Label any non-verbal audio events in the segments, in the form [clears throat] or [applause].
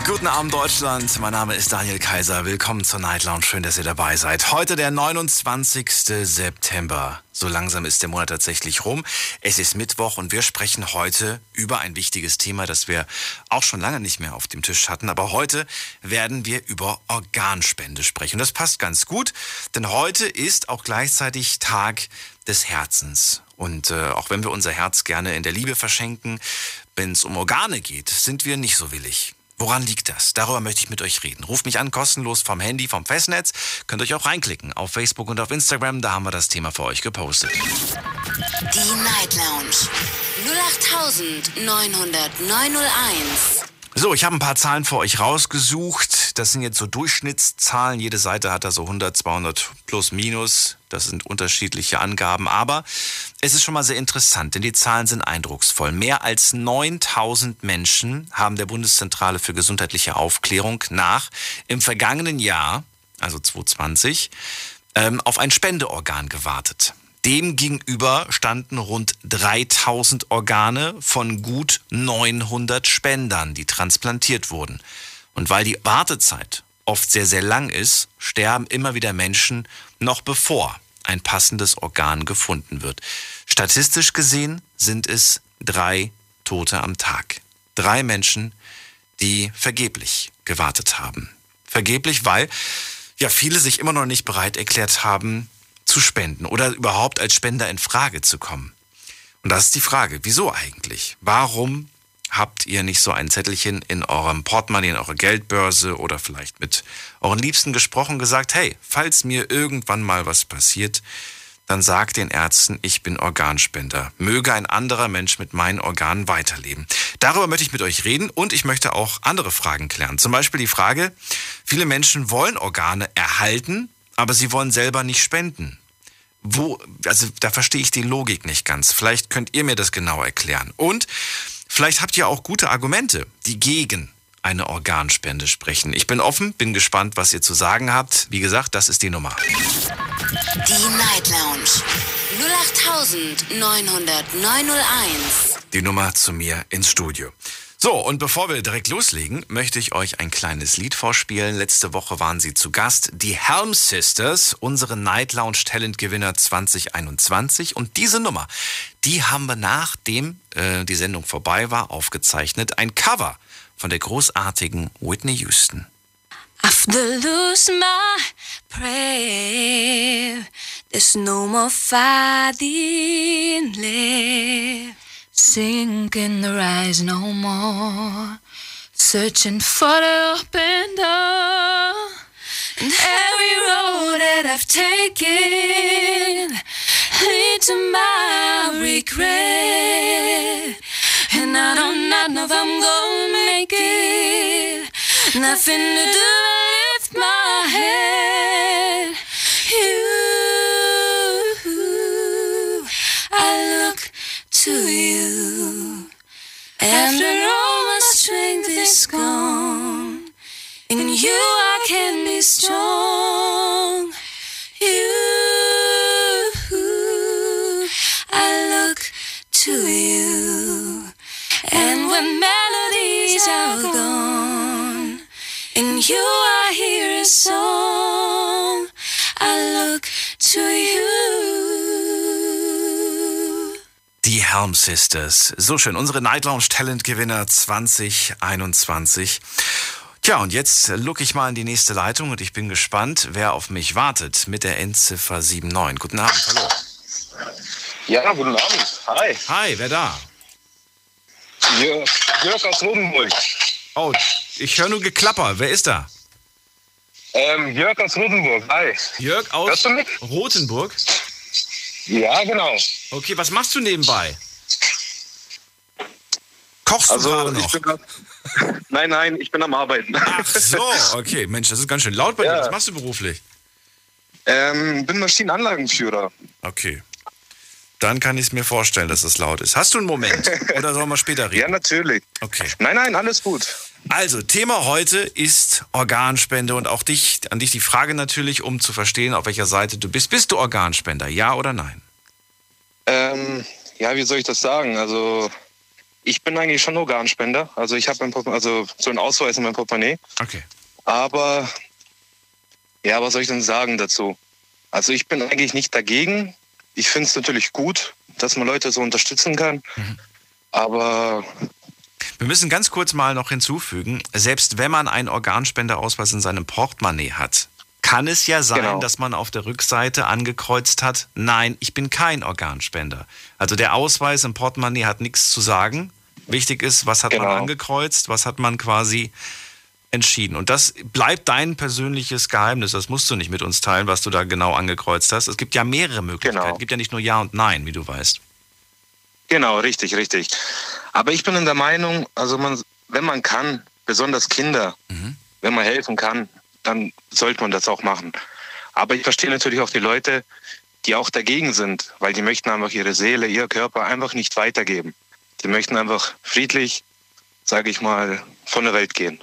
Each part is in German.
Guten Abend Deutschland, mein Name ist Daniel Kaiser. Willkommen zur Night Lounge. Schön, dass ihr dabei seid. Heute der 29. September. So langsam ist der Monat tatsächlich rum. Es ist Mittwoch und wir sprechen heute über ein wichtiges Thema, das wir auch schon lange nicht mehr auf dem Tisch hatten. Aber heute werden wir über Organspende sprechen. Und das passt ganz gut, denn heute ist auch gleichzeitig Tag des Herzens. Und äh, auch wenn wir unser Herz gerne in der Liebe verschenken, wenn es um Organe geht, sind wir nicht so willig. Woran liegt das? Darüber möchte ich mit euch reden. Ruft mich an, kostenlos vom Handy, vom Festnetz. Könnt euch auch reinklicken auf Facebook und auf Instagram. Da haben wir das Thema für euch gepostet. Die Night Lounge. 08901. So, ich habe ein paar Zahlen für euch rausgesucht. Das sind jetzt so Durchschnittszahlen. Jede Seite hat da so 100, 200 plus minus. Das sind unterschiedliche Angaben. Aber es ist schon mal sehr interessant, denn die Zahlen sind eindrucksvoll. Mehr als 9000 Menschen haben der Bundeszentrale für gesundheitliche Aufklärung nach im vergangenen Jahr, also 2020, ähm, auf ein Spendeorgan gewartet. Demgegenüber standen rund 3000 Organe von gut 900 Spendern, die transplantiert wurden. Und weil die Wartezeit oft sehr, sehr lang ist, sterben immer wieder Menschen noch bevor ein passendes Organ gefunden wird. Statistisch gesehen sind es drei Tote am Tag. Drei Menschen, die vergeblich gewartet haben. Vergeblich, weil ja viele sich immer noch nicht bereit erklärt haben, zu spenden oder überhaupt als Spender in Frage zu kommen. Und das ist die Frage, wieso eigentlich? Warum habt ihr nicht so ein Zettelchen in eurem Portemonnaie, in eurer Geldbörse oder vielleicht mit euren Liebsten gesprochen, gesagt, hey, falls mir irgendwann mal was passiert, dann sagt den Ärzten, ich bin Organspender. Möge ein anderer Mensch mit meinen Organen weiterleben. Darüber möchte ich mit euch reden und ich möchte auch andere Fragen klären. Zum Beispiel die Frage, viele Menschen wollen Organe erhalten, aber sie wollen selber nicht spenden wo, also da verstehe ich die Logik nicht ganz. Vielleicht könnt ihr mir das genau erklären. Und vielleicht habt ihr auch gute Argumente, die gegen eine Organspende sprechen. Ich bin offen, bin gespannt, was ihr zu sagen habt. Wie gesagt, das ist die Nummer. Die Night Lounge. 08901. Die Nummer zu mir ins Studio. So, und bevor wir direkt loslegen, möchte ich euch ein kleines Lied vorspielen. Letzte Woche waren sie zu Gast, die Helm Sisters, unsere Night Lounge Talent Gewinner 2021. Und diese Nummer, die haben wir nachdem äh, die Sendung vorbei war, aufgezeichnet. Ein Cover von der großartigen Whitney Houston. After lose my prayer, there's no more fighting left. Sink in the rise no more. Searching for the open door. And every road that I've taken lead to my regret. And I don't not know if I'm gonna make it. Nothing to do lift my head. You, I look to you. After all my strength is gone, in you I can be strong. You, I look to you. And when melodies are gone, in you I hear a song. Helm Sisters. So schön. Unsere Night Lounge Talent Gewinner 2021. Tja, und jetzt look ich mal in die nächste Leitung und ich bin gespannt, wer auf mich wartet mit der Endziffer 79. Guten Abend, hallo. Ja, guten Abend. Hi. Hi, wer da? Jörg, Jörg aus Rotenburg. Oh, ich höre nur Geklapper. Wer ist da? Ähm, Jörg aus Rotenburg. Hi. Jörg aus? Rothenburg. Ja, genau. Okay, was machst du nebenbei? Kochst du Also, gerade noch? grad, [laughs] Nein, nein, ich bin am Arbeiten. Ach so, [laughs] okay. Mensch, das ist ganz schön laut bei dir. Ja. Was machst du beruflich? Ähm, bin Maschinenanlagenführer. Okay. Dann kann ich es mir vorstellen, dass es laut ist. Hast du einen Moment? [laughs] Oder sollen wir später Ja, reden? natürlich. Okay. Nein, nein, alles gut. Also, Thema heute ist Organspende und auch dich, an dich die Frage natürlich, um zu verstehen, auf welcher Seite du bist. Bist du Organspender, ja oder nein? Ähm, ja, wie soll ich das sagen? Also, ich bin eigentlich schon Organspender. Also, ich habe also so einen Ausweis in meinem Portemonnaie. Okay. Aber, ja, was soll ich denn sagen dazu? Also, ich bin eigentlich nicht dagegen. Ich finde es natürlich gut, dass man Leute so unterstützen kann. Aber Wir müssen ganz kurz mal noch hinzufügen, selbst wenn man einen Organspenderausweis in seinem Portemonnaie hat, kann es ja sein, Genau. dass man auf der Rückseite angekreuzt hat, nein, ich bin kein Organspender. Also der Ausweis im Portemonnaie hat nichts zu sagen. Wichtig ist, was hat man Genau. angekreuzt, was hat man quasi entschieden. Und das bleibt dein persönliches Geheimnis. Das musst du nicht mit uns teilen, was du da genau angekreuzt hast. Es gibt ja mehrere Möglichkeiten. Genau. Es gibt ja nicht nur Ja und Nein, wie du weißt. Genau, richtig, richtig. Aber ich bin in der Meinung, also man, wenn man kann, besonders Kinder, wenn man helfen kann, dann sollte man das auch machen. Aber ich verstehe natürlich auch die Leute, die auch dagegen sind, weil die möchten einfach ihre Seele, ihr Körper einfach nicht weitergeben. Die möchten einfach friedlich, sage ich mal, von der Welt gehen.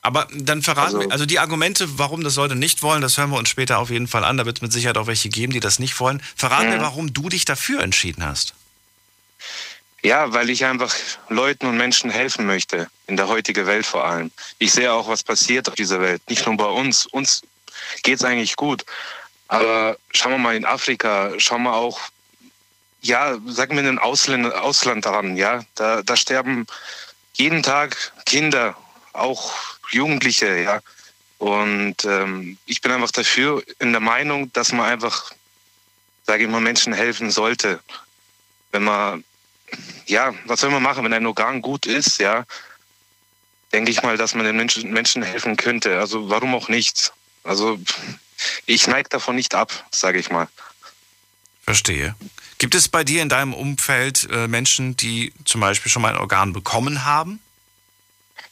Aber dann verraten Also- wir, also die Argumente, warum das Leute nicht wollen, das hören wir uns später auf jeden Fall an. Da wird es mit Sicherheit auch welche geben, die das nicht wollen. Verraten wir, warum du dich dafür entschieden hast. Ja, weil ich einfach Leuten und Menschen helfen möchte, in der heutigen Welt vor allem. Ich sehe auch, was passiert auf dieser Welt. Nicht nur bei uns. Uns geht's eigentlich gut. Aber schauen wir mal in Afrika, schauen wir auch, ja, sagen wir in den Ausland, Ausland daran, ja. Da, da sterben jeden Tag Kinder, auch Jugendliche, ja. Und ähm, ich bin einfach dafür in der Meinung, dass man einfach, sage ich mal, Menschen helfen sollte. Wenn man ja, was soll man machen, wenn ein Organ gut ist, ja, denke ich mal, dass man den Menschen, Menschen helfen könnte. Also warum auch nicht? Also ich neige davon nicht ab, sage ich mal. Verstehe. Gibt es bei dir in deinem Umfeld äh, Menschen, die zum Beispiel schon mal ein Organ bekommen haben?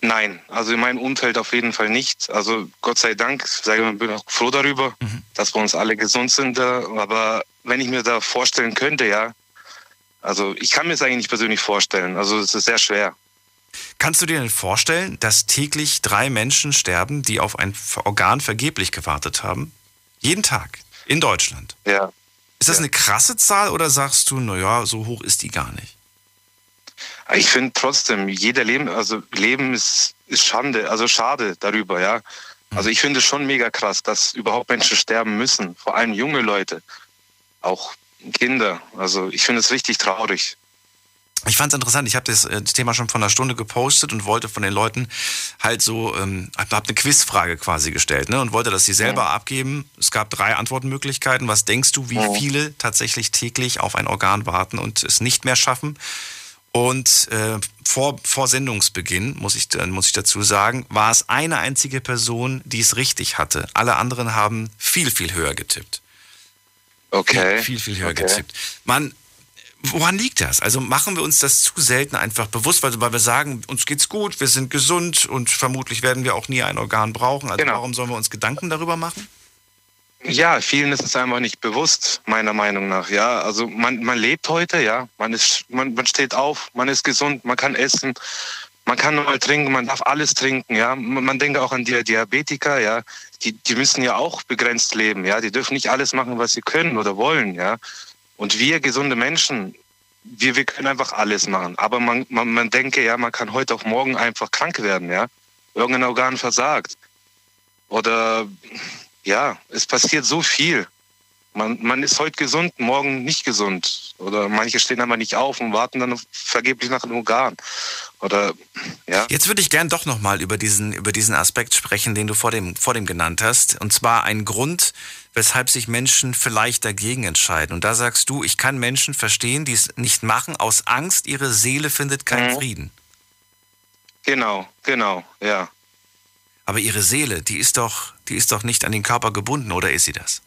Nein, also in meinem Umfeld auf jeden Fall nicht. Also Gott sei Dank, sage ich bin auch froh darüber, dass wir uns alle gesund sind. da. Aber wenn ich mir da vorstellen könnte, ja, also ich kann mir es eigentlich nicht persönlich vorstellen. Also es ist sehr schwer. Kannst du dir denn vorstellen, dass täglich drei Menschen sterben, die auf ein Organ vergeblich gewartet haben? Jeden Tag. In Deutschland. Ja. Ist das Ja. eine krasse Zahl oder sagst du, naja, so hoch ist die gar nicht? Ich finde trotzdem, jeder Leben, also Leben ist, ist Schande, also schade darüber, ja. Also ich finde es schon mega krass, dass überhaupt Menschen sterben müssen, vor allem junge Leute, auch Kinder. Also ich finde es richtig traurig. Ich fand es interessant, ich habe das, äh, das Thema schon vor einer Stunde gepostet und wollte von den Leuten halt so, ähm, habe eine Quizfrage quasi gestellt ne, und wollte, dass sie selber abgeben. Es gab drei Antwortmöglichkeiten. Was denkst du, wie Ja. viele tatsächlich täglich auf ein Organ warten und es nicht mehr schaffen? Und äh, vor, vor Sendungsbeginn, muss ich, äh, muss ich dazu sagen, war es eine einzige Person, die es richtig hatte. Alle anderen haben viel, viel höher getippt. Okay. Viel, viel höher okay. getippt. Man, woran liegt das? Also machen wir uns das zu selten einfach bewusst, weil, weil wir sagen, uns geht's gut, wir sind gesund und vermutlich werden wir auch nie ein Organ brauchen. Also Genau. warum sollen wir uns Gedanken darüber machen? Ja, vielen ist es einfach nicht bewusst, meiner Meinung nach. Ja, also man, man lebt heute, ja, man ist, man, man steht auf, man ist gesund, man kann essen, man kann mal trinken, man darf alles trinken, ja. Man, denkt auch an die Diabetiker, ja, die, die müssen ja auch begrenzt leben, ja, die dürfen nicht alles machen, was sie können oder wollen, ja. Und wir gesunde Menschen, wir, wir können einfach alles machen. Aber man, man, man denke, ja, man kann heute auf morgen einfach krank werden, ja. Irgendein Organ versagt. Oder ja, es passiert so viel. Man, man ist heute gesund, morgen nicht gesund. Oder manche stehen einfach nicht auf und warten dann vergeblich nach einem Organ. Oder ja. Jetzt würde ich gern doch nochmal über diesen, über diesen Aspekt sprechen, den du vor dem, vor dem genannt hast. Und zwar ein Grund, weshalb sich Menschen vielleicht dagegen entscheiden. Und da sagst du, ich kann Menschen verstehen, die es nicht machen, aus Angst, ihre Seele findet keinen Mhm. Frieden. Genau, genau, ja. Aber ihre Seele, die ist doch, die ist doch nicht an den Körper gebunden, oder ist sie das?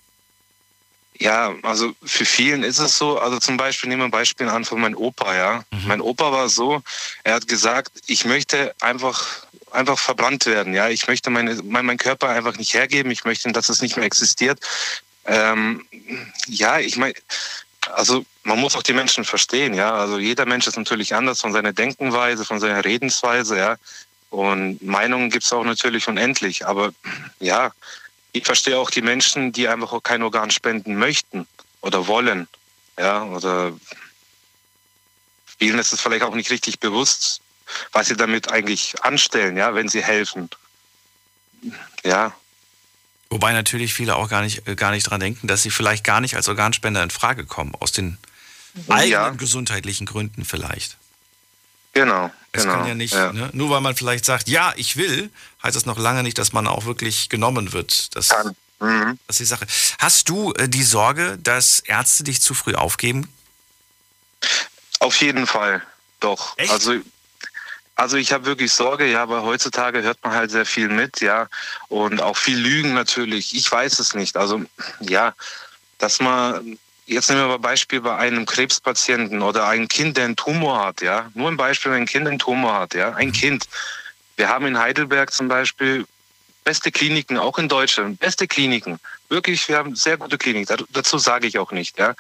Ja, also für vielen ist es so, also zum Beispiel nehmen wir ein Beispiel an von meinem Opa, ja. Mein Opa war so, er hat gesagt, ich möchte einfach, einfach verbrannt werden, ja. Ich möchte meine, mein, meinen Körper einfach nicht hergeben, ich möchte, dass es nicht mehr existiert. Ähm, ja, ich meine, also man muss auch die Menschen verstehen, ja. Also jeder Mensch ist natürlich anders von seiner Denkenweise, von seiner Redensweise, ja. Und Meinungen gibt es auch natürlich unendlich. Aber ja, ich verstehe auch die Menschen, die einfach kein Organ spenden möchten oder wollen. Ja, oder vielen ist es vielleicht auch nicht richtig bewusst, was sie damit eigentlich anstellen, ja, wenn sie helfen. Ja. Wobei natürlich viele auch gar nicht, äh, gar nicht dran denken, dass sie vielleicht gar nicht als Organspender in Frage kommen, aus den eigenen Ja. gesundheitlichen Gründen vielleicht. Genau. Es genau. kann ja nicht, Ja. Ne? nur weil man vielleicht sagt, ja, ich will, heißt das noch lange nicht, dass man auch wirklich genommen wird. Das, Kann. Mhm. das ist die Sache. Hast du äh, die Sorge, dass Ärzte dich zu früh aufgeben? Auf jeden Fall, doch. Echt? Also, also ich habe wirklich Sorge, ja, aber heutzutage hört man halt sehr viel mit, ja, und auch viel Lügen natürlich. Ich weiß es nicht. Also ja, dass man jetzt nehmen wir mal Beispiel bei einem Krebspatienten oder ein Kind, der einen Tumor hat, ja, nur ein Beispiel, wenn ein Kind einen Tumor hat, ja, ein Kind. Wir haben in Heidelberg zum Beispiel beste Kliniken, auch in Deutschland, beste Kliniken. Wirklich, wir haben sehr gute Kliniken. Da- Dazu sage ich auch nicht, ja.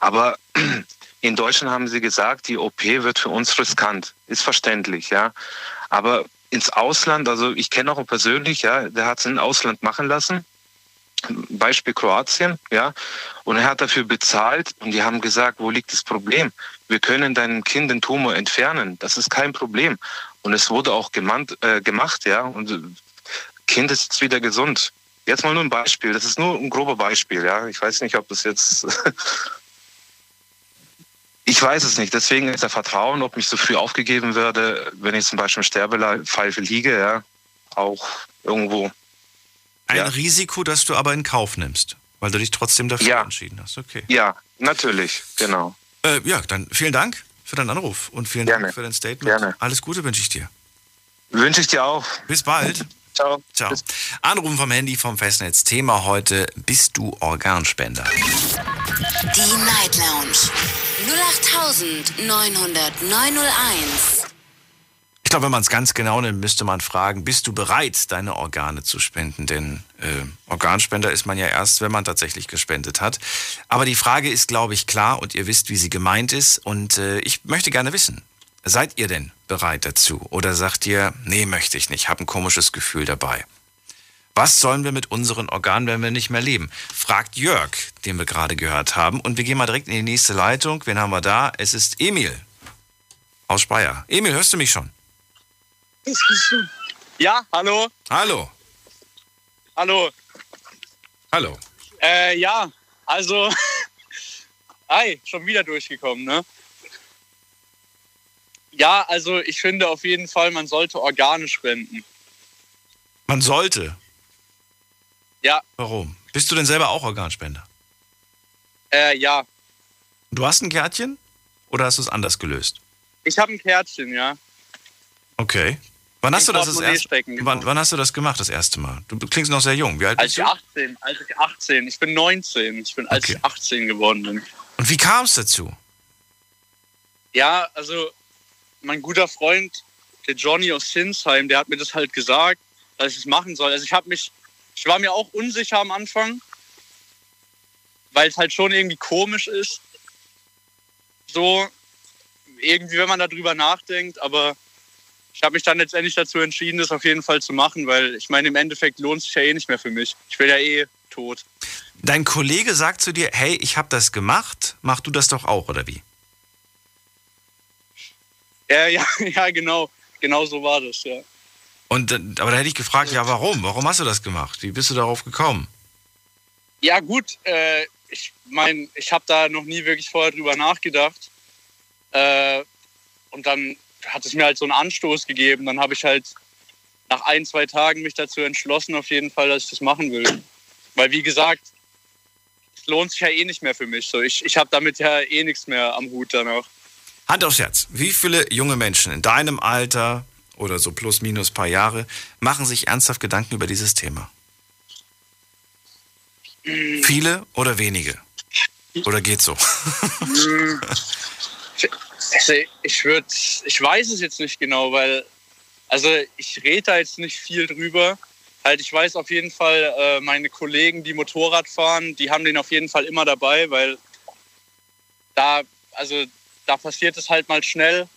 Aber [clears throat] in Deutschland haben sie gesagt, die OP wird für uns riskant. Ist verständlich, ja. Aber ins Ausland, also ich kenne auch persönlich, ja, der hat es im Ausland machen lassen. Beispiel Kroatien, ja. Und er hat dafür bezahlt und die haben gesagt, wo liegt das Problem? Wir können deinem Kind den Tumor entfernen. Das ist kein Problem. Und es wurde auch gemannt, äh, gemacht, ja. Und äh, Kind ist jetzt wieder gesund. Jetzt mal nur ein Beispiel. Das ist nur ein grober Beispiel, ja. Ich weiß nicht, ob das jetzt [laughs] Ich weiß es nicht. Deswegen ist der Vertrauen, ob mich so früh aufgegeben würde, wenn ich zum Beispiel im Sterbefall liege, ja, auch irgendwo. Ein Ja. Risiko, das du aber in Kauf nimmst, weil du dich trotzdem dafür Ja. entschieden hast. Okay. Ja, natürlich, genau. Äh, ja, dann vielen Dank für deinen Anruf und vielen Gerne. Dank für dein Statement. Gerne. Alles Gute wünsche ich dir. Wünsche ich dir auch. Bis bald. [laughs] Ciao. Ciao. Bis- Anrufen vom Handy vom Festnetz. Thema heute: Bist du Organspender? Die Night Lounge 08901. Ich glaube, wenn man es ganz genau nimmt, müsste man fragen: Bist du bereit, deine Organe zu spenden? Denn äh, Organspender ist man ja erst, wenn man tatsächlich gespendet hat. Aber die Frage ist, glaube ich, klar und ihr wisst, wie sie gemeint ist. Und äh, ich möchte gerne wissen: Seid ihr denn bereit dazu? Oder sagt ihr, nee, möchte ich nicht, habe ein komisches Gefühl dabei? Was sollen wir mit unseren Organen, wenn wir nicht mehr leben? Fragt Jörg, den wir gerade gehört haben. Und wir gehen mal direkt in die nächste Leitung. Wen haben wir da? Es ist Emil aus Speyer. Emil, hörst du mich schon? Ja, hallo, Hallo. hallo. Hallo. Äh, ja, also, [laughs] ei, schon wieder durchgekommen, ne? Ja, also ich finde auf jeden Fall, man sollte Organe spenden. Man sollte. Ja, Warum? Bist du denn selber auch Organspender? äh, ja. Du hast ein Kärtchen? Oder hast du es anders gelöst? Ich habe ein Kärtchen, ja. Okay. Wann hast du das das erste wann, wann hast du das gemacht das erste Mal? Du klingst noch sehr jung. Wie alt Als bist ich du? 18, als ich 18, ich bin 19, ich bin als Okay. ich 18 geworden bin. Und wie kam es dazu? Ja, also mein guter Freund, der Johnny aus Sinsheim, der hat mir das halt gesagt, dass ich es machen soll. Also ich habe mich, ich war mir auch unsicher am Anfang, weil es halt schon irgendwie komisch ist. So, irgendwie, wenn man darüber nachdenkt, aber ich habe mich dann letztendlich dazu entschieden, das auf jeden Fall zu machen, weil ich meine, im Endeffekt lohnt es sich ja eh nicht mehr für mich. Ich bin ja eh tot. Dein Kollege sagt zu dir, hey, ich habe das gemacht, mach du das doch auch, oder wie? Ja, ja, [laughs] ja, genau. Genau so war das, ja. Und, aber da hätte ich gefragt, ja, warum? Warum hast du das gemacht? Wie bist du darauf gekommen? Ja, gut, äh, ich meine, ich habe da noch nie wirklich vorher drüber nachgedacht. Äh, und dann hat es mir halt so einen Anstoß gegeben. Dann habe ich halt nach ein, zwei Tagen mich dazu entschlossen, auf jeden Fall, dass ich das machen will. Weil, wie gesagt, es lohnt sich ja eh nicht mehr für mich. So, ich ich habe damit ja eh nichts mehr am Hut danach. Hand aufs Herz. Wie viele junge Menschen in deinem Alter oder so plus minus paar Jahre machen sich ernsthaft Gedanken über dieses Thema? Viele oder wenige? Oder geht so? [laughs] Also ich würde, ich weiß es jetzt nicht genau, weil, also ich rede da jetzt nicht viel drüber. Halt, ich weiß auf jeden Fall, äh, meine Kollegen, die Motorrad fahren, die haben den auf jeden Fall immer dabei, weil da, also da passiert es halt mal schnell.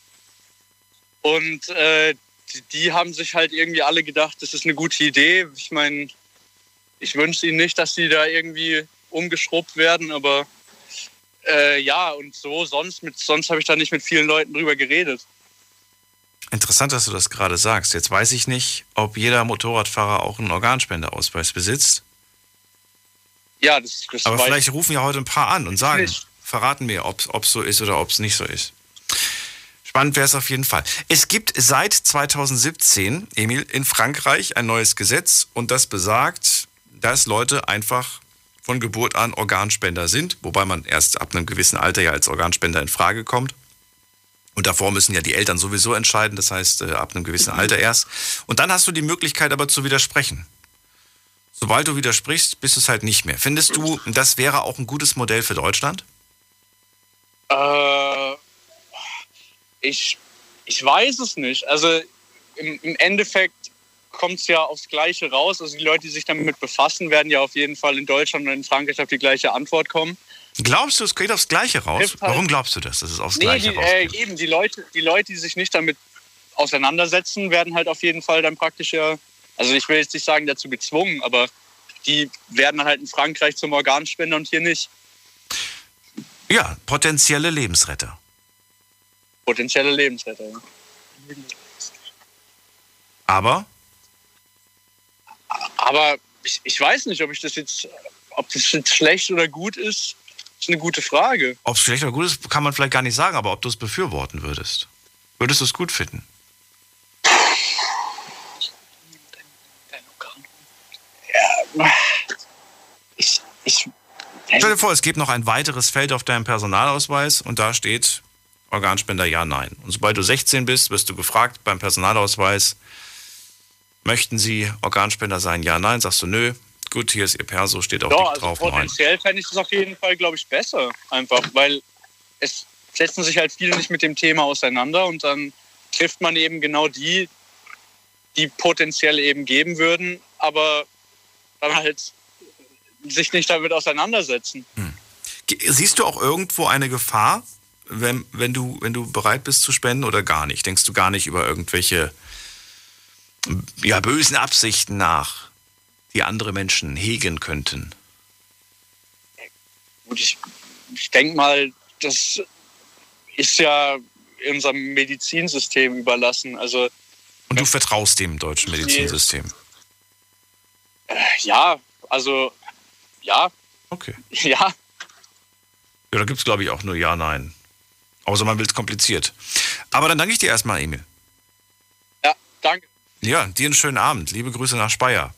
Und äh, die, die haben sich halt irgendwie alle gedacht, das ist eine gute Idee. Ich meine, ich wünsche ihnen nicht, dass sie da irgendwie umgeschrubbt werden, aber äh, ja, und so, sonst, mit, sonst habe ich da nicht mit vielen Leuten drüber geredet. Interessant, dass du das gerade sagst. Jetzt weiß ich nicht, ob jeder Motorradfahrer auch einen Organspendeausweis besitzt. Ja, das, das Aber vielleicht rufen ja heute ein paar an und sagen, Nicht. verraten mir, ob es so ist oder ob es nicht so ist. Spannend wäre es auf jeden Fall. Es gibt seit 2017, Emil, in Frankreich ein neues Gesetz und das besagt, dass Leute einfach von Geburt an Organspender sind, wobei man erst ab einem gewissen Alter ja als Organspender in Frage kommt. Und davor müssen ja die Eltern sowieso entscheiden, das heißt äh, ab einem gewissen Alter erst. Und dann hast du die Möglichkeit aber zu widersprechen. Sobald du widersprichst, bist du es halt nicht mehr. Findest du, das wäre auch ein gutes Modell für Deutschland? Äh, ich, ich weiß es nicht. Also im, im Endeffekt kommt es ja aufs Gleiche raus. Also die Leute, die sich damit befassen, werden ja auf jeden Fall in Deutschland und in Frankreich auf die gleiche Antwort kommen. Glaubst du, es geht aufs Gleiche raus? Halt- Warum glaubst du das, dass es aufs Nee, Gleiche die, äh, rausgeht? eben die Leute, die Leute, die sich nicht damit auseinandersetzen, werden halt auf jeden Fall dann praktisch ja, also ich will jetzt nicht sagen dazu gezwungen, aber die werden halt in Frankreich zum Organspender und hier nicht. Ja, potenzielle Lebensretter. Potenzielle Lebensretter. Ja. Aber Aber ich, ich weiß nicht, ob ich das jetzt, ob das jetzt schlecht oder gut ist, ist eine gute Frage. ob es schlecht oder gut ist, kann man vielleicht gar nicht sagen, aber ob du es befürworten würdest. Würdest du es gut finden? Ich, ich, Stell dir vor, es gibt noch ein weiteres Feld auf deinem Personalausweis und da steht Organspender ja, nein. Und sobald du 16 bist, wirst du gefragt beim Personalausweis, möchten Sie Organspender sein? Ja, nein. Sagst du, nö. Gut, hier ist Ihr Perso, steht auch ja, also drauf, potenziell fände ich das auf jeden Fall, glaube ich, besser. Einfach, weil es setzen sich halt viele nicht mit dem Thema auseinander und dann trifft man eben genau die, die potenziell eben geben würden, aber dann halt sich nicht damit auseinandersetzen. Ge- Siehst du auch irgendwo eine Gefahr, wenn, wenn, du, wenn du bereit bist zu spenden oder gar nicht? Denkst du gar nicht über irgendwelche ja, bösen Absichten nach, die andere Menschen hegen könnten? Und ich, ich denke mal, das ist ja unserem Medizinsystem überlassen. Also Und du vertraust dem deutschen Medizinsystem? äh, ja, also ja, Okay. [laughs] ja, Ja, da gibt es, glaube ich, auch nur Ja, Nein. Außer man will es kompliziert. Aber dann danke ich dir erstmal, Emil. ja, danke. Ja, dir einen schönen Abend. Liebe Grüße nach Speyer.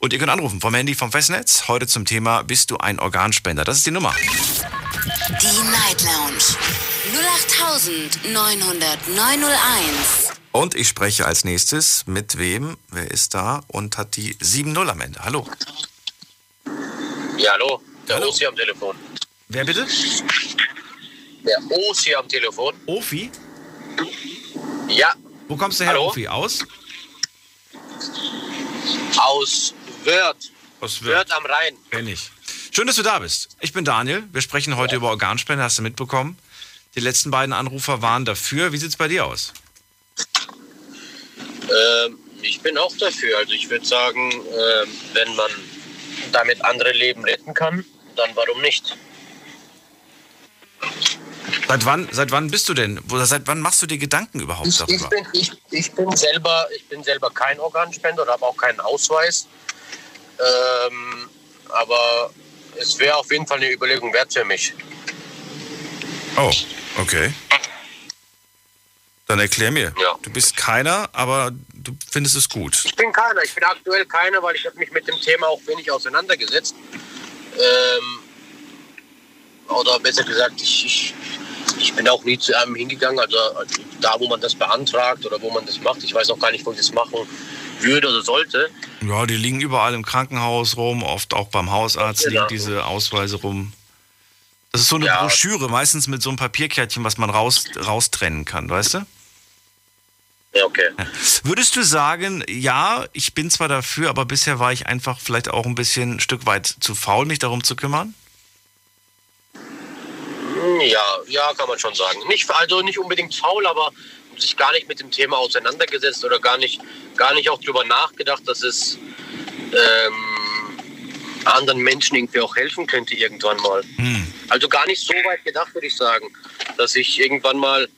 Und ihr könnt anrufen vom Handy vom Festnetz. Heute zum Thema Bist du ein Organspender? Das ist die Nummer. Die Night Lounge 0890901. Und ich spreche als nächstes mit wem? Wer ist da und hat die 7-0 am Ende? Hallo. Ja, hallo. Der Hallo. Osi am Telefon. Wer bitte? Der Osi am Telefon. Ofi? Ja, Wo kommst du her, Hallo? Ofi? Aus? Aus Wörth. Aus Wörth am Rhein. Kenn ich. Schön, dass du da bist. Ich bin Daniel. Wir sprechen heute über Organspende. Hast du mitbekommen? Die letzten beiden Anrufer waren dafür. Wie sieht's bei dir aus? Ähm, ich bin auch dafür. Also ich würde sagen, ähm, wenn man damit andere Leben retten kann, dann warum nicht? Seit wann, seit wann bist du denn? Oder seit wann machst du dir Gedanken überhaupt Ich, ich, darüber? bin, ich, ich, bin selber, ich bin selber kein Organspender oder habe auch keinen Ausweis. Ähm, aber es wäre auf jeden Fall eine Überlegung wert für mich. Oh, okay. Dann erklär mir. Ja. Du bist keiner, aber du findest es gut. Ich bin keiner. Ich bin aktuell keiner, weil ich habe mich mit dem Thema auch wenig auseinandergesetzt. Ähm, oder besser gesagt, ich, ich, ich bin auch nie zu einem hingegangen, also da, wo man das beantragt oder wo man das macht. Ich weiß auch gar nicht, wo ich das machen würde oder sollte. Ja, die liegen überall im Krankenhaus rum, oft auch beim Hausarzt Genau. liegen diese Ausweise rum. Das ist so eine Ja. Broschüre, meistens mit so einem Papierkärtchen, was man raus, raustrennen kann, weißt du? Ja, okay. Würdest du sagen, ja, ich bin zwar dafür, aber bisher war ich einfach vielleicht auch ein bisschen ein Stück weit zu faul, mich darum zu kümmern? Hm, Ja, ja, kann man schon sagen. Nicht, also nicht unbedingt faul, aber sich gar nicht mit dem Thema auseinandergesetzt oder gar nicht, gar nicht auch drüber nachgedacht, dass es ähm, anderen Menschen irgendwie auch helfen könnte irgendwann mal. Also gar nicht so weit gedacht, würde ich sagen, dass ich irgendwann mal,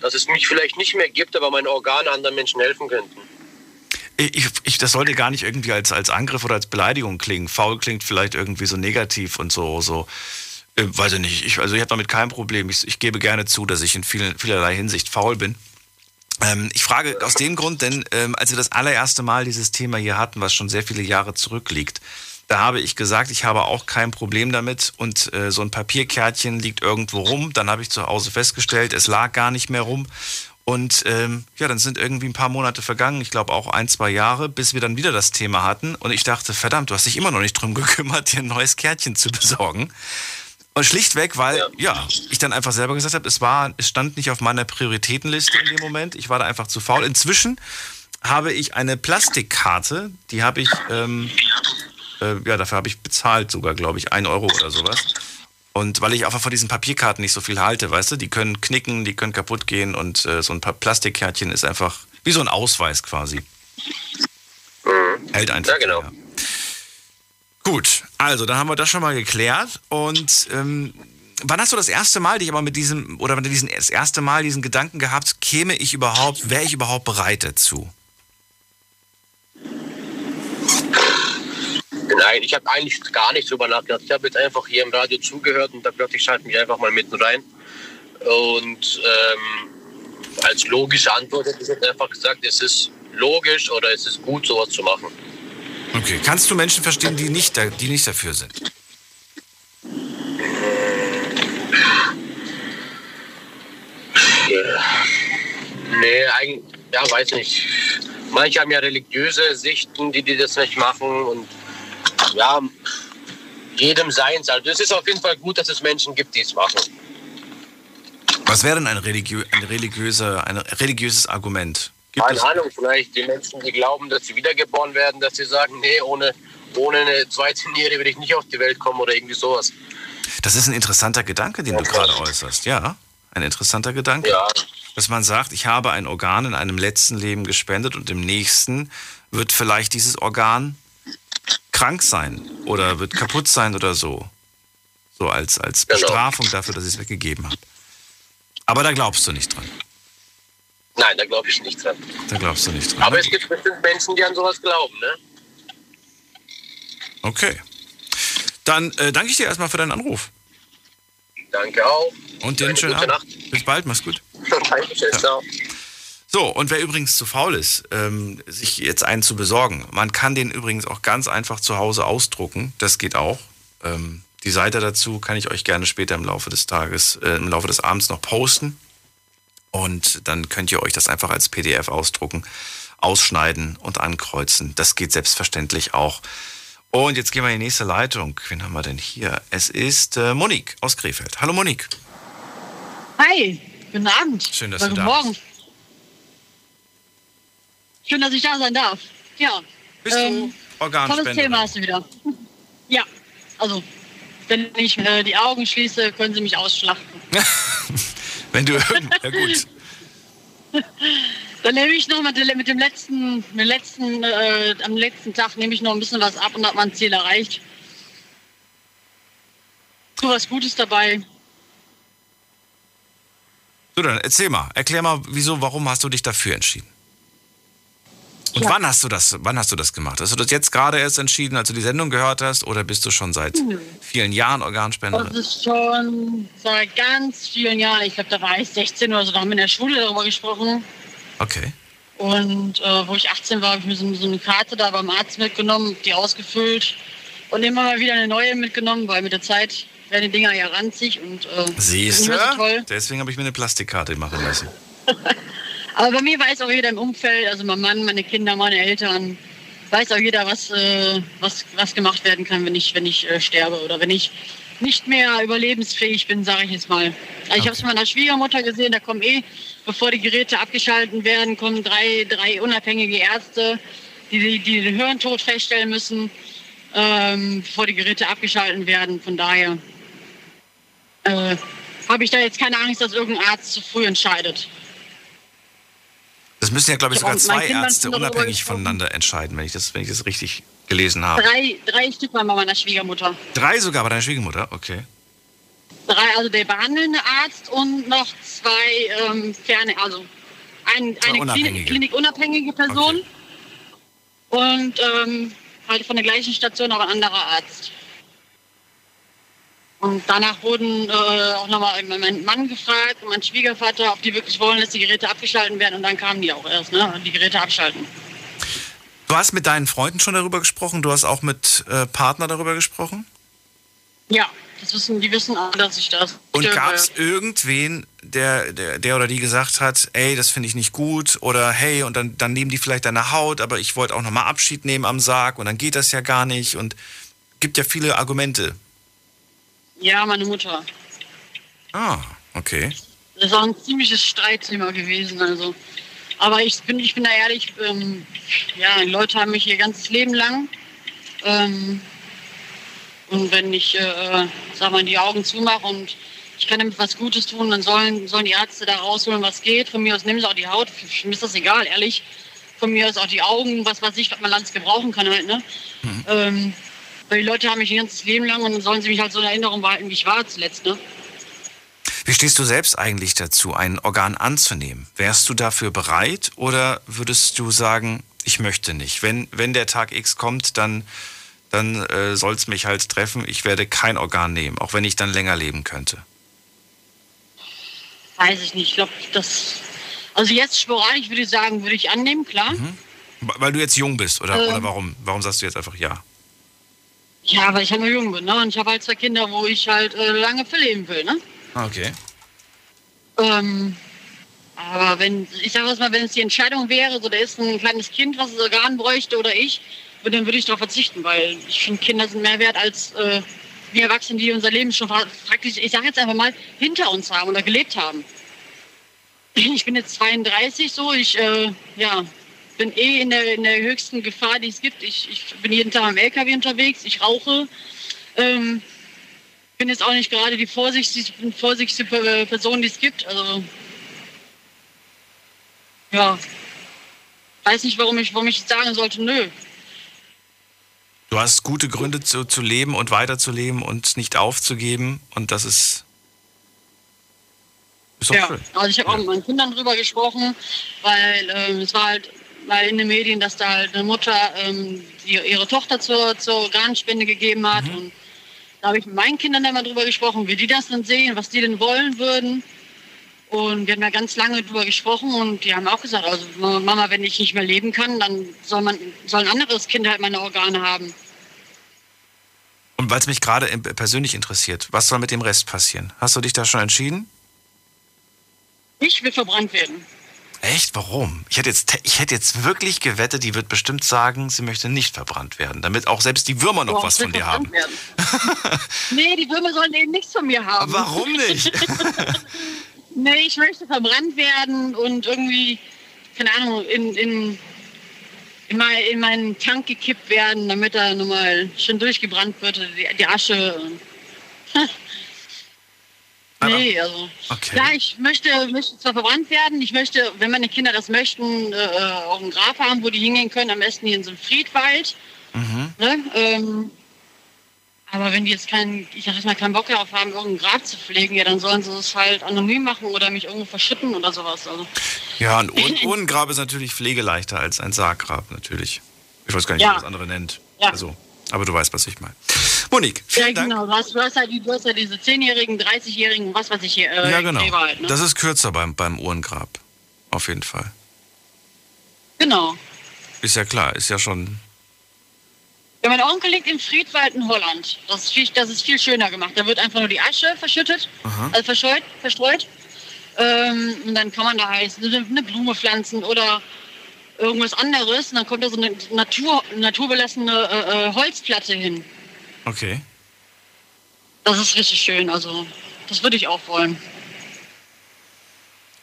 dass es mich vielleicht nicht mehr gibt, aber meine Organe anderen Menschen helfen könnten. Ich, ich, das sollte gar nicht irgendwie als, als Angriff oder als Beleidigung klingen. Faul klingt vielleicht irgendwie so negativ und so, so äh, weiß ich nicht. Ich, also ich habe damit kein Problem. Ich, ich gebe gerne zu, dass ich in vielen, vielerlei Hinsicht faul bin. Ähm, ich frage aus dem Grund, denn ähm, als wir das allererste Mal dieses Thema hier hatten, was schon sehr viele Jahre zurückliegt, da habe ich gesagt, ich habe auch kein Problem damit und äh, so ein Papierkärtchen liegt irgendwo rum. Dann habe ich zu Hause festgestellt, es lag gar nicht mehr rum. Und ähm, ja, dann sind irgendwie ein paar Monate vergangen, ich glaube auch ein, zwei Jahre, bis wir dann wieder das Thema hatten. Und ich dachte, verdammt, du hast dich immer noch nicht drum [laughs] gekümmert, dir ein neues Kärtchen zu besorgen. Und schlichtweg, weil, ja, ich dann einfach selber gesagt habe, es war, es stand nicht auf meiner Prioritätenliste in dem Moment. Ich war da einfach zu faul. Inzwischen habe ich eine Plastikkarte, die habe ich, ähm, äh, ja, dafür habe ich bezahlt sogar, glaube ich, ein Euro oder sowas. Und weil ich einfach von diesen Papierkarten nicht so viel halte, weißt du, die können knicken, die können kaputt gehen und äh, so ein paar Plastikkärtchen ist einfach wie so ein Ausweis quasi. Hält einfach. Ja, genau. länger. Gut, also dann haben wir das schon mal geklärt. Und ähm, wann hast du das erste Mal dich aber mit diesem, oder wann diesen, das erste Mal diesen Gedanken gehabt, käme ich überhaupt, wäre ich überhaupt bereit dazu? Nein, ich habe eigentlich gar nicht drüber nachgedacht. Ich habe jetzt einfach hier im Radio zugehört und da dachte ich, schalte mich einfach mal mitten rein. Und ähm, als logische Antwort hätte ich jetzt einfach gesagt, es ist logisch oder es ist gut, sowas zu machen. Okay, kannst du Menschen verstehen, die nicht, da, die nicht dafür sind? Nee, eigentlich, ja, weiß nicht. Manche haben ja religiöse Sichten, die, die das nicht machen und ja, jedem seins. Also es ist auf jeden Fall gut, dass es Menschen gibt, die es machen. Was wäre denn ein, religiö ein, religiöser, ein religiöses Argument? Keine Ahnung, vielleicht die Menschen, die glauben, dass sie wiedergeboren werden, dass sie sagen, nee, ohne, ohne eine zweite Niere will ich nicht auf die Welt kommen oder irgendwie sowas. das ist ein interessanter Gedanke, den du gerade äußerst. Ja, ein interessanter Gedanke. Ja, Dass man sagt, ich habe ein Organ in einem letzten Leben gespendet und im nächsten wird vielleicht dieses Organ krank sein oder wird kaputt sein oder so. So als, als Genau. Bestrafung dafür, dass ich es weggegeben habe. Aber da glaubst du nicht dran. Nein, da glaube ich nicht dran. Da glaubst du nicht dran. Aber es gibt bestimmt Menschen, die an sowas glauben, ne? Okay. Dann äh, danke ich dir erstmal für deinen Anruf. Danke auch. Und dir einen Eine schönen Abend. Bis bald, mach's gut. [laughs] Dankeschön, ciao. So, und wer übrigens zu faul ist, ähm, sich jetzt einen zu besorgen, man kann den übrigens auch ganz einfach zu Hause ausdrucken. Das geht auch. Ähm, die Seite dazu kann ich euch gerne später im Laufe des Tages, äh, im Laufe des Abends noch posten. Und dann könnt ihr euch das einfach als PDF ausdrucken, ausschneiden und ankreuzen. Das geht selbstverständlich auch. Und jetzt gehen wir in die nächste Leitung. Wen haben wir denn hier? Es ist äh, Monique aus Krefeld. Hallo Monique. Hi, guten Abend. Schön, dass Oder du guten da Morgen. Schön, dass ich da sein darf. Ja. Bist ähm, du Organspenderin? Tolles Thema hast du wieder. Ja, also, wenn ich äh, die Augen schließe, können sie mich ausschlachten. [laughs] Wenn du. [laughs] Ja gut. Dann nehme ich noch mit, dem- mit dem letzten, mit dem letzten äh, am letzten Tag nehme ich noch ein bisschen was ab und habe mein Ziel erreicht. So was Gutes dabei. So, dann erzähl mal. Erklär mal, wieso, warum hast du dich dafür entschieden? Und Ja. wann hast du das, wann hast du das gemacht? Hast du das jetzt gerade erst entschieden, als du die Sendung gehört hast, oder bist du schon seit vielen Jahren Das Organspenderin? ist schon seit ganz vielen Jahren. Ich glaube, da war ich 16 oder so. Da haben wir in der Schule darüber gesprochen. Okay. Und äh, wo ich 18 war, habe ich mir so, so eine Karte da beim Arzt mitgenommen, die ausgefüllt und immer mal wieder eine neue mitgenommen, weil mit der Zeit werden die Dinger ja ranzig und äh, Siehst du? so toll. Deswegen habe ich mir eine Plastikkarte machen lassen. [laughs] Aber bei mir weiß auch jeder im Umfeld, also mein Mann, meine Kinder, meine Eltern, weiß auch jeder, was, äh, was, was gemacht werden kann, wenn ich, wenn ich äh, sterbe oder wenn ich nicht mehr überlebensfähig bin, sage ich jetzt mal. Also ich habe es meiner Schwiegermutter gesehen, da kommen eh, bevor die Geräte abgeschaltet werden, kommen drei, drei unabhängige Ärzte, die, die, die den Hirntod feststellen müssen, ähm, bevor die Geräte abgeschaltet werden. Von daher äh, habe ich da jetzt keine Angst, dass irgendein Arzt zu früh entscheidet. Das müssen ja, glaube ich, Ich sogar zwei Ärzte unabhängig voneinander entscheiden, wenn ich das, wenn ich das richtig gelesen habe. Drei, drei Stück waren bei meiner Schwiegermutter. Drei sogar bei deiner Schwiegermutter? Okay. Drei, also der behandelnde Arzt und noch zwei ähm, ferne, also ein, Zwei eine unabhängige. Klinik, klinikunabhängige Person und ähm, halt von der gleichen Station auch ein anderer Arzt. Und danach wurden äh, auch nochmal mein Mann gefragt und mein Schwiegervater, ob die wirklich wollen, dass die Geräte abgeschalten werden. Und dann kamen die auch erst, ne? Die Geräte abschalten. Du hast mit deinen Freunden schon darüber gesprochen, du hast auch mit äh, Partner darüber gesprochen? Ja, das wissen, die wissen alle, dass ich das. Und gab es irgendwen, der, der, der oder die gesagt hat, ey, das finde ich nicht gut oder hey, und dann, dann nehmen die vielleicht deine Haut, aber ich wollte auch nochmal Abschied nehmen am Sarg und dann geht das ja gar nicht und gibt ja viele Argumente. Ja, meine Mutter. Ah, okay. Das ist auch ein ziemliches Streitthema gewesen. Also. Aber ich bin, ich bin da ehrlich, ähm, ja, die Leute haben mich ihr ganzes Leben lang. Ähm, und wenn ich, äh, sag mal, die Augen zumache und ich kann damit was Gutes tun, dann sollen, sollen die Ärzte da rausholen, was geht. Von mir aus nehmen sie auch die Haut, mir ist das egal, ehrlich. Von mir aus auch die Augen, was weiß ich, was man alles gebrauchen kann halt, ne? Ähm, weil die Leute haben mich ihr ganzes Leben lang und dann sollen sie mich halt so in Erinnerung behalten, wie ich war zuletzt, ne? Wie stehst du selbst eigentlich dazu, ein Organ anzunehmen? Wärst du dafür bereit oder würdest du sagen, ich möchte nicht? Wenn, wenn der Tag X kommt, dann, dann äh, soll es mich halt treffen. Ich werde kein Organ nehmen, auch wenn ich dann länger leben könnte. Weiß ich nicht. Ich glaube, das. Also jetzt sporadisch würde ich sagen, würde ich annehmen, klar. Weil du jetzt jung bist, oder, Ähm. oder warum? Warum sagst du jetzt einfach ja? Ja, weil ich halt nur jung bin, ne? Und ich habe halt zwei Kinder, wo ich halt äh, lange für leben will, ne? Ah, Okay. Ähm, aber wenn, ich sage mal, wenn es die Entscheidung wäre, so da ist ein kleines Kind, was das Organ bräuchte oder ich, dann würde ich darauf verzichten, weil ich finde, Kinder sind mehr wert als äh, wir Erwachsenen, die unser Leben schon praktisch, ich sage jetzt einfach mal, hinter uns haben oder gelebt haben. Ich bin jetzt 32 so, ich äh, ja, bin eh in der, in der höchsten Gefahr, die es gibt. Ich, ich bin jeden Tag am LKW unterwegs, ich rauche. Ähm, bin jetzt auch nicht gerade die vorsichtigste, vorsichtigste Person, die es gibt. Also, ja. Weiß nicht, warum ich, warum ich sagen sollte, nö. Du hast gute Gründe zu, zu leben und weiterzuleben und nicht aufzugeben. Und das ist. Ja. schön. Also ich habe auch mit meinen Kindern drüber gesprochen, weil ähm, es war halt mal in den Medien, dass da halt eine Mutter ähm, ihre Tochter zur, zur Organspende gegeben hat. Mhm. Und da habe ich mit meinen Kindern dann mal drüber gesprochen, wie die das dann sehen, was die denn wollen würden. Und wir haben ja ganz lange drüber gesprochen und die haben auch gesagt, also Mama, wenn ich nicht mehr leben kann, dann soll man soll ein anderes Kind halt meine Organe haben. Und weil es mich gerade persönlich interessiert, was soll mit dem Rest passieren? Hast du dich da schon entschieden? Ich will verbrannt werden. Echt? Warum? Ich hätte, jetzt, ich hätte jetzt wirklich gewettet, die wird bestimmt sagen, sie möchte nicht verbrannt werden, damit auch selbst die Würmer noch Boah, was von dir haben. [laughs] Nee, die Würmer sollen eben nichts von mir haben. Warum nicht? [laughs] Nee, ich möchte verbrannt werden und irgendwie, keine Ahnung, in, in, in, mein, in meinen Tank gekippt werden, damit er nochmal schön durchgebrannt wird, die, die Asche. Nee, also. Okay. Ja, ich möchte, möchte zwar verbrannt werden, ich möchte, wenn meine Kinder das möchten, äh, auch ein Grab haben, wo die hingehen können, am besten hier in so einem Friedwald. Mhm. Ne? Ähm, aber wenn die jetzt keinen, ich sag jetzt mal, keinen Bock darauf haben, irgendein Grab zu pflegen, ja, dann sollen sie es halt anonym machen oder mich irgendwo verschütten oder sowas. Also, Ja, ein Ur [laughs] Urnengrab ist natürlich pflegeleichter als ein Sarggrab, natürlich. Ich weiß gar nicht, Ja. wie das andere nennt. Ja. Also, aber du weißt, was ich meine. Monique, ja, vielen Dank. genau. Du hast, du, hast halt, du hast ja diese 10-Jährigen, 30-Jährigen, was weiß ich hier. Äh, Ja, genau. Halt, ne? Das ist kürzer beim, beim Uhrengrab. Auf jeden Fall. genau. Ist ja klar, ist ja schon. Ja, mein Onkel liegt im Friedwald in Holland. Das ist, viel, das ist viel schöner gemacht. Da wird einfach nur die Asche verschüttet, Aha. also verstreut. verstreut. Ähm, und dann kann man da halt eine, eine Blume pflanzen oder irgendwas anderes. Und dann kommt da so eine Natur, naturbelassene äh, äh, Holzplatte hin. Okay. Das ist richtig schön. Also, das würde ich auch wollen.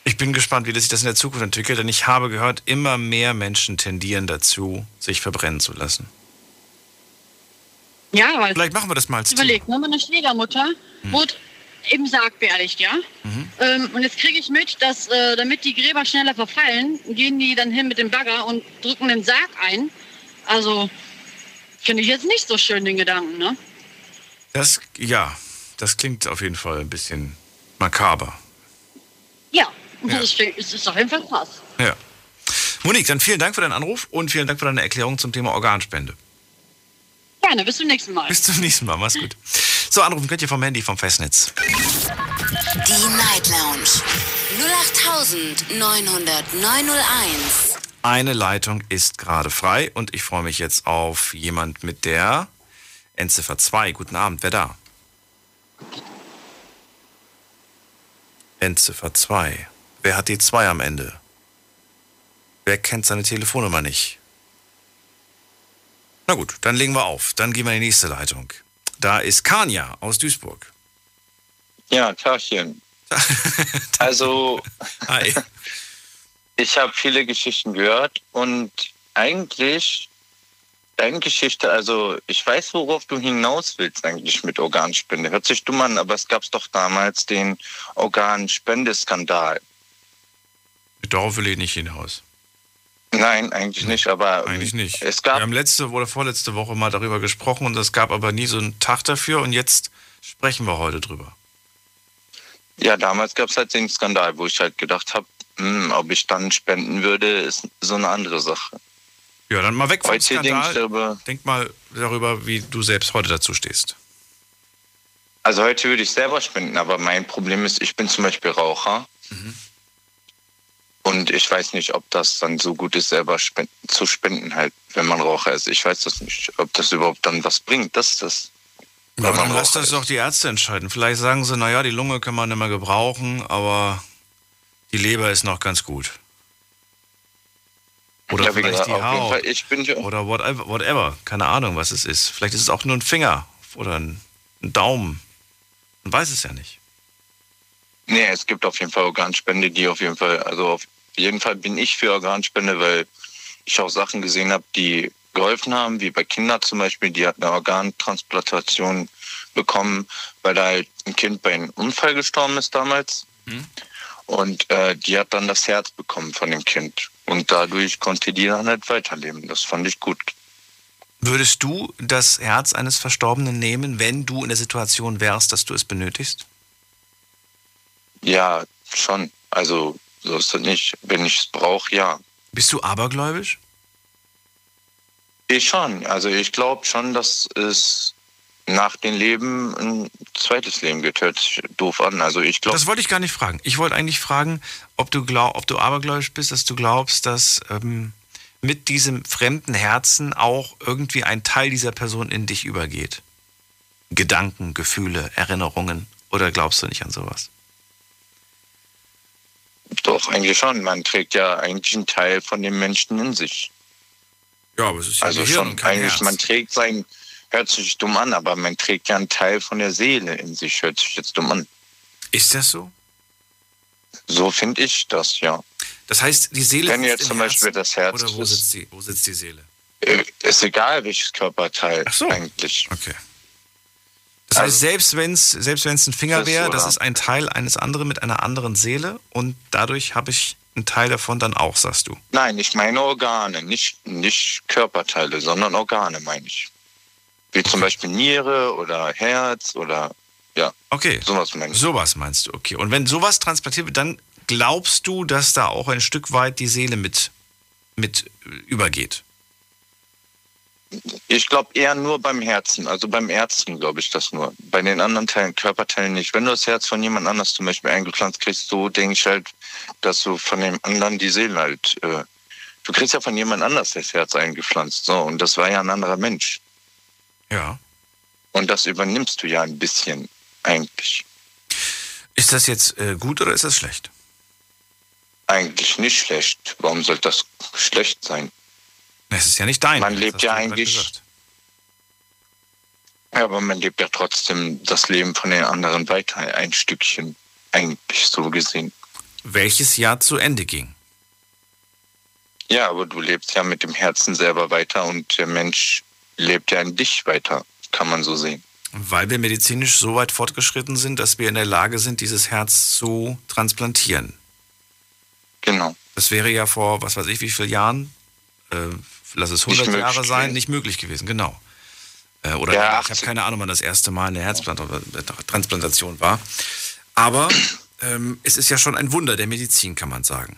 Ich bin gespannt, wie das sich das in der Zukunft entwickelt, denn ich habe gehört, immer mehr Menschen tendieren dazu, sich verbrennen zu lassen. Ja, weil Vielleicht machen wir das mal als Team. überlegt, ne? meine Schwiegermutter wurde im Sarg beerdigt, ja. Ähm, und jetzt kriege ich mit, dass äh, damit die Gräber schneller verfallen, gehen die dann hin mit dem Bagger und drücken den Sarg ein. Also finde ich jetzt nicht so schön den Gedanken, ne? Das, ja, das klingt auf jeden Fall ein bisschen makaber. Ja, Ja. das ist, es ist auf jeden Fall krass. Ja. Monique, dann vielen Dank für deinen Anruf und vielen Dank für deine Erklärung zum Thema Organspende. Gerne, bis zum nächsten Mal. Bis zum nächsten Mal, mach's gut. So, anrufen könnt ihr vom Handy, vom Festnetz. Die Night Lounge 0890901. Eine Leitung ist gerade frei und ich freue mich jetzt auf jemand mit der Endziffer 2. Guten Abend, wer da? Endziffer 2. Wer hat die 2 am Ende? Wer kennt seine Telefonnummer nicht? Na gut, dann legen wir auf. Dann gehen wir in die nächste Leitung. Da ist Kanja aus Duisburg. Ja, Tachchen. [laughs] Also, Hi. [laughs] ich habe viele Geschichten gehört und eigentlich deine Geschichte, also ich weiß, worauf du hinaus willst eigentlich mit Organspende. Hört sich dumm an, aber es gab doch damals den Organspendeskandal. Darauf will ich nicht hinaus. Nein, eigentlich nicht, aber Eigentlich nicht. es gab Wir haben letzte oder vorletzte Woche mal darüber gesprochen und es gab aber nie so einen Tag dafür und jetzt sprechen wir heute drüber. Ja, damals gab es halt den Skandal, wo ich halt gedacht habe, ob ich dann spenden würde, ist so eine andere Sache. Ja, dann mal weg vom Heute Skandal. darüber, Denk mal darüber, wie du selbst heute dazu stehst. also heute würde ich selber spenden, aber mein Problem ist, ich bin zum Beispiel Raucher. Und ich weiß nicht, ob das dann so gut ist, selber spenden, zu spenden halt, wenn man Raucher ist. Ich weiß das nicht, ob das überhaupt dann was bringt. Das ist das. Ja, man dann lass das ist. doch die Ärzte entscheiden. Vielleicht sagen sie, naja, die Lunge kann man nicht mehr gebrauchen, aber die Leber ist noch ganz gut. Oder Ja, vielleicht gesagt, die Haut. Fall, ich bin ja- Oder whatever, whatever. Keine Ahnung, was es ist. Vielleicht ist es auch nur ein Finger oder ein, ein Daumen. Man weiß es ja nicht. Nee, es gibt auf jeden Fall Organspende, die auf jeden Fall, also auf jeden Fall bin ich für Organspende, weil ich auch Sachen gesehen habe, die geholfen haben, wie bei Kindern zum Beispiel, die hat eine Organtransplantation bekommen, weil da halt ein Kind bei einem Unfall gestorben ist damals. Und äh, die hat dann das Herz bekommen von dem Kind. Und dadurch konnte die dann halt weiterleben. Das fand ich gut. Würdest du das Herz eines Verstorbenen nehmen, wenn du in der Situation wärst, dass du es benötigst? Ja, schon. Also so ist es nicht. Wenn ich es brauche, ja. Bist du abergläubisch? Ich schon. Also ich glaube schon, dass es nach dem Leben ein zweites Leben gibt. Hört sich doof an. Also ich glaube, Das wollte ich gar nicht fragen. Ich wollte eigentlich fragen, ob du, glaub, ob du abergläubisch bist, dass du glaubst, dass ähm, mit diesem fremden Herzen auch irgendwie ein Teil dieser Person in dich übergeht. Gedanken, Gefühle, Erinnerungen. Oder glaubst du nicht an sowas? Doch eigentlich schon. Man trägt ja eigentlich einen Teil von dem Menschen in sich. Ja, aber es ist also schon. Eigentlich, man trägt sein, hört sich dumm an, aber man trägt ja einen Teil von der Seele in sich. Hört sich jetzt dumm an. Ist das so? So finde ich das, ja. Das heißt, die Seele Wenn jetzt zum Beispiel Herzen? das Herz Oder wo sitzt die, wo sitzt die Seele? Äh, Ist egal, welches Körperteil Ach so. eigentlich. Okay. Das heißt, Also- selbst wenn es selbst wenn's ein Finger wäre, das ist ein Teil eines anderen mit einer anderen Seele und dadurch habe ich einen Teil davon dann auch, sagst du. Nein, ich meine Organe, nicht, nicht Körperteile, sondern Organe meine ich. Wie zum Beispiel Niere oder Herz oder ja, Okay. sowas meine ich. Sowas meinst du, okay. Und wenn sowas transplantiert wird, dann glaubst du, dass da auch ein Stück weit die Seele mit, mit übergeht. Ich glaube eher nur beim Herzen, also beim Ärzten glaube ich das nur. Bei den anderen Teilen, Körperteilen nicht. Wenn du das Herz von jemand anders zum Beispiel eingepflanzt kriegst, so denke ich halt, dass du von dem anderen die Seele halt, äh, du kriegst ja von jemand anders das Herz eingepflanzt, so, und das war ja ein anderer Mensch. Ja. Und das übernimmst du ja ein bisschen eigentlich. Ist das jetzt äh, gut oder ist das schlecht? Eigentlich nicht schlecht. Warum soll das schlecht sein? Es ist ja nicht dein. Man lebt ja eigentlich-. Ja, aber man lebt ja trotzdem das Leben von den anderen weiter, ein Stückchen, eigentlich so gesehen. Welches Jahr zu Ende ging. Ja, aber du lebst ja mit dem Herzen selber weiter und der Mensch lebt ja in dich weiter, kann man so sehen. Weil wir medizinisch so weit fortgeschritten sind, dass wir in der Lage sind, dieses Herz zu transplantieren. Genau. Das wäre ja vor, was weiß ich, wie vielen Jahren, äh, lass es 100 Nicht Jahre sein, gewesen. nicht möglich gewesen, genau. Äh, oder Ja, ich habe 80. keine Ahnung, wann das erste Mal eine Herztransplantation war. Aber ähm, es ist ja schon ein Wunder der Medizin, kann man sagen.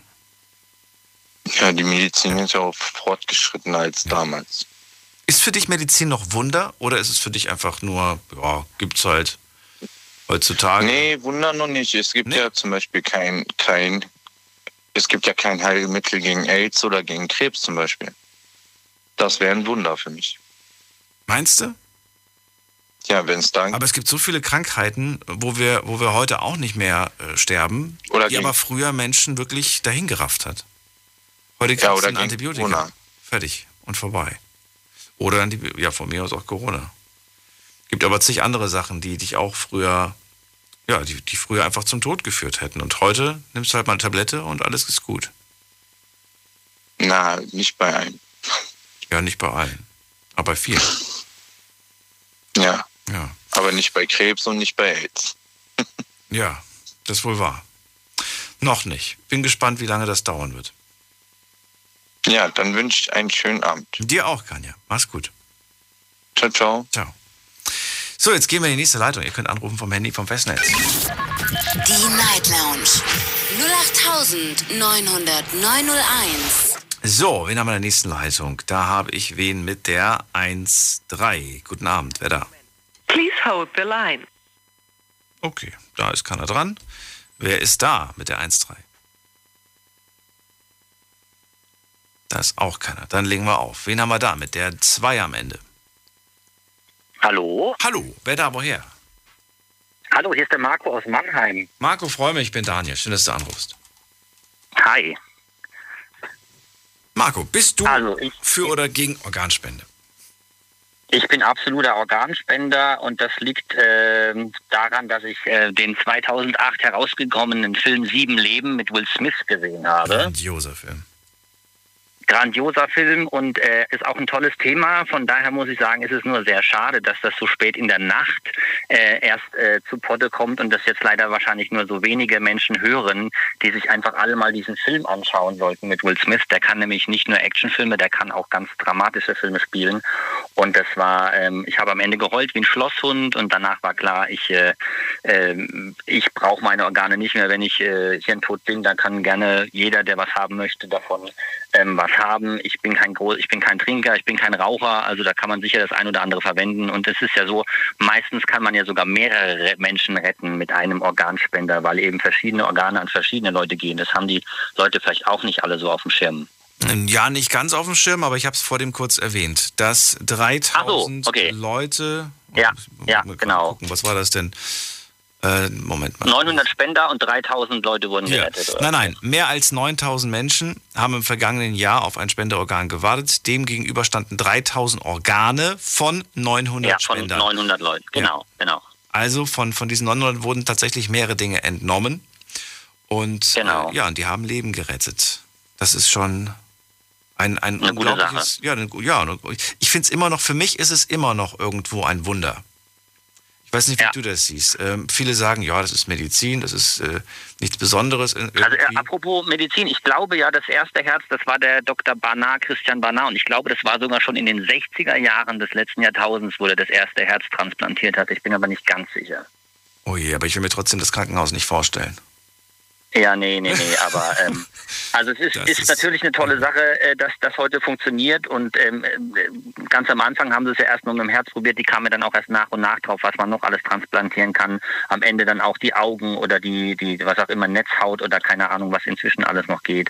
Ja, die Medizin ist ja auch fortgeschrittener als damals. Ist für dich Medizin noch Wunder oder ist es für dich einfach nur, ja, gibt's halt heutzutage? Nee, Wunder noch nicht. Es gibt Nee. ja zum Beispiel kein, kein, es gibt ja kein Heilmittel gegen AIDS oder gegen Krebs zum Beispiel. Das wäre ein Wunder für mich. Meinst du? Ja, wenn es dann Aber es gibt so viele Krankheiten, wo wir, wo wir heute auch nicht mehr äh, sterben, Oder die aber früher Menschen wirklich dahingerafft hat. Heute kriegst Ja, du oder ein Antibiotika. Corona. Fertig und vorbei. Oder Antibi ja, von mir aus auch Corona. Gibt aber zig andere Sachen, die dich auch früher, ja, die, die früher einfach zum Tod geführt hätten. Und heute nimmst du halt mal eine Tablette und alles ist gut. na, nicht bei einem. Ja, nicht bei allen. Aber bei vielen. [laughs] Ja, Ja. aber nicht bei Krebs und nicht bei AIDS. [laughs] Ja, das ist wohl wahr. Noch nicht. Bin gespannt, wie lange das dauern wird. Ja, dann wünsche ich einen schönen Abend. Dir auch, Kanja. Mach's gut. Ciao, ciao. Ciao. So, jetzt gehen wir in die nächste Leitung. Ihr könnt anrufen vom Handy vom Festnetz. Die Night Lounge 0890901. So, wen haben wir in der nächsten Leitung? Da habe ich wen mit der 1-3. Guten Abend, wer da? Please hold the line. Okay, da ist keiner dran. Wer ist da mit der 1-3? Da ist auch keiner. Dann legen wir auf. Wen haben wir da mit der 2 am Ende? Hallo? Hallo, wer da woher? Hallo, hier ist der Marco aus Mannheim. Marco, freue mich, ich bin Daniel. Schön, dass du anrufst. Hi. Marco, bist du Also, ich, für oder gegen Organspende? ich bin absoluter Organspender und das liegt ähm, daran, dass ich äh, den 2008 herausgekommenen Film Sieben Leben mit Will Smith gesehen habe. Grandioser Film. Grandioser Film und äh, ist auch ein tolles Thema. Von daher muss ich sagen, ist es nur sehr schade, dass das so spät in der Nacht äh, erst äh, zu Potte kommt und das jetzt leider wahrscheinlich nur so wenige Menschen hören, die sich einfach alle mal diesen Film anschauen sollten mit Will Smith. Der kann nämlich nicht nur Actionfilme, der kann auch ganz dramatische Filme spielen. Und das war, ähm, ich habe am Ende geheult wie ein Schlosshund und danach war klar, ich, äh, ähm, ich brauche meine Organe nicht mehr. Wenn ich äh, hirntot bin, dann kann gerne jeder, der was haben möchte, davon ähm, was haben. Ich bin kein Groß, ich bin kein Trinker, ich bin kein Raucher, also da kann man sicher das ein oder andere verwenden. Und es ist ja so, meistens kann man ja sogar mehrere Menschen retten mit einem Organspender, weil eben verschiedene Organe an verschiedene Leute gehen. Das haben die Leute vielleicht auch nicht alle so auf dem Schirm. Ja, nicht ganz auf dem Schirm, aber ich habe es vor dem kurz erwähnt, dass 3000 Ach so, okay. Leute. Ja, ja, genau. Gucken, was war das denn? Äh, Moment mal. 900 Spender und 3000 Leute wurden Ja. gerettet. oder? Nein, nein, mehr als 9000 Menschen haben im vergangenen Jahr auf ein Spenderorgan gewartet. Demgegenüber standen 3000 Organe von 900 Ja, von Spendern. 900 Leuten. Genau, genau. Also von, von diesen 900 wurden tatsächlich mehrere Dinge entnommen. Und Genau. äh, ja, und die haben Leben gerettet. Das ist schon ein, ein Eine gute unglaubliches. Ja, eine, ja, ich finde es immer noch, für mich ist es immer noch irgendwo ein Wunder. Ich weiß nicht, wie Ja. du das siehst. Ähm, viele sagen, ja, das ist Medizin, das ist äh, nichts Besonderes. in- Also äh, irgendwie. apropos Medizin, ich glaube ja, das erste Herz, das war der Dr. Barnard, Christian Barnard. Und ich glaube, das war sogar schon in den 60er Jahren des letzten Jahrtausends, wo er das erste Herz transplantiert hat. Ich bin aber nicht ganz sicher. oh je, aber ich will mir trotzdem das Krankenhaus nicht vorstellen. Ja, nee, nee, nee, [laughs] aber ähm, also es ist, ist, ist- natürlich eine tolle Sache, äh, dass das heute funktioniert und ähm, äh, ganz am Anfang haben sie es ja erst nur mit dem Herz probiert, die kamen dann auch erst nach und nach drauf, was man noch alles transplantieren kann. Am Ende dann auch die Augen oder die, die was auch immer, Netzhaut oder keine Ahnung, was inzwischen alles noch geht.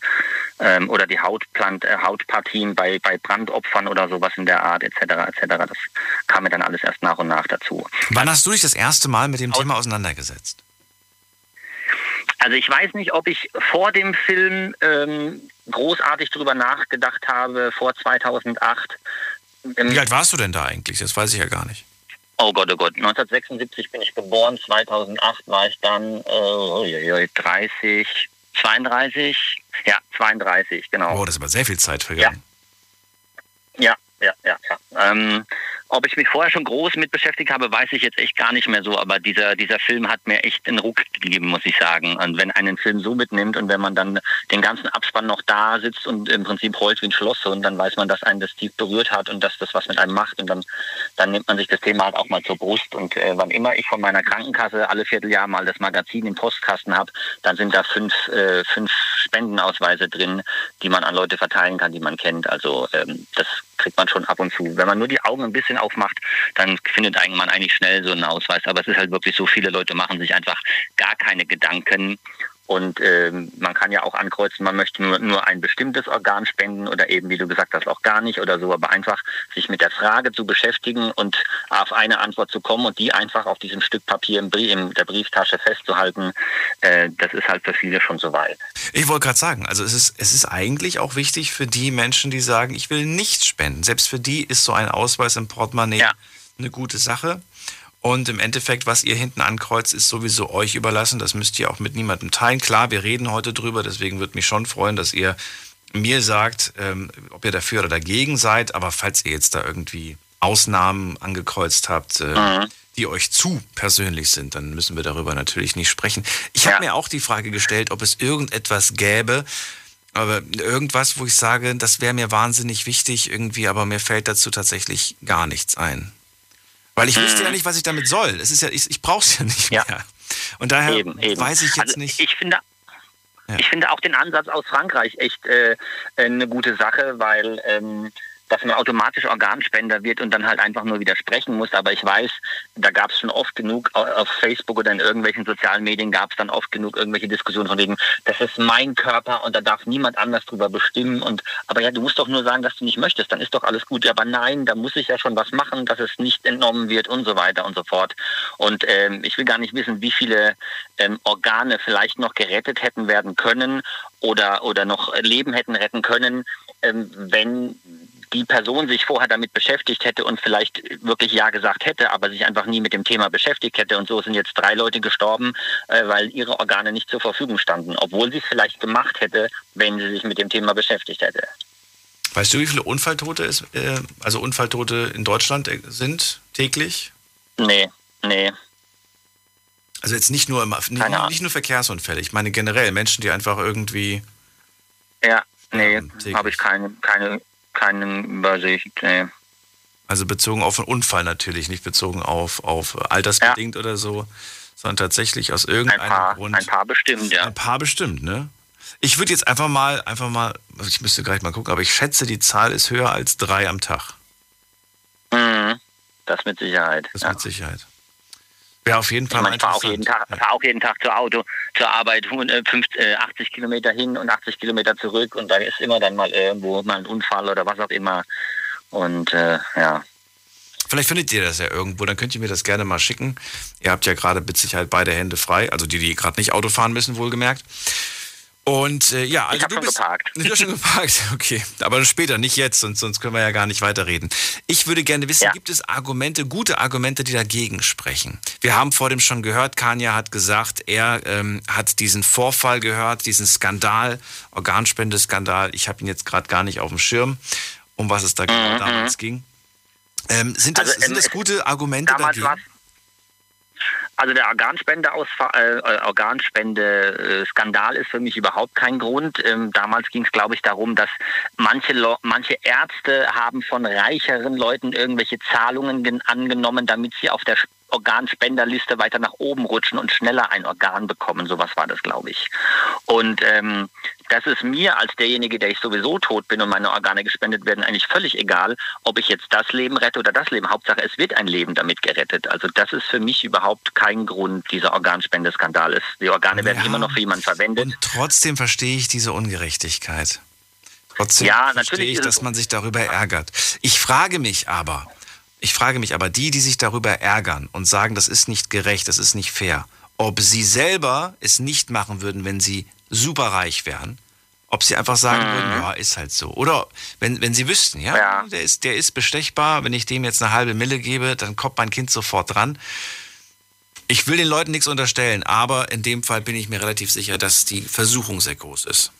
Ähm, oder die Hautplant, äh, Hautpartien bei, bei Brandopfern oder sowas in der Art, etc. etc. Das kam mir dann alles erst nach und nach dazu. Wann hast du dich das erste Mal mit dem Thema auseinandergesetzt? Also ich weiß nicht, ob ich vor dem Film ähm, großartig drüber nachgedacht habe, vor 2008. Ähm, Wie alt warst du denn da eigentlich? Das weiß ich ja gar nicht. Oh Gott, oh Gott. 1976 bin ich geboren, 2008 war ich dann äh, 30, 32, ja, 32, genau. Oh, das ist aber sehr viel Zeit vergangen. Ja, ja, ja, ja. Ähm, Ob ich mich vorher schon groß mit beschäftigt habe, weiß ich jetzt echt gar nicht mehr so. Aber dieser, dieser Film hat mir echt einen Ruck gegeben, muss ich sagen. Und wenn einen Film so mitnimmt und wenn man dann den ganzen Abspann noch da sitzt und im Prinzip heult wie ein Schloss und dann weiß man, dass einen das tief berührt hat und dass das was mit einem macht. Und dann, dann nimmt man sich das Thema halt auch mal zur Brust. Und äh, wann immer ich von meiner Krankenkasse alle Vierteljahr mal das Magazin im Postkasten habe, dann sind da fünf, äh, fünf Spendenausweise drin, die man an Leute verteilen kann, die man kennt. Also ähm, das kriegt man schon ab und zu. Wenn man nur die Augen ein bisschen aufmacht, dann findet man eigentlich schnell so einen Ausweis. Aber es ist halt wirklich so, viele Leute machen sich einfach gar keine Gedanken und ähm, man kann ja auch ankreuzen, man möchte nur, nur ein bestimmtes Organ spenden oder eben, wie du gesagt hast, auch gar nicht oder so, aber einfach sich mit der Frage zu beschäftigen und auf eine Antwort zu kommen und die einfach auf diesem Stück Papier im Brief, in der Brieftasche festzuhalten, äh, das ist halt für viele schon so weit. Ich wollte gerade sagen, also es ist, es ist eigentlich auch wichtig für die Menschen, die sagen, ich will nichts spenden. Selbst für die ist so ein Ausweis im Portemonnaie ja. eine gute Sache. Und im Endeffekt, was ihr hinten ankreuzt, ist sowieso euch überlassen. Das müsst ihr auch mit niemandem teilen. Klar, wir reden heute drüber, deswegen würde mich schon freuen, dass ihr mir sagt, ähm, ob ihr dafür oder dagegen seid. Aber falls ihr jetzt da irgendwie Ausnahmen angekreuzt habt, äh, mhm. die euch zu persönlich sind, dann müssen wir darüber natürlich nicht sprechen. Ich ja. habe mir auch die Frage gestellt, ob es irgendetwas gäbe, aber irgendwas, wo ich sage, das wäre mir wahnsinnig wichtig irgendwie, aber mir fällt dazu tatsächlich gar nichts ein. Weil ich wüsste ja nicht, was ich damit soll. Es ist ja, ich, ich brauche es ja nicht mehr. Ja. Und daher eben, eben. weiß ich jetzt also nicht. Ich finde, ja. ich finde auch den Ansatz aus Frankreich echt äh, eine gute Sache, weil ähm, dass man automatisch Organspender wird und dann halt einfach nur widersprechen muss. Aber ich weiß, da gab es schon oft genug auf Facebook oder in irgendwelchen sozialen Medien gab es dann oft genug irgendwelche Diskussionen von wegen, das ist mein Körper und da darf niemand anders drüber bestimmen. Und aber ja, du musst doch nur sagen, dass du nicht möchtest, dann ist doch alles gut. Aber nein, da muss ich ja schon was machen, dass es nicht entnommen wird und so weiter und so fort. Und ähm, ich will gar nicht wissen, wie viele ähm, Organe vielleicht noch gerettet hätten werden können oder oder noch Leben hätten retten können, ähm, wenn die Person sich vorher damit beschäftigt hätte und vielleicht wirklich Ja gesagt hätte, aber sich einfach nie mit dem Thema beschäftigt hätte. Und so sind jetzt drei Leute gestorben, äh, weil ihre Organe nicht zur Verfügung standen, obwohl sie es vielleicht gemacht hätte, wenn sie sich mit dem Thema beschäftigt hätte. Weißt du, wie viele Unfalltote es, äh, also Unfalltote in Deutschland äh, sind täglich? Nee, nee. Also jetzt nicht nur, nicht, nicht nur Verkehrsunfälle, ich meine generell Menschen, die einfach irgendwie. Ja, nee, ähm, habe ich keine, keine keinen Übersicht. Nee. Also bezogen auf einen Unfall natürlich, nicht bezogen auf, auf altersbedingt ja. oder so, sondern tatsächlich aus irgendeinem ein paar, Grund. Ein paar bestimmt, ja. Ein paar bestimmt, ne? Ich würde jetzt einfach mal, einfach mal, ich müsste gleich mal gucken, aber ich schätze, die Zahl ist höher als drei am Tag. Mhm. Das mit Sicherheit. Das ja. mit Sicherheit. Wäre auf jeden Fall ich, fahre auch jeden Tag, ja. fahr auch jeden Tag zur Auto, zur Arbeit, 50, äh, 80 Kilometer hin und 80 Kilometer zurück und da ist immer dann mal irgendwo mal ein Unfall oder was auch immer. Und äh, ja. Vielleicht findet ihr das ja irgendwo, dann könnt ihr mir das gerne mal schicken. Ihr habt ja gerade mit Sicherheit beide Hände frei, also die, die gerade nicht Auto fahren müssen, wohlgemerkt. Und äh, ja, also ich du schon bist, geparkt. [laughs] Du hast schon geparkt, [laughs] okay. Aber später, nicht jetzt, sonst, sonst können wir ja gar nicht weiterreden. Ich würde gerne wissen, ja. gibt es Argumente, gute Argumente, die dagegen sprechen? Wir haben vor dem schon gehört, Kanya hat gesagt, er ähm, hat diesen Vorfall gehört, diesen Skandal, Organspendeskandal. Ich habe ihn jetzt gerade gar nicht auf dem Schirm, um was es da genau mhm. damals ging. Ähm, sind, das, also, sind das gute Argumente dagegen? Also der Organspende-Skandal äh, äh, ist für mich überhaupt kein Grund. Ähm, damals ging es, glaube ich, darum, dass manche, manche Ärzte haben von reicheren Leuten irgendwelche Zahlungen angenommen, damit sie auf der Organspenderliste weiter nach oben rutschen und schneller ein Organ bekommen. Sowas war das, glaube ich. Und ähm, das ist mir als derjenige, der ich sowieso tot bin und meine Organe gespendet werden, eigentlich völlig egal, ob ich jetzt das Leben rette oder das Leben. Hauptsache, es wird ein Leben damit gerettet. Also das ist für mich überhaupt kein Grund, dieser Organspendeskandal ist. Die Organe werden ja, immer noch für jemanden verwendet. Und trotzdem verstehe ich diese Ungerechtigkeit. Trotzdem ja, verstehe ich, dass man sich darüber ärgert. Ich frage mich aber, ich frage mich aber, die, die sich darüber ärgern und sagen, das ist nicht gerecht, das ist nicht fair, ob sie selber es nicht machen würden, wenn sie superreich wären, ob sie einfach sagen mhm. würden, ja, ist halt so. Oder wenn, wenn sie wüssten, ja, ja, Der, ist, der ist bestechbar, wenn ich dem jetzt eine halbe Mille gebe, dann kommt mein Kind sofort dran. Ich will den Leuten nichts unterstellen, aber in dem Fall bin ich mir relativ sicher, dass die Versuchung sehr groß ist.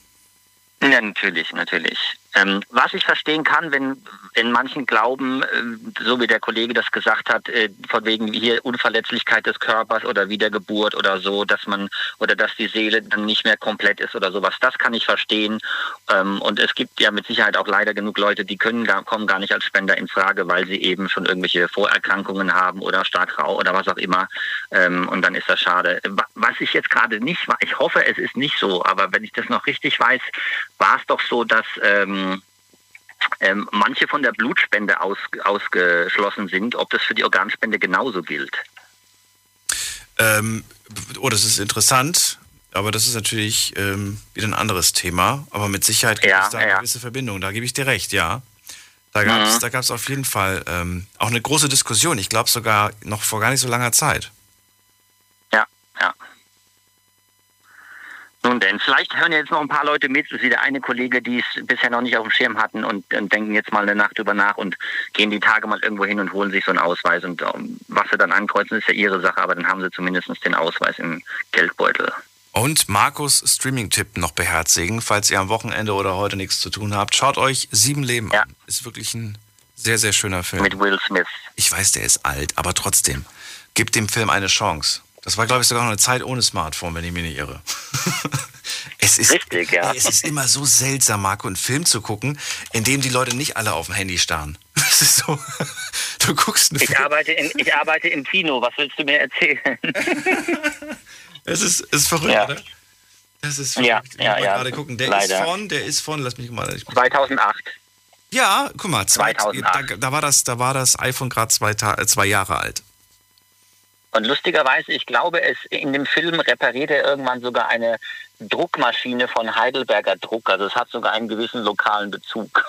Ja, natürlich, natürlich. Ähm, was ich verstehen kann, wenn in manchen glauben, äh, so wie der Kollege das gesagt hat, äh, von wegen hier Unverletzlichkeit des Körpers oder Wiedergeburt oder so, dass man oder dass die Seele dann nicht mehr komplett ist oder sowas, das kann ich verstehen. Ähm, und es gibt ja mit Sicherheit auch leider genug Leute, die können gar, kommen gar nicht als Spender in Frage, weil sie eben schon irgendwelche Vorerkrankungen haben oder stark rau oder was auch immer. Ähm, und dann ist das schade. Was ich jetzt gerade nicht ich hoffe, es ist nicht so, aber wenn ich das noch richtig weiß, war es doch so, dass ähm, ähm, manche von der Blutspende aus, ausgeschlossen sind, ob das für die Organspende genauso gilt. Ähm, oh, das ist interessant, aber das ist natürlich ähm, wieder ein anderes Thema. Aber mit Sicherheit gibt Ja, es da eine ja. gewisse Verbindung. Da gebe ich dir recht, ja. Da gab es Mhm. da gab's auf jeden Fall ähm, auch eine große Diskussion. Ich glaube sogar noch vor gar nicht so langer Zeit. Ja, ja. Nun denn, vielleicht hören jetzt noch ein paar Leute mit, wie der eine Kollege, die es bisher noch nicht auf dem Schirm hatten und, und denken jetzt mal eine Nacht drüber nach und gehen die Tage mal irgendwo hin und holen sich so einen Ausweis. Und ähm, was sie dann ankreuzen, ist ja ihre Sache, aber dann haben sie zumindest den Ausweis im Geldbeutel. Und Markus Streaming-Tipp noch beherzigen, falls ihr am Wochenende oder heute nichts zu tun habt. Schaut euch Sieben Leben an. Ist wirklich ein sehr, sehr schöner Film. Mit Will Smith. Ich weiß, der ist alt, aber trotzdem. Gebt dem Film eine Chance. Das war, glaube ich, sogar noch eine Zeit ohne Smartphone, wenn ich mich nicht irre. [laughs] es ist, Richtig, ja. Es ist immer so seltsam, Marco, einen Film zu gucken, in dem die Leute nicht alle auf dem Handy starren. [laughs] Es ist so, du guckst einen Ich Film. arbeite, in, ich arbeite im Kino, was willst du mir erzählen? [laughs] Es ist, ist verrückt, Ja. oder? Das ist Ja, verrückt. ja, Mal ja. gerade gucken. Der Leider. ist von, der ist von, lass mich mal. Ich, 2008. ja, guck mal, zwei, 2008. Da, da, war das, da war das iPhone gerade zwei, zwei Jahre alt. Und lustigerweise, ich glaube, es in dem Film repariert er irgendwann sogar eine Druckmaschine von Heidelberger Druck. Also es hat sogar einen gewissen lokalen Bezug.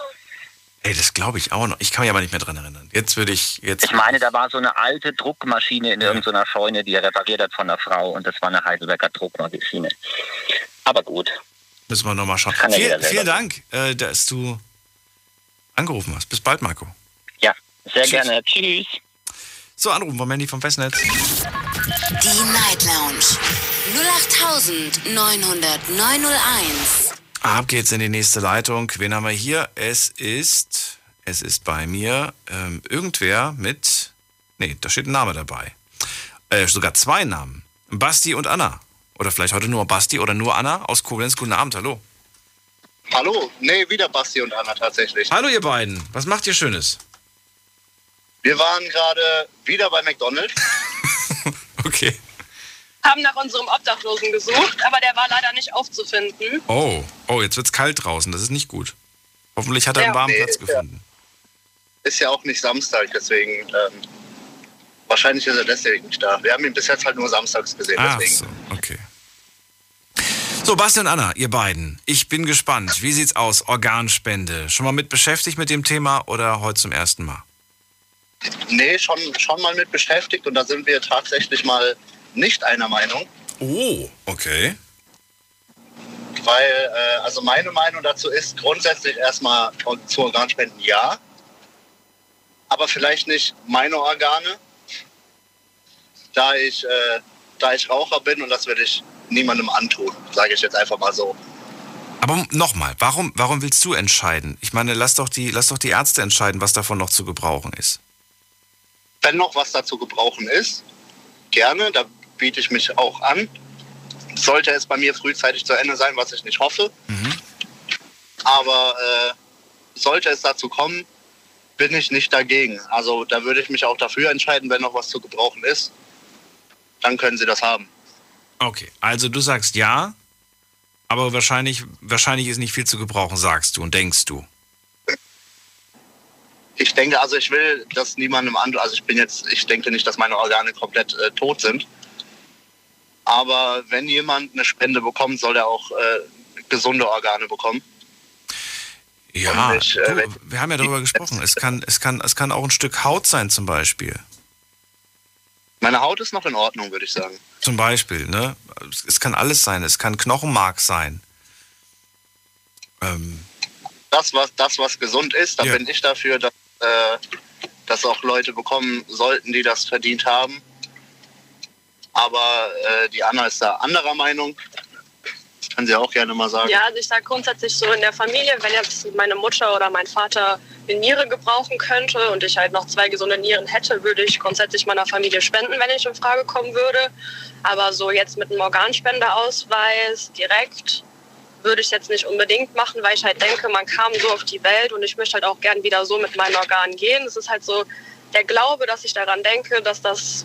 Ey, das glaube ich auch noch. Ich kann mich aber nicht mehr dran erinnern. Jetzt würde ich jetzt. Ich meine, da war so eine alte Druckmaschine in irgendeiner Scheune, die er repariert hat von einer Frau und das war eine Heidelberger Druckmaschine. Aber gut. Müssen wir nochmal schauen. Ja Viel, vielen Dank, äh, dass du angerufen hast. Bis bald, Marco. Ja, sehr Tschüss. gerne. Tschüss. So, anrufen vom Mandy vom Festnetz. Die Night Lounge 0890901. Ab geht's in die nächste Leitung. Wen haben wir hier? Es ist, es ist bei mir ähm, irgendwer mit, nee, da steht ein Name dabei. Äh, sogar zwei Namen. Basti und Anna. Oder vielleicht heute nur Basti oder nur Anna aus Koblenz. Guten Abend, hallo. Hallo, nee, wieder Basti und Anna tatsächlich. Hallo ihr beiden. Was macht ihr Schönes? Wir waren gerade wieder bei McDonald's. [laughs] Okay. Haben nach unserem Obdachlosen gesucht, aber der war leider nicht aufzufinden. Oh, oh, jetzt wird's kalt draußen. Das ist nicht gut. Hoffentlich hat er einen Ja. warmen Nee, Platz ja. gefunden. Ist ja auch nicht Samstag, deswegen ähm, wahrscheinlich ist er deswegen nicht da. Wir haben ihn bis jetzt halt nur samstags gesehen, Ach deswegen. so, okay. So, Basti und Anna, ihr beiden. Ich bin gespannt. Wie sieht's aus? Organspende. Schon mal mit beschäftigt mit dem Thema oder heute zum ersten Mal? Nee, schon, schon mal mit beschäftigt und da sind wir tatsächlich mal nicht einer Meinung, Oh, okay. weil äh, also meine Meinung dazu ist grundsätzlich erstmal zu Organspenden ja, aber vielleicht nicht meine Organe, da ich, äh, da ich Raucher bin und das will ich niemandem antun, sage ich jetzt einfach mal so. Aber nochmal, warum, warum willst du entscheiden? Ich meine, lass doch, die, lass doch die Ärzte entscheiden, was davon noch zu gebrauchen ist. Wenn noch was dazu gebrauchen ist, gerne, da biete ich mich auch an. Sollte es bei mir frühzeitig zu Ende sein, was ich nicht hoffe. Aber äh, sollte es dazu kommen, bin ich nicht dagegen. Also da würde ich mich auch dafür entscheiden, wenn noch was zu gebrauchen ist. Dann können sie das haben. Okay, also du sagst ja, aber wahrscheinlich, wahrscheinlich ist nicht viel zu gebrauchen, sagst du und denkst du. Ich denke, also ich will das niemandem an. Also ich bin jetzt, ich denke nicht, dass meine Organe komplett äh, tot sind. Aber wenn jemand eine Spende bekommt, soll er auch äh, gesunde Organe bekommen. Ja, ich, äh, du, wir haben ja darüber gesprochen. Es kann, es, kann, es kann auch ein Stück Haut sein zum Beispiel. Meine Haut ist noch in Ordnung, würde ich sagen. Zum Beispiel, ne? Es kann alles sein. Es kann Knochenmark sein. Ähm, Das, was, das, was gesund ist, da Ja. bin ich dafür, dass, äh, dass auch Leute bekommen sollten, die das verdient haben. Aber äh, die Anna ist da anderer Meinung. Das können Sie auch gerne mal sagen. Ja, also ich sage grundsätzlich so in der Familie, wenn jetzt meine Mutter oder mein Vater eine Niere gebrauchen könnte und ich halt noch zwei gesunde Nieren hätte, würde ich grundsätzlich meiner Familie spenden, wenn ich in Frage kommen würde. Aber so jetzt mit einem Organspendeausweis direkt würde ich jetzt nicht unbedingt machen, weil ich halt denke, man kam so auf die Welt und ich möchte halt auch gern wieder so mit meinen Organen gehen. Es ist halt so der Glaube, dass ich daran denke, dass das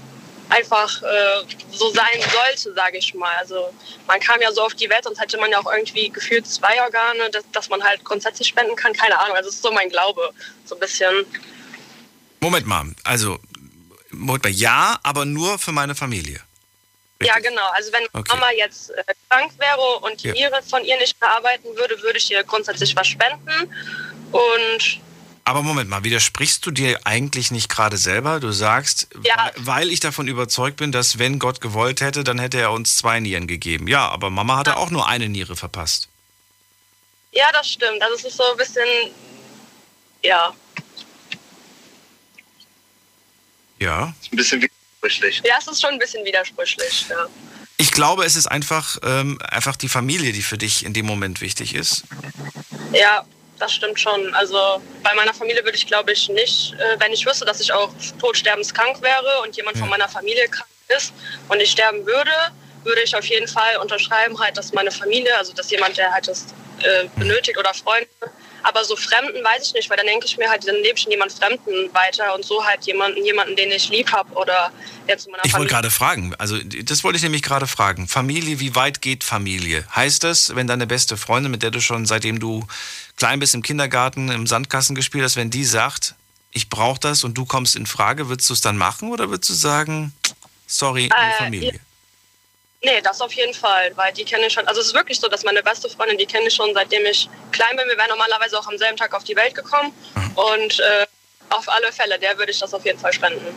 einfach äh, so sein sollte, sage ich mal. Also man kam ja so auf die Welt, sonst hätte man ja auch irgendwie gefühlt zwei Organe, dass, dass man halt grundsätzlich spenden kann. Keine Ahnung, also das ist so mein Glaube, so ein bisschen. Moment mal, also Moment mal, ja, aber nur für meine Familie. Ja, genau. Also wenn Okay. Mama jetzt äh, krank wäre und die Ja. Niere von ihr nicht mehr arbeiten würde, würde ich ihr grundsätzlich was spenden. Und Aber Moment mal, widersprichst du dir eigentlich nicht gerade selber? Du sagst, Ja. weil- ich davon überzeugt bin, dass wenn Gott gewollt hätte, dann hätte er uns zwei Nieren gegeben. Ja, aber Mama hatte auch nur eine Niere verpasst. ja, das stimmt. Also es ist so ein bisschen, ja. Ja. Ein bisschen widersprüchlich. Ja, es ist schon ein bisschen widersprüchlich, ja. Ich glaube, es ist einfach, ähm, einfach die Familie, die für dich in dem Moment wichtig ist. Ja, das stimmt schon. Also bei meiner Familie würde ich, glaube ich, nicht, äh, wenn ich wüsste, dass ich auch todsterbenskrank wäre und jemand von meiner Familie krank ist und ich sterben würde, würde ich auf jeden Fall unterschreiben, halt, dass meine Familie, also dass jemand, der halt das äh, benötigt oder Freunde, aber so Fremden weiß ich nicht, weil dann denke ich mir halt, dann lebe ich in jemand Fremden weiter und so halt jemanden, jemanden, den ich lieb habe oder der zu meiner Ich wollte Familie. gerade fragen, also das wollte ich nämlich gerade fragen. Familie, wie weit geht Familie? Heißt das, wenn deine beste Freundin, mit der du schon seitdem du klein bist im Kindergarten im Sandkasten gespielt hast, wenn die sagt, ich brauche das und du kommst in Frage, würdest du es dann machen oder würdest du sagen, sorry, Äh, Familie? Nee, das auf jeden Fall, weil die kenne ich schon. Also es ist wirklich so, dass meine beste Freundin, die kenne ich schon seitdem ich klein bin. Wir wären normalerweise auch am selben Tag auf die Welt gekommen. Und äh, auf alle Fälle, der würde ich das auf jeden Fall spenden.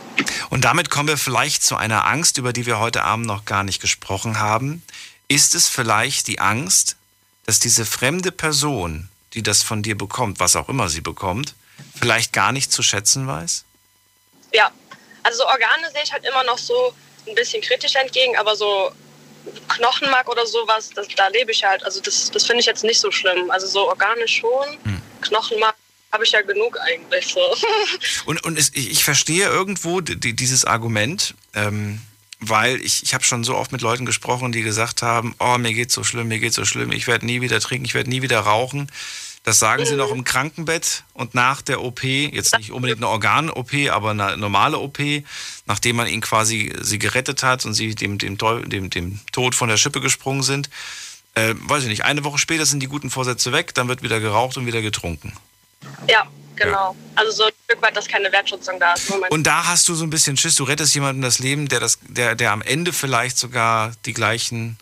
Und damit kommen wir vielleicht zu einer Angst, über die wir heute Abend noch gar nicht gesprochen haben. Ist es vielleicht die Angst, dass diese fremde Person, die das von dir bekommt, was auch immer sie bekommt, vielleicht gar nicht zu schätzen weiß? Ja, also so Organe sehe ich halt immer noch so ein bisschen kritisch entgegen, aber so Knochenmark oder sowas, das, da lebe ich halt. Also das, das finde ich jetzt nicht so schlimm. Also so Organe schon, Knochenmark habe ich ja genug eigentlich so. [laughs] Und, und es, ich, ich verstehe irgendwo die, dieses Argument, ähm, weil ich, ich habe schon so oft mit Leuten gesprochen, die gesagt haben, oh, mir geht's so schlimm, mir geht's so schlimm, ich werde nie wieder trinken, ich werde nie wieder rauchen. Das sagen sie noch im Krankenbett und nach der OP, jetzt nicht unbedingt eine Organ-OP, aber eine normale OP, nachdem man ihn quasi sie gerettet hat und sie dem, dem, dem, dem Tod von der Schippe gesprungen sind. Äh, weiß ich nicht, eine Woche später sind die guten Vorsätze weg, dann wird wieder geraucht und wieder getrunken. ja, genau. Also so ein Stück weit, dass keine Wertschätzung da ist. Moment. Und da hast du so ein bisschen Schiss, du rettest jemandem das Leben, der, das, der, der am Ende vielleicht sogar die gleichen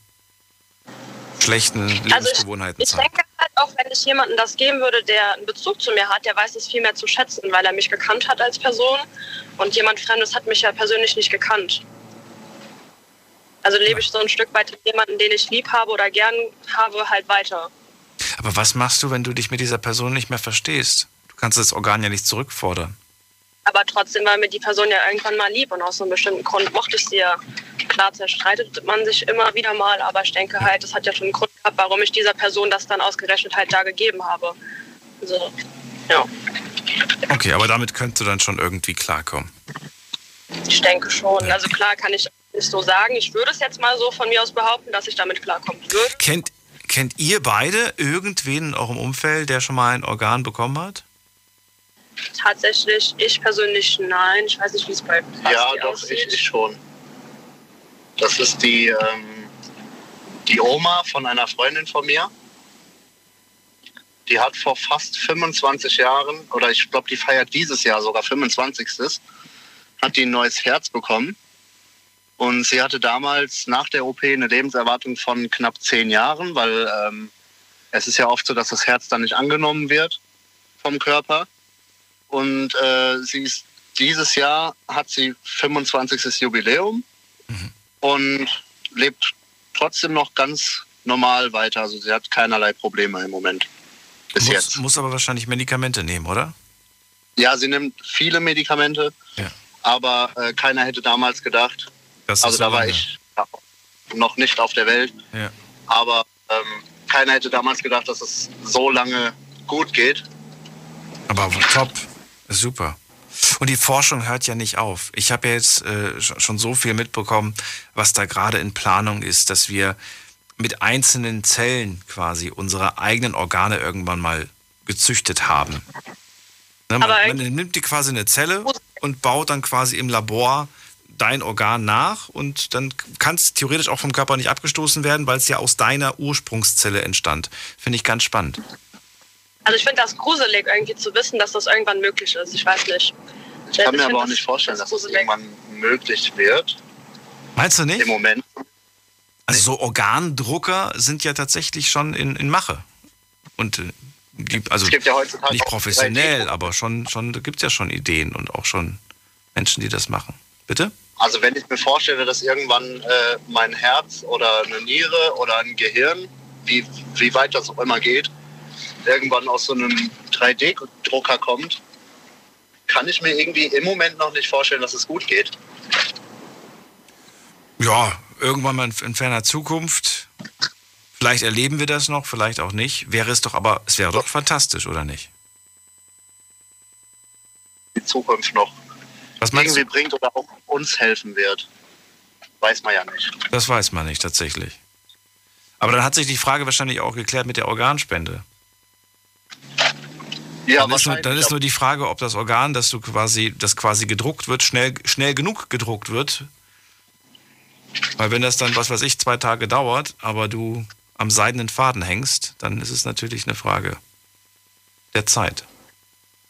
schlechten Also ich, Lebensgewohnheiten ich zeigt. denke auch, wenn ich jemandem das geben würde, der einen Bezug zu mir hat, der weiß es viel mehr zu schätzen, weil er mich gekannt hat als Person. Und jemand Fremdes hat mich ja persönlich nicht gekannt. Also lebe ich so ein Stück weit mit jemandem, den ich lieb habe oder gern habe, halt weiter. Aber was machst du, wenn du dich mit dieser Person nicht mehr verstehst? Du kannst das Organ ja nicht zurückfordern. Aber trotzdem war mir die Person ja irgendwann mal lieb und aus so einem bestimmten Grund mochte ich sie ja. Klar zerstreitet man sich immer wieder mal, aber ich denke halt, es hat ja schon einen Grund gehabt, warum ich dieser Person das dann ausgerechnet halt da gegeben habe. Also, ja, Okay, aber damit könntest du dann schon irgendwie klarkommen. ich denke schon. Also klar kann ich nicht so sagen. Ich würde es jetzt mal so von mir aus behaupten, dass ich damit klarkommen würde. Kennt, kennt ihr beide irgendwen in eurem Umfeld, der schon mal ein Organ bekommen hat? Tatsächlich, ich persönlich nein. Ich weiß nicht, wie es bei Basti Ja, doch, aussieht. ich, ich schon. Das ist die, ähm, die Oma von einer Freundin von mir. Die hat vor fast 25 Jahren, oder ich glaube, die feiert dieses Jahr sogar 25. hat die ein neues Herz bekommen. Und sie hatte damals nach der OP eine Lebenserwartung von knapp 10 Jahren, weil ähm, es ist ja oft so, dass das Herz dann nicht angenommen wird vom Körper. Und äh, sie ist dieses Jahr hat sie 25. Jubiläum und lebt trotzdem noch ganz normal weiter. Also sie hat keinerlei Probleme im Moment. Bis muss, jetzt. muss aber wahrscheinlich Medikamente nehmen, oder? Ja, sie nimmt viele Medikamente, Ja. aber äh, keiner hätte damals gedacht. Das also so da war ich noch nicht auf der Welt. Ja. Aber ähm, keiner hätte damals gedacht, dass es so lange gut geht. Aber top, super. Und die Forschung hört ja nicht auf. Ich habe ja jetzt äh, schon so viel mitbekommen, was da gerade in Planung ist, dass wir mit einzelnen Zellen quasi unsere eigenen Organe irgendwann mal gezüchtet haben. Ne, man, man nimmt die quasi eine Zelle und baut dann quasi im Labor dein Organ nach und dann kann es theoretisch auch vom Körper nicht abgestoßen werden, weil es ja aus deiner Ursprungszelle entstand. Finde ich ganz spannend. Also ich finde das gruselig, irgendwie zu wissen, dass das irgendwann möglich ist. Ich weiß nicht. Ich kann mir aber auch nicht vorstellen, dass das irgendwann möglich wird. Meinst du nicht? Im Moment. Also so Organdrucker sind ja tatsächlich schon in, in Mache. Und äh, die, also ja nicht professionell, aber schon, schon da gibt es ja schon Ideen und auch schon Menschen, die das machen. Bitte? Also wenn ich mir vorstelle, dass irgendwann äh, mein Herz oder eine Niere oder ein Gehirn, wie, wie weit das auch immer geht, irgendwann aus so einem 3D-Drucker kommt, kann ich mir irgendwie im Moment noch nicht vorstellen, dass es gut geht. Ja, irgendwann mal in ferner Zukunft. Vielleicht erleben wir das noch, vielleicht auch nicht. Wäre es doch aber, es wäre doch fantastisch, oder nicht? Die Zukunft noch Was meinst irgendwie du? bringt oder auch uns helfen wird. Weiß man ja nicht. Das weiß man nicht tatsächlich. Aber dann hat sich die Frage wahrscheinlich auch geklärt mit der Organspende. Ja, dann, ist nur, dann ist nur die Frage, ob das Organ, das du quasi, das quasi gedruckt wird, schnell, schnell genug gedruckt wird. Weil wenn das dann, was weiß ich, zwei Tage dauert, aber du am seidenen Faden hängst, dann ist es natürlich eine Frage der Zeit.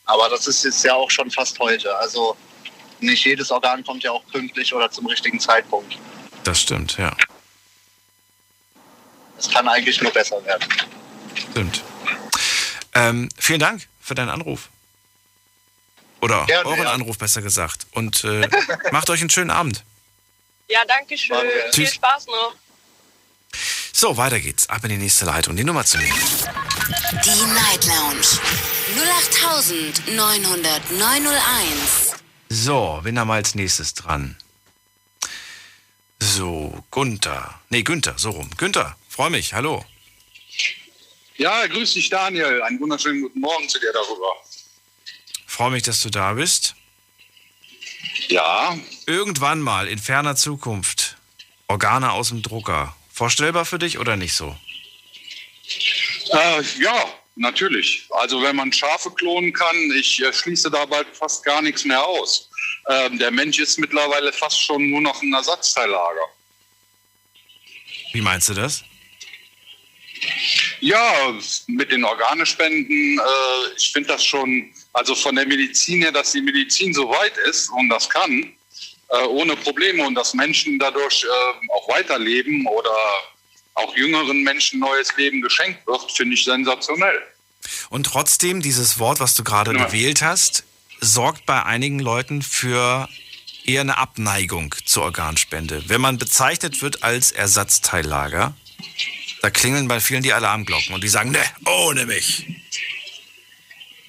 Aber das ist jetzt ja auch schon fast heute. Also nicht jedes Organ kommt ja auch pünktlich oder zum richtigen Zeitpunkt. Das stimmt, ja. Es kann eigentlich nur besser werden. Stimmt. Ähm, vielen Dank für deinen Anruf. Oder Gerne, euren ja. Anruf, besser gesagt. Und äh, [laughs] macht euch einen schönen Abend. Ja, danke schön. Danke. Viel. Spaß noch. So, weiter geht's. Ab in die nächste Leitung. Die Nummer zu nehmen. Die Night Lounge 0890901. So, wen haben wir als nächstes dran? So, Gunther. Nee, Günther, so rum. Günther, freue mich. Hallo. Ja, grüß dich, Daniel. Einen wunderschönen guten Morgen zu dir darüber. Freue mich, dass du da bist. Ja. Irgendwann mal in ferner Zukunft Organe aus dem Drucker. Vorstellbar für dich oder nicht so? Äh, ja, natürlich. Also wenn man Schafe klonen kann, ich äh, schließe da bald fast gar nichts mehr aus. Ähm, der Mensch ist mittlerweile fast schon nur noch ein Ersatzteillager. Wie meinst du das? Ja, mit den Organespenden, äh, ich finde das schon, also von der Medizin her, dass die Medizin so weit ist und das kann, äh, ohne Probleme und dass Menschen dadurch äh, auch weiterleben oder auch jüngeren Menschen neues Leben geschenkt wird, finde ich sensationell. Und trotzdem, dieses Wort, was du gerade Ja. gewählt hast, sorgt bei einigen Leuten für eher eine Abneigung zur Organspende. Wenn man bezeichnet wird als Ersatzteillager, da klingeln bei vielen die Alarmglocken und die sagen, ne, ohne mich.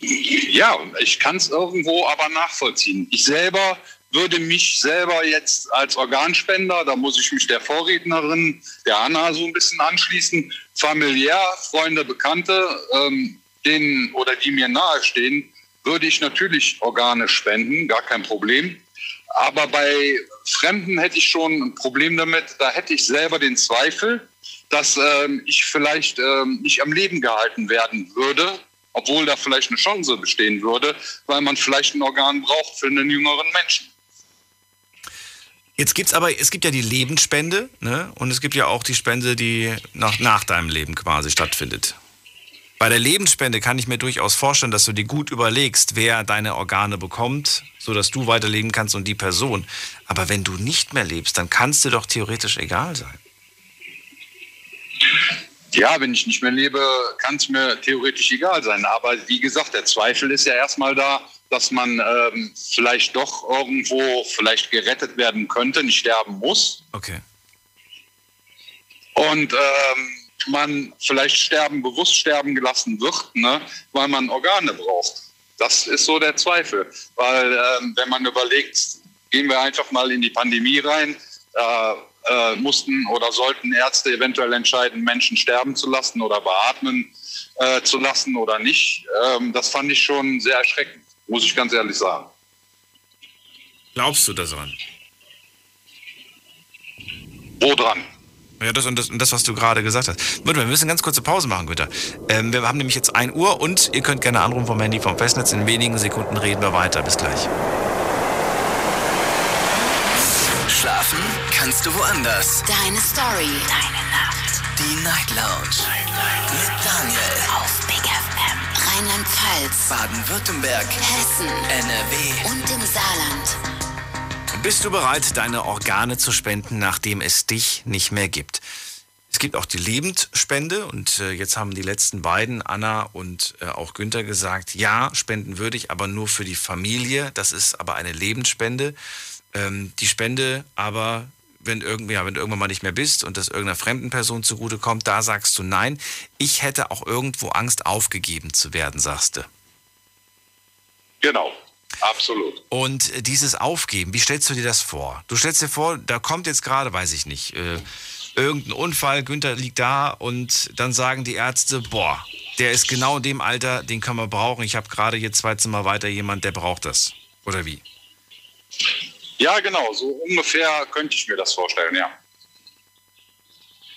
Ja, ich kann es irgendwo aber nachvollziehen. Ich selber würde mich selber jetzt als Organspender, da muss ich mich der Vorrednerin, der Anna, so ein bisschen anschließen, familiär, Freunde, Bekannte, ähm, denen oder die mir nahestehen, würde ich natürlich Organe spenden, gar kein Problem. Aber bei Fremden hätte ich schon ein Problem damit, da hätte ich selber den Zweifel, dass ähm, ich vielleicht ähm, nicht am Leben gehalten werden würde, obwohl da vielleicht eine Chance bestehen würde, weil man vielleicht ein Organ braucht für einen jüngeren Menschen. Jetzt gibt's aber, es gibt ja die Lebensspende, ne? Und es gibt ja auch die Spende, die nach, nach deinem Leben quasi stattfindet. Bei der Lebensspende kann ich mir durchaus vorstellen, dass du dir gut überlegst, wer deine Organe bekommt, sodass du weiterleben kannst und die Person. Aber wenn du nicht mehr lebst, dann kann es dir doch theoretisch egal sein. Ja, wenn ich nicht mehr lebe, kann es mir theoretisch egal sein. Aber wie gesagt, der Zweifel ist ja erstmal da, dass man ähm, vielleicht doch irgendwo vielleicht gerettet werden könnte, nicht sterben muss. Okay. Und ähm, man vielleicht sterben, bewusst sterben gelassen wird, ne, weil man Organe braucht. Das ist so der Zweifel. Weil ähm, wenn man überlegt, gehen wir einfach mal in die Pandemie rein, äh, äh, mussten oder sollten Ärzte eventuell entscheiden, Menschen sterben zu lassen oder beatmen äh, zu lassen oder nicht. Ähm, das fand ich schon sehr erschreckend, muss ich ganz ehrlich sagen. Glaubst du da dran? Wo dran? Ja, das und das, und das was du gerade gesagt hast. Mal, wir müssen eine ganz kurze Pause machen, Günther. Ähm, wir haben nämlich jetzt 1 Uhr und ihr könnt gerne anrufen vom Handy vom Festnetz. In wenigen Sekunden reden wir weiter. Bis gleich. Schlafen kannst du woanders. Deine Story. Deine Nacht. Die Night Lounge. Mit Daniel. Auf Big FM. Rheinland-Pfalz. Baden-Württemberg. Hessen. NRW. Und im Saarland. Bist du bereit, deine Organe zu spenden, nachdem es dich nicht mehr gibt? Es gibt auch die Lebendspende und äh, jetzt haben die letzten beiden, Anna und äh, auch Günther, gesagt, ja, spenden würde ich, aber nur für die Familie. Das ist aber eine Lebensspende. Ähm, die Spende aber, wenn, irgend, ja, wenn du irgendwann mal nicht mehr bist und das irgendeiner fremden Person zugutekommt, da sagst du nein. Ich hätte auch irgendwo Angst, aufgegeben zu werden, sagst du. Genau. Absolut. Und äh, dieses Aufgeben, wie stellst du dir das vor? Du stellst dir vor, da kommt jetzt gerade, weiß ich nicht, äh, irgendein Unfall, Günther liegt da und dann sagen die Ärzte, boah, der ist genau in dem Alter, den können wir brauchen. Ich habe gerade hier zwei Zimmer weiter jemand, der braucht das. Oder wie? Ja, genau, so ungefähr könnte ich mir das vorstellen, ja.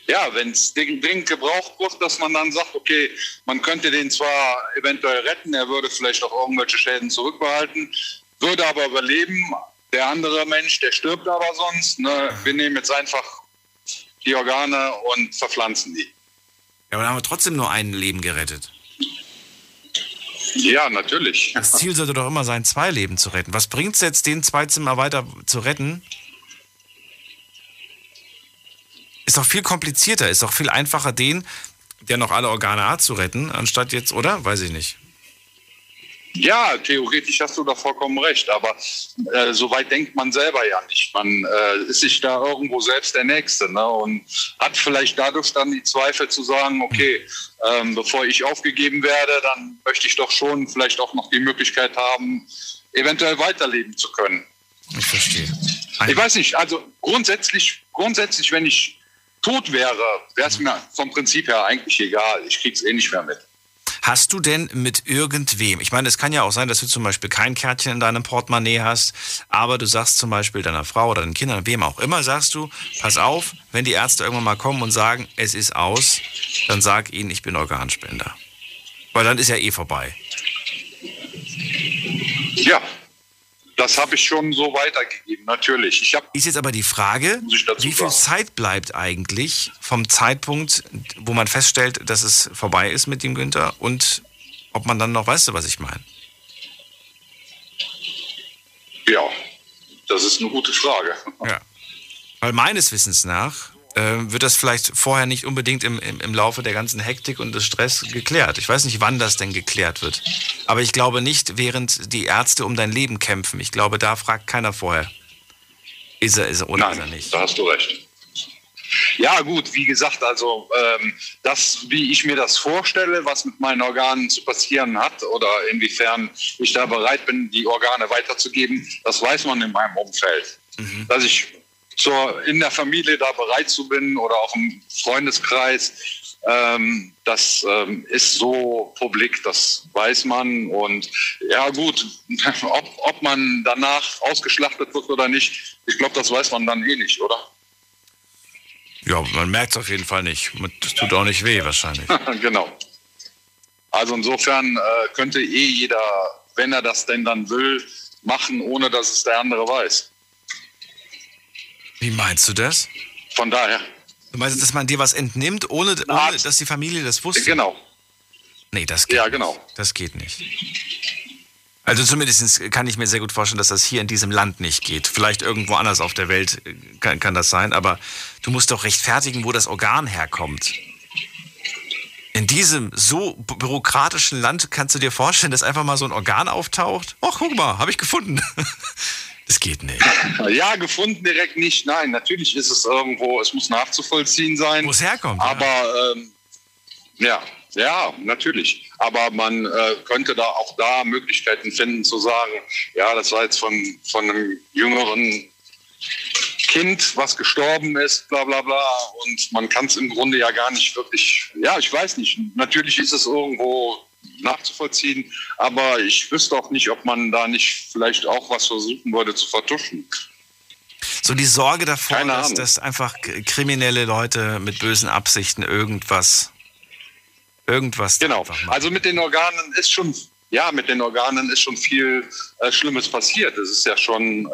Ja, wenn es dringend gebraucht wird, dass man dann sagt, okay, man könnte den zwar eventuell retten, er würde vielleicht auch irgendwelche Schäden zurückbehalten, würde aber überleben. Der andere Mensch, der stirbt aber sonst. Ne? Wir nehmen jetzt einfach die Organe und verpflanzen die. Ja, aber dann haben wir trotzdem nur ein Leben gerettet. Ja, natürlich. Das Ziel sollte doch immer sein, zwei Leben zu retten. Was bringt es jetzt, den zwei Zimmer weiter zu retten? Ist doch viel komplizierter, ist doch viel einfacher, den, der noch alle Organe hat, zu retten, anstatt jetzt, oder? Weiß ich nicht. Ja, theoretisch hast du da vollkommen recht, aber äh, so weit denkt man selber ja nicht. Man äh, ist sich da irgendwo selbst der Nächste ne? und hat vielleicht dadurch dann die Zweifel zu sagen, okay, ähm, bevor ich aufgegeben werde, dann möchte ich doch schon vielleicht auch noch die Möglichkeit haben, eventuell weiterleben zu können. Ich verstehe. Ich weiß nicht, also grundsätzlich, grundsätzlich, wenn ich tot wäre, wäre es mir vom Prinzip her eigentlich egal. Ich krieg's eh nicht mehr mit. Hast du denn mit irgendwem, ich meine, es kann ja auch sein, dass du zum Beispiel kein Kärtchen in deinem Portemonnaie hast, aber du sagst zum Beispiel deiner Frau oder deinen Kindern, wem auch immer, sagst du, pass auf, wenn die Ärzte irgendwann mal kommen und sagen, es ist aus, dann sag ihnen, ich bin Organspender. Weil dann ist ja eh vorbei. Ja, das habe ich schon so weitergegeben, natürlich. Ich ist jetzt aber die Frage, wie viel Zeit bleibt eigentlich vom Zeitpunkt, wo man feststellt, dass es vorbei ist mit dem Günther und ob man dann noch, weißt du, was ich meine? Ja, das ist eine gute Frage. Ja. Weil meines Wissens nach wird das vielleicht vorher nicht unbedingt im, im, im Laufe der ganzen Hektik und des Stress geklärt. Ich weiß nicht, wann das denn geklärt wird. Aber ich glaube nicht, während die Ärzte um dein Leben kämpfen. Ich glaube, da fragt keiner vorher. Ist er, ist er oder Nein, ist er nicht? Da hast du recht. Ja, gut, wie gesagt, also ähm, das, wie ich mir das vorstelle, was mit meinen Organen zu passieren hat oder inwiefern ich da bereit bin, die Organe weiterzugeben, das weiß man in meinem Umfeld. Mhm. Dass ich zur, in der Familie da bereit zu bin oder auch im Freundeskreis, ähm, das ähm, ist so publik, das weiß man. Und ja gut, [laughs] ob, ob man danach ausgeschlachtet wird oder nicht, ich glaube, das weiß man dann eh nicht, oder? Ja, man merkt es auf jeden Fall nicht. Das tut auch nicht weh wahrscheinlich. [laughs] genau. Also insofern äh, könnte eh jeder, wenn er das denn dann will, machen, ohne dass es der andere weiß. Wie meinst du das? Von daher. Du meinst, dass man dir was entnimmt, ohne, ohne dass die Familie das wusste? Genau. Nee, das geht Ja, nicht. genau. Das geht nicht. Also zumindest kann ich mir sehr gut vorstellen, dass das hier in diesem Land nicht geht. Vielleicht irgendwo anders auf der Welt äh, kann, kann das sein, aber du musst doch rechtfertigen, wo das Organ herkommt. In diesem so bü- bürokratischen Land kannst du dir vorstellen, dass einfach mal so ein Organ auftaucht? Ach, guck mal, habe ich gefunden. [laughs] Das geht nicht. Ja, gefunden direkt nicht. Nein, natürlich ist es irgendwo, es muss nachzuvollziehen sein. Wo es herkommt. Aber ähm, ja, ja, natürlich. Aber man äh, könnte da auch da Möglichkeiten finden zu sagen, ja, das war jetzt von, von einem jüngeren Kind, was gestorben ist, bla bla bla. Und man kann es im Grunde ja gar nicht wirklich, ja, ich weiß nicht. Natürlich ist es irgendwo nachzuvollziehen, aber ich wüsste auch nicht, ob man da nicht vielleicht auch was versuchen würde zu vertuschen. So die Sorge davor, dass, dass einfach kriminelle Leute mit bösen Absichten irgendwas, irgendwas. Genau. Also mit den Organen ist schon, ja, mit den Organen ist schon viel äh, Schlimmes passiert. Es ist ja schon äh,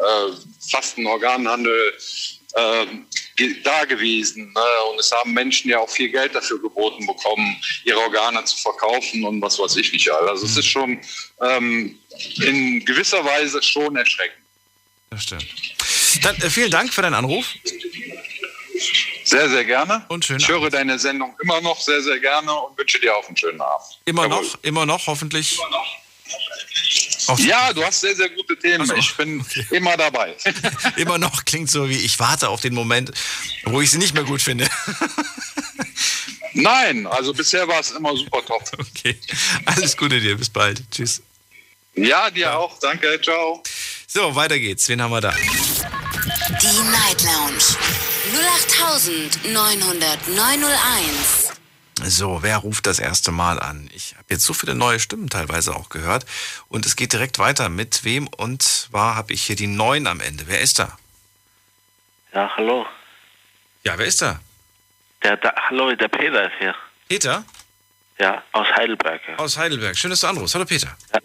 fast ein Organhandel da gewesen. Ne? Und es haben Menschen ja auch viel Geld dafür geboten bekommen, ihre Organe zu verkaufen und was weiß ich nicht. Also es ist schon ähm, in gewisser Weise schon erschreckend. Das stimmt. Dann äh, vielen Dank für deinen Anruf. Sehr, sehr gerne. Und schön. Ich höre deine Sendung immer noch sehr, sehr gerne und wünsche dir auch einen schönen Abend. Immer Jawohl. noch, immer noch, hoffentlich. Immer noch. Ja, du hast sehr, sehr gute Themen. So. Ich bin okay. immer dabei. [laughs] immer noch klingt so wie, ich warte auf den Moment, wo ich sie nicht mehr gut finde. [laughs] Nein, also bisher war es immer super top. Okay, alles Gute dir, bis bald. Tschüss. Ja, dir ja. auch. Danke, ciao. So, weiter geht's. Wen haben wir da? Die Night Lounge 0890901. So, wer ruft das erste Mal an? Ich habe jetzt so viele neue Stimmen teilweise auch gehört. Und es geht direkt weiter. Mit wem? Und zwar habe ich hier die neun am Ende. Wer ist da? Ja, hallo. Ja, wer ist da? Der, der hallo, der Peter ist hier. Peter? Ja, aus Heidelberg. Ja. Aus Heidelberg. Schön, dass du anrufst. Hallo, Peter. Ja.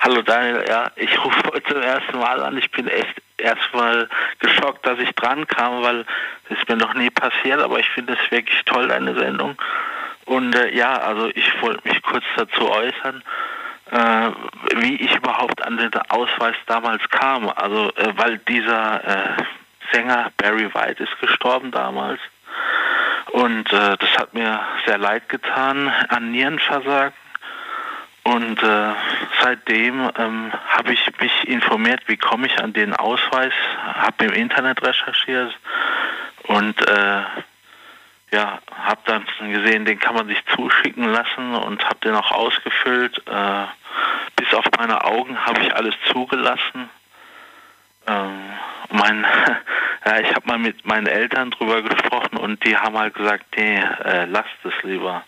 Hallo Daniel, ja, ich rufe heute zum ersten Mal an. Ich bin echt erstmal geschockt, dass ich dran kam, weil ist mir noch nie passiert, aber ich finde es wirklich toll, deine Sendung. Und äh, ja, also ich wollte mich kurz dazu äußern, äh, wie ich überhaupt an den Ausweis damals kam. Also, äh, weil dieser äh, Sänger Barry White ist gestorben damals. Und äh, das hat mir sehr leid getan an Nierenversagen. Und äh, seitdem ähm, habe ich mich informiert, wie komme ich an den Ausweis, habe im Internet recherchiert und äh, ja, habe dann gesehen, den kann man sich zuschicken lassen und habe den auch ausgefüllt. Äh, bis auf meine Augen habe ich alles zugelassen. Ähm, mein, [laughs] ja, ich habe mal mit meinen Eltern drüber gesprochen und die haben halt gesagt, nee, äh, lasst es lieber.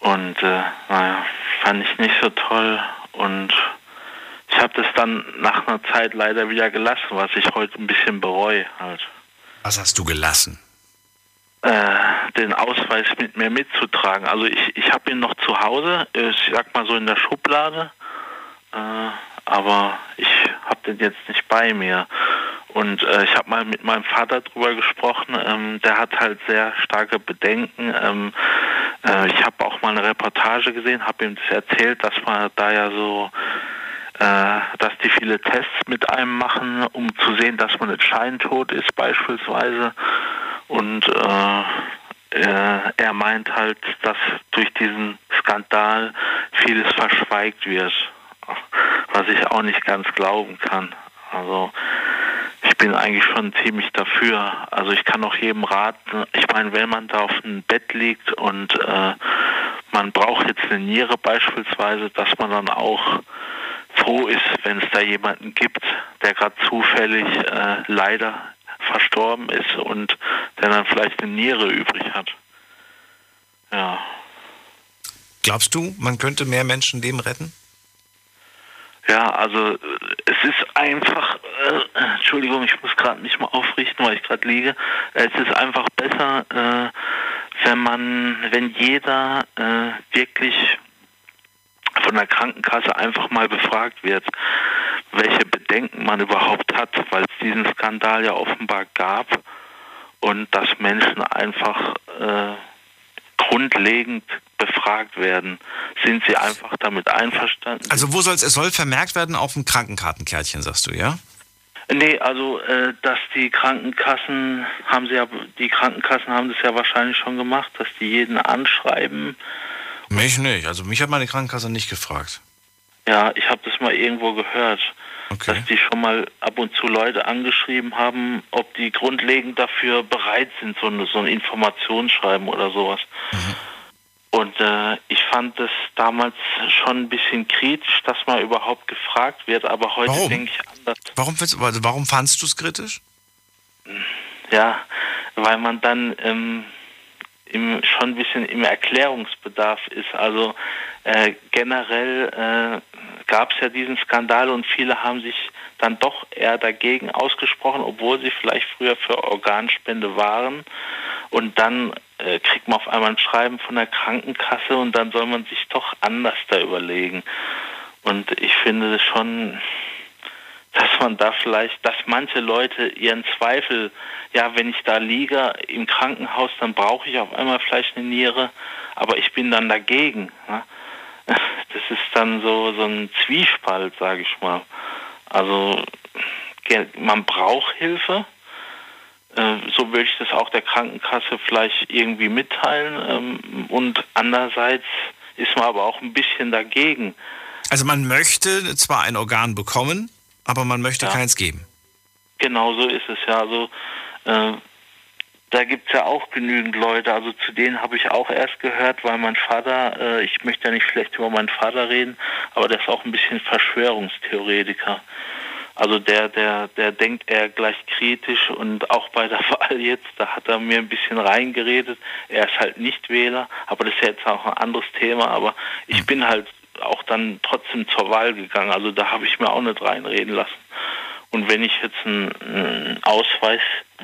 Und äh, naja, fand ich nicht so toll. Und ich habe das dann nach einer Zeit leider wieder gelassen, was ich heute ein bisschen bereue halt. Was hast du gelassen? Äh, den Ausweis mit mir mitzutragen. Also ich, ich habe ihn noch zu Hause, ich sag mal so in der Schublade, äh, aber ich habe den jetzt nicht bei mir. Und äh, ich habe mal mit meinem Vater drüber gesprochen. Ähm, der hat halt sehr starke Bedenken. Ähm, äh, ich habe auch mal eine Reportage gesehen, habe ihm das erzählt, dass man da ja so, äh, dass die viele Tests mit einem machen, um zu sehen, dass man nicht scheintot ist beispielsweise. Und äh, er meint halt, dass durch diesen Skandal vieles verschweigt wird, was ich auch nicht ganz glauben kann. Also bin eigentlich schon ziemlich dafür. Also ich kann auch jedem raten, ich meine, wenn man da auf dem Bett liegt und äh, man braucht jetzt eine Niere beispielsweise, dass man dann auch froh ist, wenn es da jemanden gibt, der gerade zufällig äh, leider verstorben ist und der dann vielleicht eine Niere übrig hat. Ja. Glaubst du, man könnte mehr Menschenleben retten? Ja, also es ist einfach, äh, Entschuldigung, ich muss gerade mich mal aufrichten, weil ich gerade liege. Es ist einfach besser, äh, wenn man, wenn jeder äh, wirklich von der Krankenkasse einfach mal befragt wird, welche Bedenken man überhaupt hat, weil es diesen Skandal ja offenbar gab und dass Menschen einfach äh, grundlegend befragt werden. Sind sie einfach damit einverstanden? Also wo soll es, es soll vermerkt werden auf dem Krankenkartenkärtchen, sagst du, ja? Nee, also äh, dass die Krankenkassen haben sie ja, die Krankenkassen haben das ja wahrscheinlich schon gemacht, dass die jeden anschreiben. Mich nicht, also mich hat meine Krankenkasse nicht gefragt. Ja, ich habe das mal irgendwo gehört, okay. dass die schon mal ab und zu Leute angeschrieben haben, ob die grundlegend dafür bereit sind, so, eine, so ein Informationsschreiben oder sowas. Mhm. Und äh, ich fand das damals schon ein bisschen kritisch, dass man überhaupt gefragt wird, aber heute denke ich anders. Warum, warum fandst du es kritisch? ja, weil man dann ähm, im, schon ein bisschen im Erklärungsbedarf ist. Also äh, generell äh, gab es ja diesen Skandal und viele haben sich dann doch eher dagegen ausgesprochen, obwohl sie vielleicht früher für Organspende waren. Und dann äh, kriegt man auf einmal ein Schreiben von der Krankenkasse und dann soll man sich doch anders da überlegen. Und ich finde schon, dass man da vielleicht, dass manche Leute ihren Zweifel, ja, wenn ich da liege im Krankenhaus, dann brauche ich auf einmal vielleicht eine Niere, aber ich bin dann dagegen. Ne? Das ist dann so, so ein Zwiespalt, sage ich mal. Also man braucht Hilfe, äh, so würde ich das auch der Krankenkasse vielleicht irgendwie mitteilen. Ähm, und andererseits ist man aber auch ein bisschen dagegen. Also man möchte zwar ein Organ bekommen, aber man möchte ja. keins geben. Genau so ist es ja. Also äh, da gibt es ja auch genügend Leute. Also zu denen habe ich auch erst gehört, weil mein Vater, äh, ich möchte ja nicht schlecht über meinen Vater reden, aber der ist auch ein bisschen Verschwörungstheoretiker. Also der, der, der denkt eher gleich kritisch und auch bei der [laughs] Wahl jetzt, da hat er mir ein bisschen reingeredet. Er ist halt nicht Wähler, aber das ist jetzt auch ein anderes Thema. Aber ich bin halt auch dann trotzdem zur Wahl gegangen. Also da habe ich mir auch nicht reinreden lassen. Und wenn ich jetzt einen Ausweis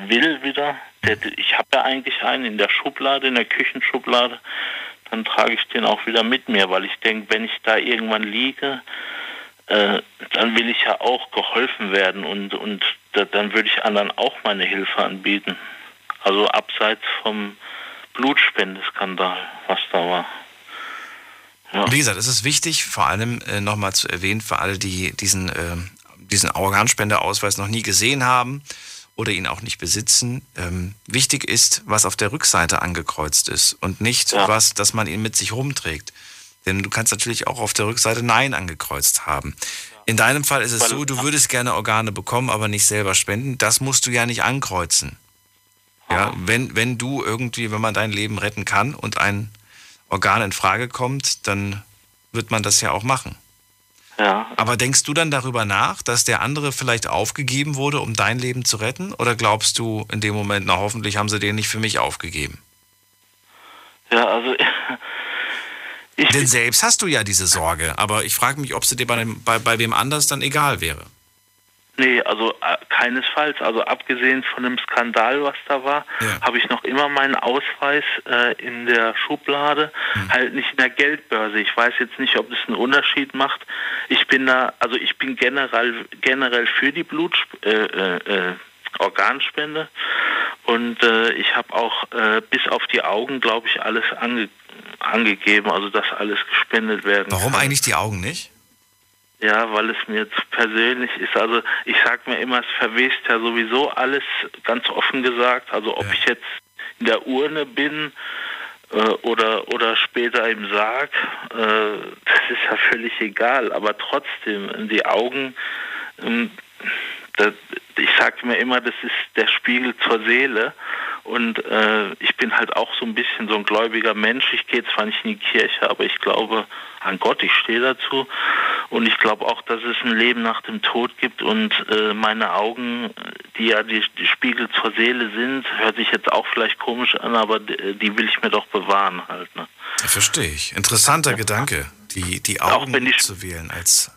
will wieder, der, ich habe ja eigentlich einen in der Schublade, in der Küchenschublade, dann trage ich den auch wieder mit mir, weil ich denke, wenn ich da irgendwann liege, äh, dann will ich ja auch geholfen werden und, und da, dann würde ich anderen auch meine Hilfe anbieten. Also abseits vom Blutspendeskandal, was da war. Ja. Wie gesagt, es ist wichtig, vor allem äh, nochmal zu erwähnen, für alle, die diesen, äh, diesen Organspendeausweis noch nie gesehen haben oder ihn auch nicht besitzen. Ähm, wichtig ist, was auf der Rückseite angekreuzt ist und nicht ja. was, dass man ihn mit sich rumträgt. Denn du kannst natürlich auch auf der Rückseite Nein angekreuzt haben. In deinem Fall ist es so, du würdest gerne Organe bekommen, aber nicht selber spenden. Das musst du ja nicht ankreuzen. Ja, wenn, wenn du irgendwie, wenn man dein Leben retten kann und ein Organ in Frage kommt, dann wird man das ja auch machen. Ja. Aber denkst du dann darüber nach, dass der andere vielleicht aufgegeben wurde, um dein Leben zu retten? Oder glaubst du in dem Moment, na hoffentlich haben sie den nicht für mich aufgegeben? Ja, also [laughs] ich Denn selbst hast du ja diese Sorge, aber ich frage mich, ob sie dir bei, dem, bei, bei wem anders dann egal wäre. Nee, also äh, keinesfalls. Also abgesehen von dem Skandal, was da war, ja. habe ich noch immer meinen Ausweis äh, in der Schublade, hm. halt nicht in der Geldbörse. Ich weiß jetzt nicht, ob das einen Unterschied macht. Ich bin da, also ich bin generell generell für die Blut äh, äh, äh, Organspende und äh, ich habe auch bis auf die Augen, glaube ich, alles ange angegeben, also dass alles gespendet werden Warum kann. eigentlich die Augen nicht? Ja, weil es mir zu persönlich ist. Also ich sag mir immer, es verwest ja sowieso alles, ganz offen gesagt. Also ob ja. ich jetzt in der Urne bin äh, oder, oder später im Sarg, äh, das ist ja völlig egal. Aber trotzdem, die Augen, äh, das, ich sage mir immer, das ist der Spiegel zur Seele. Und äh, ich bin halt auch so ein bisschen so ein gläubiger Mensch. Ich gehe zwar nicht in die Kirche, aber ich glaube an Gott, ich stehe dazu. Und ich glaube auch, dass es ein Leben nach dem Tod gibt. Und äh, meine Augen, die ja die, die, Spiegel zur Seele sind, hört sich jetzt auch vielleicht komisch an, aber die will ich mir doch bewahren halt. Ne? Verstehe ich. Interessanter ja. Gedanke, die, die Augen die, zu wählen als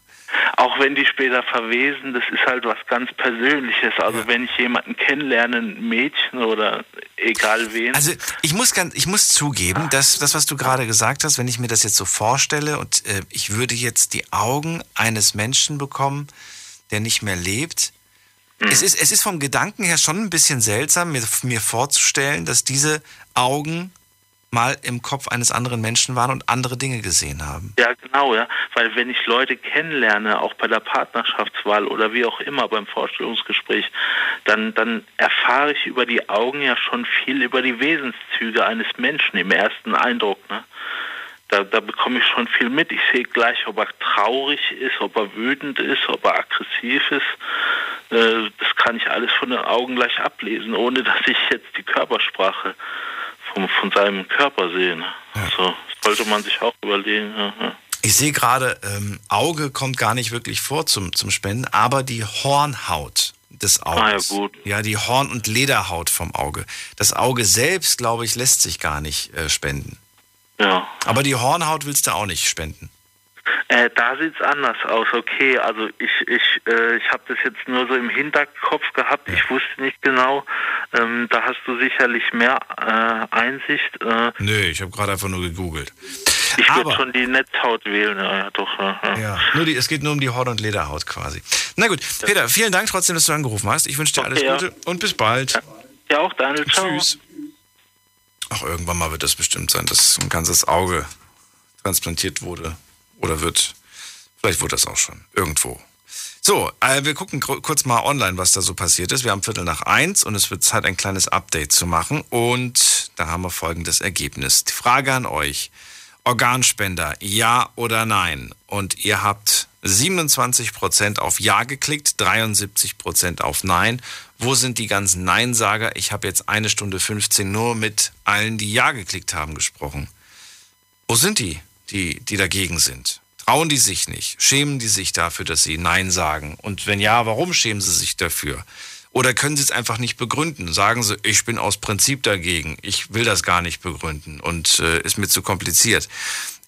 auch wenn die später verwesen, das ist halt was ganz Persönliches. Also ja. wenn ich jemanden kennenlerne, ein Mädchen oder egal wen. Also ich muss ganz, ich muss zugeben, dass das, was du gerade gesagt hast, wenn ich mir das jetzt so vorstelle und äh, ich würde jetzt die Augen eines Menschen bekommen, der nicht mehr lebt. Mhm. Es, ist, es ist vom Gedanken her schon ein bisschen seltsam, mir, mir vorzustellen, dass diese Augen mal im Kopf eines anderen Menschen waren und andere Dinge gesehen haben. Ja, genau, ja. Weil wenn ich Leute kennenlerne, auch bei der Partnerschaftswahl oder wie auch immer beim Vorstellungsgespräch, dann, dann erfahre ich über die Augen ja schon viel über die Wesenszüge eines Menschen im ersten Eindruck. Ne? Da, da bekomme ich schon viel mit. Ich sehe gleich, ob er traurig ist, ob er wütend ist, ob er aggressiv ist. Äh, das kann ich alles von den Augen gleich ablesen, ohne dass ich jetzt die Körpersprache von, von seinem Körper sehen. Ja. Also sollte man sich auch überlegen. Ja, Ich sehe gerade, ähm, Auge kommt gar nicht wirklich vor zum, zum Spenden, aber die Hornhaut des Auges. Ah, ja, die Horn- und Lederhaut vom Auge. Das Auge selbst, glaube ich, lässt sich gar nicht äh, spenden. Ja. Aber die Hornhaut willst du auch nicht spenden. Äh, da sieht es anders aus, okay. Also ich, ich, äh, ich habe das jetzt nur so im Hinterkopf gehabt, ich wusste nicht genau. Ähm, da hast du sicherlich mehr äh, Einsicht. Äh, Nö, ich habe gerade einfach nur gegoogelt. ich würde schon die Netzhaut wählen, ja, doch. Ja, ja. Nur die, es geht nur um die Horn- und Lederhaut quasi. Na gut, Peter, vielen Dank trotzdem, dass du angerufen hast. Ich wünsche dir alles Okay, ja. Gute und bis bald. Ja, auch Daniel, ciao. Tschüss. Ach, irgendwann mal wird das bestimmt sein, dass ein ganzes Auge transplantiert wurde oder wird. Vielleicht wurde das auch schon irgendwo. So, äh, wir gucken kurz mal online, was da so passiert ist. Wir haben Viertel nach eins und es wird Zeit, ein kleines Update zu machen. Und da haben wir folgendes Ergebnis. Die Frage an euch. Organspender, ja oder nein? Und ihr habt 27% auf Ja geklickt, 73% auf Nein. Wo sind die ganzen Neinsager? Ich habe jetzt eine Stunde 15 nur mit allen, die Ja geklickt haben, gesprochen. Wo sind die, die, die dagegen sind? Trauen die sich nicht? Schämen die sich dafür, dass sie Nein sagen? Und wenn ja, warum schämen sie sich dafür? Oder können sie es einfach nicht begründen? Sagen sie, ich bin aus Prinzip dagegen, ich will das gar nicht begründen und äh, ist mir zu kompliziert.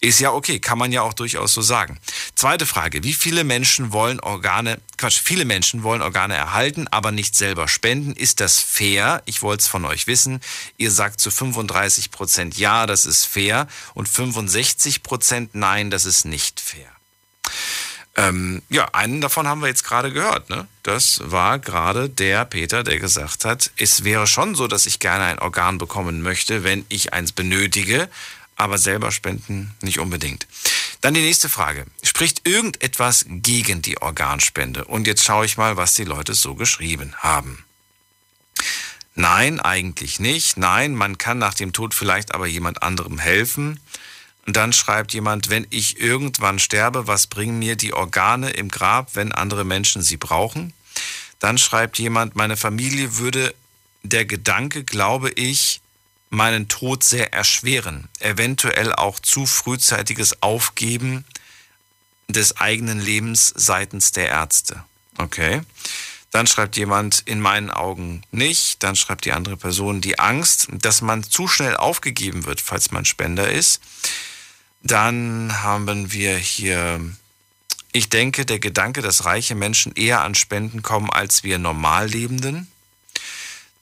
Ist ja okay, kann man ja auch durchaus so sagen. Zweite Frage, wie viele Menschen wollen Organe, Quatsch, viele Menschen wollen Organe erhalten, aber nicht selber spenden. Ist das fair? Ich wollte es von euch wissen. Ihr sagt zu 35 Prozent ja, das ist fair und 65 Prozent nein, das ist nicht fair. Ähm, ja, einen davon haben wir jetzt gerade gehört. Ne? Das war gerade der Peter, der gesagt hat, es wäre schon so, dass ich gerne ein Organ bekommen möchte, wenn ich eins benötige, aber selber spenden nicht unbedingt. Dann die nächste Frage. Spricht irgendetwas gegen die Organspende? Und jetzt schaue ich mal, was die Leute so geschrieben haben. Nein, eigentlich nicht. Nein, man kann nach dem Tod vielleicht aber jemand anderem helfen. Und dann schreibt jemand, wenn ich irgendwann sterbe, was bringen mir die Organe im Grab, wenn andere Menschen sie brauchen? Dann schreibt jemand, meine Familie würde der Gedanke, glaube ich, meinen Tod sehr erschweren. Eventuell auch zu frühzeitiges Aufgeben des eigenen Lebens seitens der Ärzte. Okay. Dann schreibt jemand, in meinen Augen nicht. Dann schreibt die andere Person, die Angst, dass man zu schnell aufgegeben wird, falls man Spender ist. Dann haben wir hier, ich denke, der Gedanke, dass reiche Menschen eher an Spenden kommen als wir Normallebenden.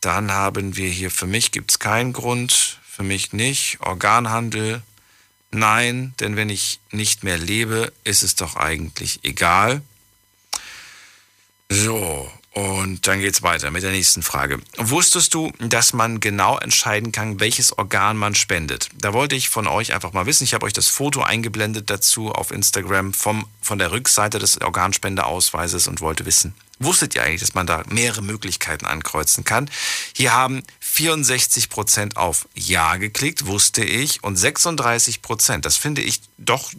Dann haben wir hier, für mich gibt es keinen Grund, für mich nicht. Organhandel, nein, denn wenn ich nicht mehr lebe, ist es doch eigentlich egal. So, und dann geht's weiter mit der nächsten Frage. Wusstest du, dass man genau entscheiden kann, welches Organ man spendet? Da wollte ich von euch einfach mal wissen. Ich habe euch das Foto eingeblendet dazu auf Instagram vom, von der Rückseite des Organspendeausweises und wollte wissen, wusstet ihr eigentlich, dass man da mehrere Möglichkeiten ankreuzen kann? Hier haben 64 Prozent auf Ja geklickt, wusste ich, und 36 Prozent, das finde ich doch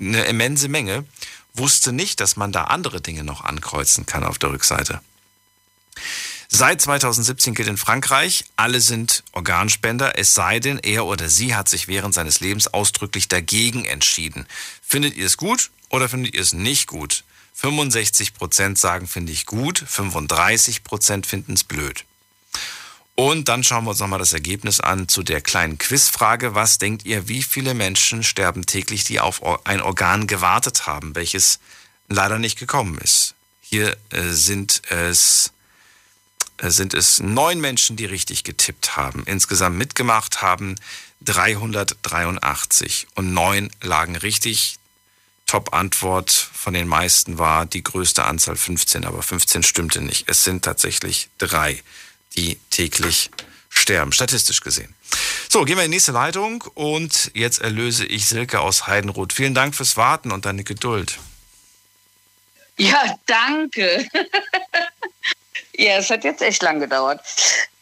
eine immense Menge, wusste nicht, dass man da andere Dinge noch ankreuzen kann auf der Rückseite. Seit 2017 gilt in Frankreich, alle sind Organspender, es sei denn, er oder sie hat sich während seines Lebens ausdrücklich dagegen entschieden. Findet ihr es gut oder findet ihr es nicht gut? 65 Prozent sagen, finde ich gut, 35 Prozent finden es blöd. Und dann schauen wir uns nochmal das Ergebnis an zu der kleinen Quizfrage. Was denkt ihr, wie viele Menschen sterben täglich, die auf ein Organ gewartet haben, welches leider nicht gekommen ist? Hier äh, sind es äh, sind es neun Menschen, die richtig getippt haben. Insgesamt mitgemacht haben 383 und neun lagen richtig. Top-Antwort von den meisten war die größte Anzahl 15, aber 15 stimmte nicht. Es sind tatsächlich drei, die täglich sterben, statistisch gesehen. So, gehen wir in die nächste Leitung und jetzt erlöse ich Silke aus Heidenroth. Vielen Dank fürs Warten und deine Geduld. Ja, danke. [laughs] ja, es hat jetzt echt lang gedauert.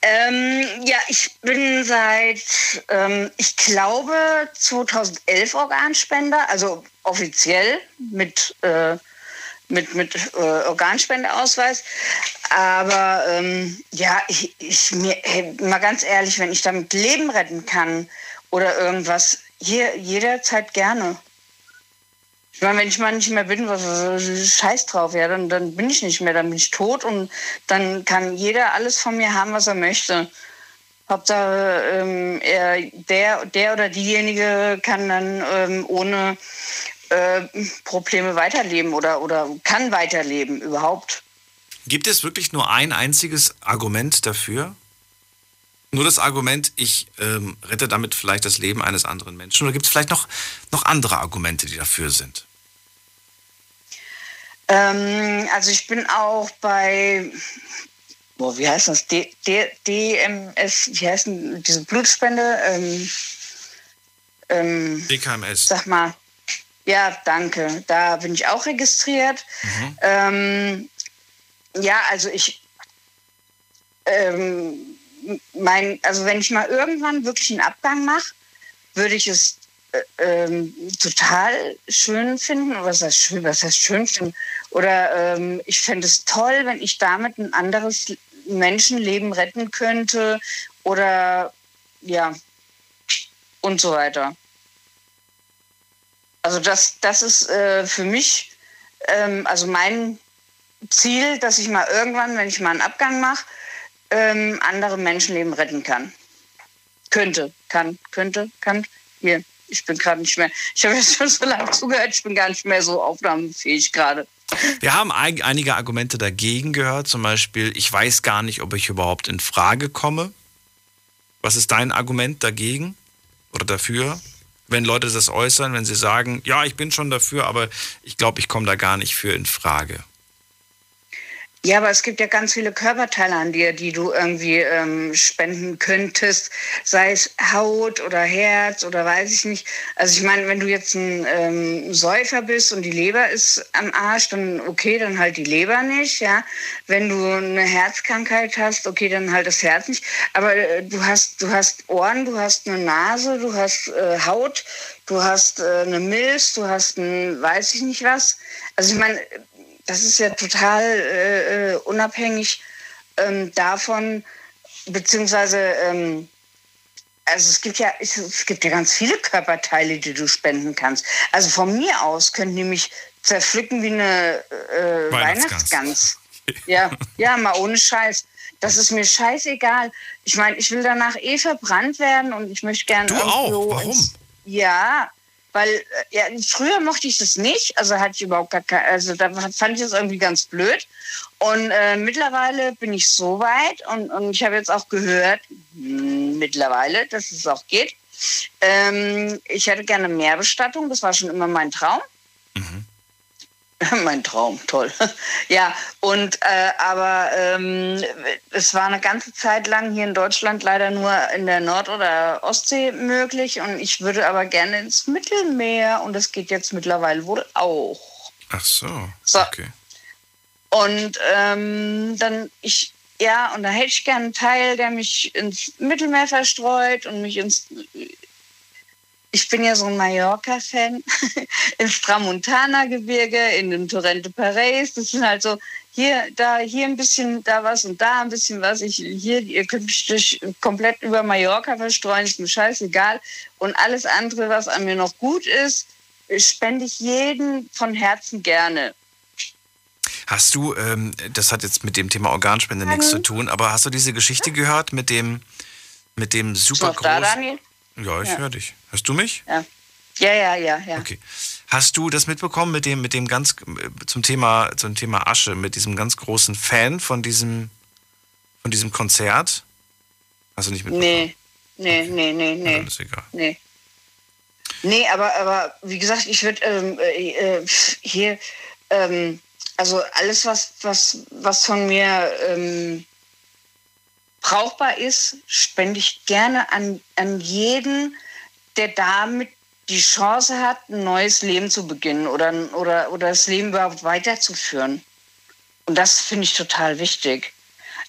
Ähm, ja, ich bin seit, ähm, ich glaube, 2011 Organspender, also offiziell mit, äh, mit, mit äh, Organspendeausweis. Aber ähm, ja, ich, ich mir, hey, mal ganz ehrlich, wenn ich damit Leben retten kann oder irgendwas, hier jederzeit gerne. Ich meine, wenn ich mal nicht mehr bin, was, scheiß drauf, ja, dann, dann bin ich nicht mehr, dann bin ich tot und dann kann jeder alles von mir haben, was er möchte. Hauptsache, ähm, er, der, der oder diejenige kann dann ähm, ohne äh, Probleme weiterleben oder, oder kann weiterleben überhaupt. Gibt es wirklich nur ein einziges Argument dafür? Nur das Argument, ich ähm, rette damit vielleicht das Leben eines anderen Menschen? Oder gibt es vielleicht noch, noch andere Argumente, die dafür sind? Ähm, also ich bin auch bei, boah, wie heißt das? D, D, DMS, wie heißt denn diese Blutspende? Ähm, ähm, DKMS. Sag mal. Ja, danke. Da bin ich auch registriert. Mhm. Ähm, ja, also ich, ähm, mein, also wenn ich mal irgendwann wirklich einen Abgang mache, würde ich es ähm, total schön finden. Was heißt schön? Was heißt schön finden? Oder ähm, ich fände es toll, wenn ich damit ein anderes Menschenleben retten könnte. Oder ja, und so weiter. Also das, das ist äh, für mich, ähm, also mein Ziel, dass ich mal irgendwann, wenn ich mal einen Abgang mache, ähm, andere Menschenleben retten kann. Könnte, kann, könnte, kann. Hier, ich bin gerade nicht mehr. Ich habe jetzt schon so lange zugehört, ich bin gar nicht mehr so aufnahmefähig gerade. Wir haben ein, einige Argumente dagegen gehört, zum Beispiel, ich weiß gar nicht, ob ich überhaupt in Frage komme. Was ist dein Argument dagegen oder dafür? Wenn Leute das äußern, wenn sie sagen, ja, ich bin schon dafür, aber ich glaube, ich komme da gar nicht für in Frage. Ja, aber es gibt ja ganz viele Körperteile an dir, die du irgendwie ähm, spenden könntest, sei es Haut oder Herz oder weiß ich nicht. Also ich meine, wenn du jetzt ein ähm, Säufer bist und die Leber ist am Arsch, dann okay, dann halt die Leber nicht, ja. Wenn du eine Herzkrankheit hast, okay, dann halt das Herz nicht. Aber äh, du hast, du hast Ohren, du hast eine Nase, du hast äh, Haut, du hast äh, eine Milz, du hast ein, weiß ich nicht was. Also ich meine, das ist ja total äh, äh, unabhängig ähm, davon, beziehungsweise ähm, also es gibt ja es gibt ja ganz viele Körperteile, die du spenden kannst. Also von mir aus könnten die mich zerpflücken wie eine äh, Weihnachtsgans. Weihnachtsgans. [laughs] ja, ja, mal ohne Scheiß. Das ist mir scheißegal. Ich meine, ich will danach eh verbrannt werden und ich möchte gerne. Du auch? Warum? ja, weil äh, ja, früher mochte ich das nicht, also hatte ich überhaupt gar keine, also da fand ich das irgendwie ganz blöd. Und äh, mittlerweile bin ich so weit und, und ich habe jetzt auch gehört, mh, hm, mittlerweile, dass es auch geht. Ähm, ich hätte gerne mehr Bestattung, das war schon immer mein Traum. Mhm. [laughs] Mein Traum, toll. [laughs] ja, und äh, aber ähm, es war eine ganze Zeit lang hier in Deutschland leider nur in der Nord- oder Ostsee möglich und ich würde aber gerne ins Mittelmeer und das geht jetzt mittlerweile wohl auch. Ach so. so. Okay. Und ähm, dann ich ja, und da hätte ich gerne einen Teil, der mich ins Mittelmeer verstreut und mich ins ich bin ja so ein Mallorca-Fan, [laughs] ins Tramontana-Gebirge, in den Torrente Pareis. Das sind halt so hier, da, hier ein bisschen, da was und da ein bisschen was. Ich, hier, ihr könnt mich durch, komplett über Mallorca verstreuen, ist mir scheißegal. Und alles andere, was an mir noch gut ist, spende ich jeden von Herzen gerne. Hast du, ähm, das hat jetzt mit dem Thema Organspende nichts zu tun, aber hast du diese Geschichte gehört mit dem, mit dem super großen. Ja, ich ja. höre dich. Hörst du mich? Ja. Ja, ja, ja, ja. Okay. Hast du das mitbekommen mit dem, mit dem ganz zum Thema, zum Thema Asche, mit diesem ganz großen Fan von diesem, von diesem Konzert? Hast du nicht mitbekommen? Nee, nee, okay. nee, nee, nee. Ja, ist egal. Nee. Nee, aber, aber wie gesagt, ich würde ähm, äh, äh, hier, ähm, also alles, was, was, was von mir ähm, brauchbar ist, spende ich gerne an, an jeden, der damit die Chance hat, ein neues Leben zu beginnen oder, oder, oder das Leben überhaupt weiterzuführen. Und das finde ich total wichtig.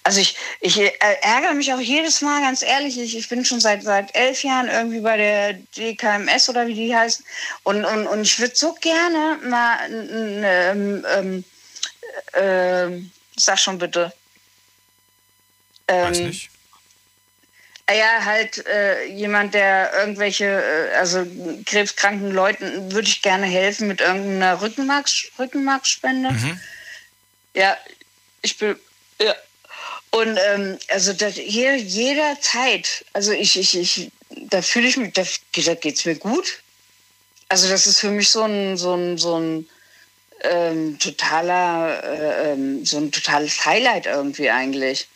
Also ich, ich äh, ärgere mich auch jedes Mal, ganz ehrlich, ich, ich bin schon seit, seit elf Jahren irgendwie bei der DKMS oder wie die heißt. Und, und, und ich würde so gerne mal, ähm, ähm, äh, sag schon bitte, ähm, Weiß nicht. ja, halt äh, jemand, der irgendwelche, äh, also krebskranken Leuten würde ich gerne helfen mit irgendeiner Rückenmarks Rückenmarksspende. Mhm. Ja, ich bin, ja. Und ähm, also das, hier jederzeit, also ich, ich, ich, da fühle ich mich, da, da geht's mir gut. Also das ist für mich so ein, so ein, so ein ähm, totaler, äh, ähm, so ein totales Highlight irgendwie eigentlich.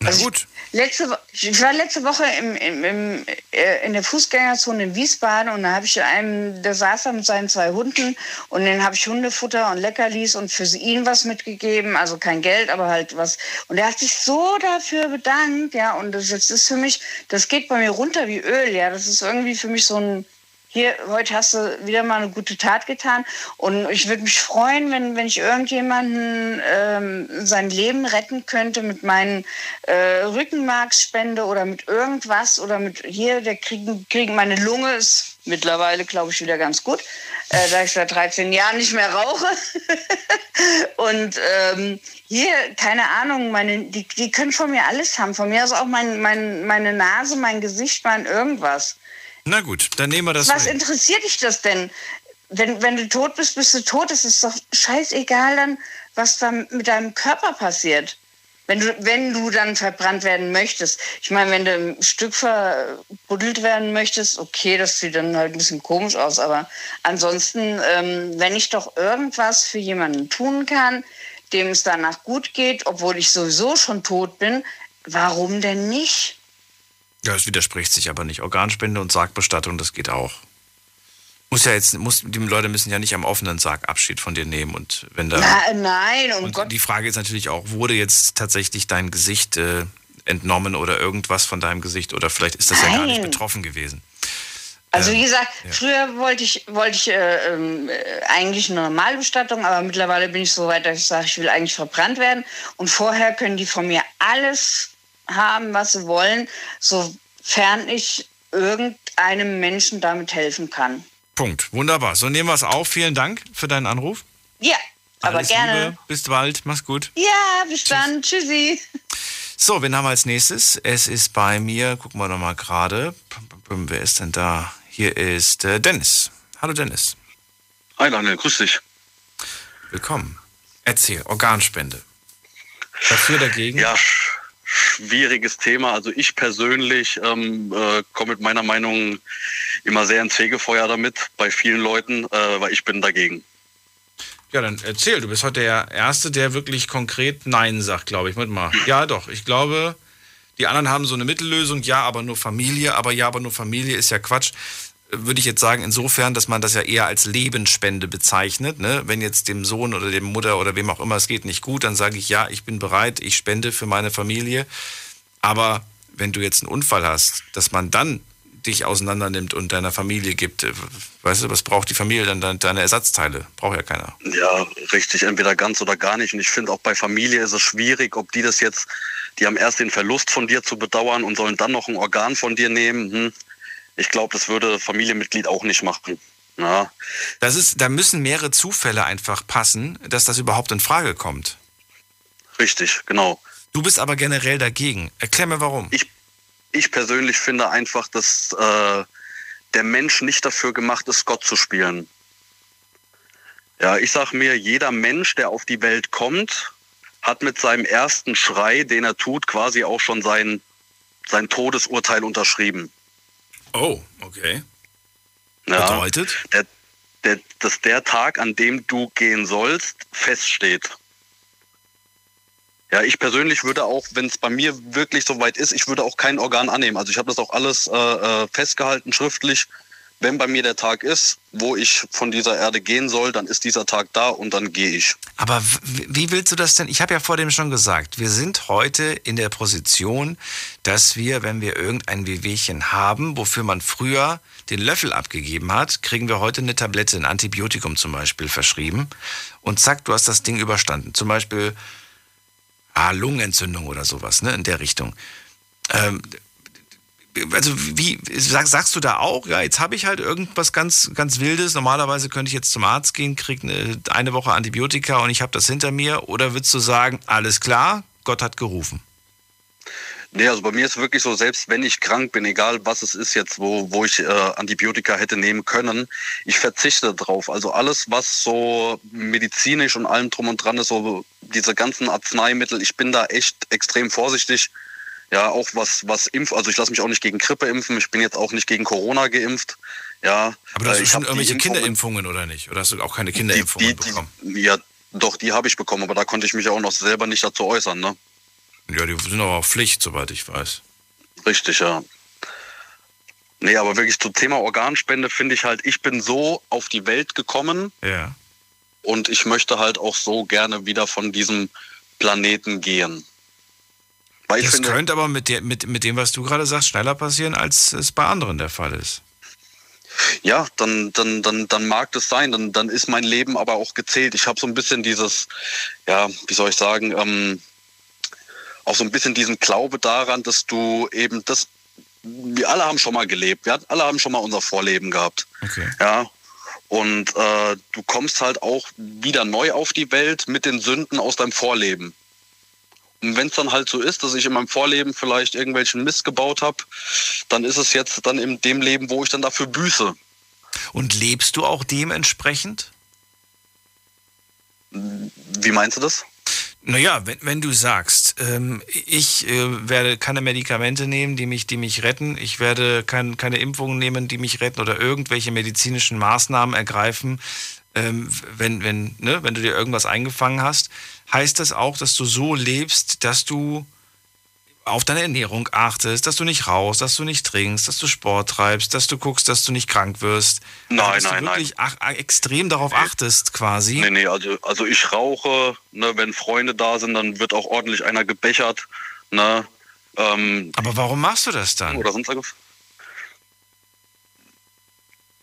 Na Also gut. Ich, letzte, ich war letzte Woche im, im, im, äh, in der Fußgängerzone in Wiesbaden und da habe ich einem, der saß da mit seinen zwei Hunden und den habe ich Hundefutter und Leckerlis und für ihn was mitgegeben, also kein Geld, aber halt was. Und er hat sich so dafür bedankt, ja, und das, das ist für mich, das geht bei mir runter wie Öl, ja, das ist irgendwie für mich so ein, hier, heute hast du wieder mal eine gute Tat getan. Und ich würde mich freuen, wenn, wenn ich irgendjemanden ähm, sein Leben retten könnte mit meinen äh, Rückenmarksspende oder mit irgendwas oder mit hier, der kriegen, kriegen meine Lunge ist mittlerweile, glaube ich, wieder ganz gut, äh, da ich seit 13 Jahren nicht mehr rauche. [laughs] Und ähm, hier, keine Ahnung, meine, die, die können von mir alles haben. Von mir aus auch mein, mein, meine Nase, mein Gesicht, mein irgendwas. Na gut, dann nehmen wir das Was hin. interessiert dich das denn? Wenn, wenn du tot bist, bist du tot. Es ist doch scheißegal dann, was da mit deinem Körper passiert. Wenn du, wenn du dann verbrannt werden möchtest. Ich meine, wenn du ein Stück verbuddelt werden möchtest, okay, das sieht dann halt ein bisschen komisch aus. Aber ansonsten, ähm, wenn ich doch irgendwas für jemanden tun kann, dem es danach gut geht, obwohl ich sowieso schon tot bin, warum denn nicht? Ja, es widerspricht sich aber nicht. Organspende und Sargbestattung, das geht auch. Muss ja jetzt, muss, die Leute müssen ja nicht am offenen Sarg Abschied von dir nehmen. Und wenn da. Na, nein, um und Gott. die Frage ist natürlich auch, wurde jetzt tatsächlich dein Gesicht äh, entnommen oder irgendwas von deinem Gesicht oder vielleicht ist das ja gar nicht Nein. betroffen gewesen. Also Ähm, wie gesagt, ja. früher wollte ich, wollte ich äh, ähm, äh, eigentlich eine Normalbestattung, aber mittlerweile bin ich so weit, dass ich sage, ich will eigentlich verbrannt werden. Und vorher können die von mir alles haben, was sie wollen, sofern ich irgendeinem Menschen damit helfen kann. Punkt. Wunderbar. So nehmen wir es auf. Vielen Dank für deinen Anruf. Ja, aber Alles gerne. Liebe. Bis bald. Mach's gut. Ja, bis dann. Tschüssi. So, wen haben wir als nächstes? Es ist bei mir, gucken wir doch mal gerade. Wer ist denn da? Hier ist äh, Dennis. Hallo Dennis. Hi Daniel, grüß dich. Willkommen. Erzähl, Organspende. Dafür, dagegen? Ja, schwieriges Thema. Also ich persönlich ähm, äh, komme mit meiner Meinung immer sehr ins Fegefeuer damit, bei vielen Leuten, äh, weil ich bin dagegen. Ja, dann erzähl. Du bist heute der Erste, der wirklich konkret Nein sagt, glaube ich. Warte mal. Ja, doch. Ich glaube, die anderen haben so eine Mittellösung. Ja, aber nur Familie. Aber ja, aber nur Familie ist ja Quatsch. Würde ich jetzt sagen, insofern, dass man das ja eher als Lebensspende bezeichnet. Ne? Wenn jetzt dem Sohn oder dem Mutter oder wem auch immer es geht nicht gut, dann sage ich, ja, ich bin bereit, ich spende für meine Familie. Aber wenn du jetzt einen Unfall hast, dass man dann dich auseinander nimmt und deiner Familie gibt, äh, weißt du, was braucht die Familie dann? Deine- Deine Ersatzteile? Braucht ja keiner. Ja, richtig, entweder ganz oder gar nicht. Und ich finde auch bei Familie ist es schwierig, ob die das jetzt, die haben erst den Verlust von dir zu bedauern und sollen dann noch ein Organ von dir nehmen. Hm. Ich glaube, das würde Familienmitglied auch nicht machen. Ja. Das ist, da müssen mehrere Zufälle einfach passen, dass das überhaupt in Frage kommt. Richtig, genau. Du bist aber generell dagegen. Erklär mir warum. Ich, ich persönlich finde einfach, dass äh, der Mensch nicht dafür gemacht ist, Gott zu spielen. Ja, ich sag mir, jeder Mensch, der auf die Welt kommt, hat mit seinem ersten Schrei, den er tut, quasi auch schon sein, sein Todesurteil unterschrieben. Oh, okay. Ja, Bedeutet? Der, der, dass der Tag, an dem du gehen sollst, feststeht. Ja, ich persönlich würde auch, wenn es bei mir wirklich so weit ist, ich würde auch kein Organ annehmen. Also ich habe das auch alles äh, äh, festgehalten schriftlich. Wenn bei mir der Tag ist, wo ich von dieser Erde gehen soll, dann ist dieser Tag da und dann gehe ich. Aber wie willst du das denn? Ich habe ja vor dem schon gesagt, wir sind heute in der Position, dass wir, wenn wir irgendein Wehwehchen haben, wofür man früher den Löffel abgegeben hat, kriegen wir heute eine Tablette, ein Antibiotikum zum Beispiel verschrieben. Und zack, du hast das Ding überstanden. Zum Beispiel ah, Lungenentzündung oder sowas, ne, in der Richtung. Ähm, also wie sag, sagst du da auch, ja, jetzt habe ich halt irgendwas ganz ganz wildes. Normalerweise könnte ich jetzt zum Arzt gehen, kriege eine, eine Woche Antibiotika und ich habe das hinter mir. Oder würdest du sagen, alles klar, Gott hat gerufen? Nee, also bei mir ist wirklich so, selbst wenn ich krank bin, egal was es ist jetzt, wo, wo ich äh, Antibiotika hätte nehmen können, ich verzichte drauf. Also alles, was so medizinisch und allem drum und dran ist, so diese ganzen Arzneimittel, ich bin da echt extrem vorsichtig. Ja, auch was, was Impf, also ich lasse mich auch nicht gegen Grippe impfen, ich bin jetzt auch nicht gegen Corona geimpft. Ja. Aber du hast äh, schon irgendwelche Impfungen- Kinderimpfungen oder nicht? Oder hast du auch keine Kinderimpfungen die, die, bekommen? Ja, doch, die habe ich bekommen, aber da konnte ich mich auch noch selber nicht dazu äußern, ne? Ja, die sind aber auch Pflicht, soweit ich weiß. Richtig, ja. Nee, aber wirklich zum Thema Organspende finde ich halt, ich bin so auf die Welt gekommen Ja. und ich möchte halt auch so gerne wieder von diesem Planeten gehen. Weil Das finde, könnte aber mit, der, mit, mit dem, was du gerade sagst, schneller passieren, als es bei anderen der Fall ist. ja, dann, dann, dann, dann mag das sein, dann, dann ist mein Leben aber auch gezählt. Ich habe so ein bisschen dieses, ja, wie soll ich sagen, ähm, auch so ein bisschen diesen Glaube daran, dass du eben das, wir alle haben schon mal gelebt, wir alle haben schon mal unser Vorleben gehabt. Okay. Ja. Und äh, du kommst halt auch wieder neu auf die Welt mit den Sünden aus deinem Vorleben. Und wenn es dann halt so ist, dass ich in meinem Vorleben vielleicht irgendwelchen Mist gebaut habe, dann ist es jetzt dann in dem Leben, wo ich dann dafür büße. Und lebst du auch dementsprechend? Wie meinst du das? Naja, wenn, wenn du sagst, ähm, ich äh, werde keine Medikamente nehmen, die mich, die mich retten, ich werde kein, keine Impfungen nehmen, die mich retten oder irgendwelche medizinischen Maßnahmen ergreifen, ähm, wenn, wenn, ne, wenn du dir irgendwas eingefangen hast, heißt das auch, dass du so lebst, dass du auf deine Ernährung achtest, dass du nicht rauchst, dass du nicht trinkst, dass du Sport treibst, dass du guckst, dass du nicht krank wirst. Nein, also, dass nein, du wirklich ach, extrem darauf achtest quasi. Nee, nee, also, also ich rauche, ne, wenn Freunde da sind, dann wird auch ordentlich einer gebechert. Ne, ähm, Aber warum machst du das dann? Oder sonst irgendwas?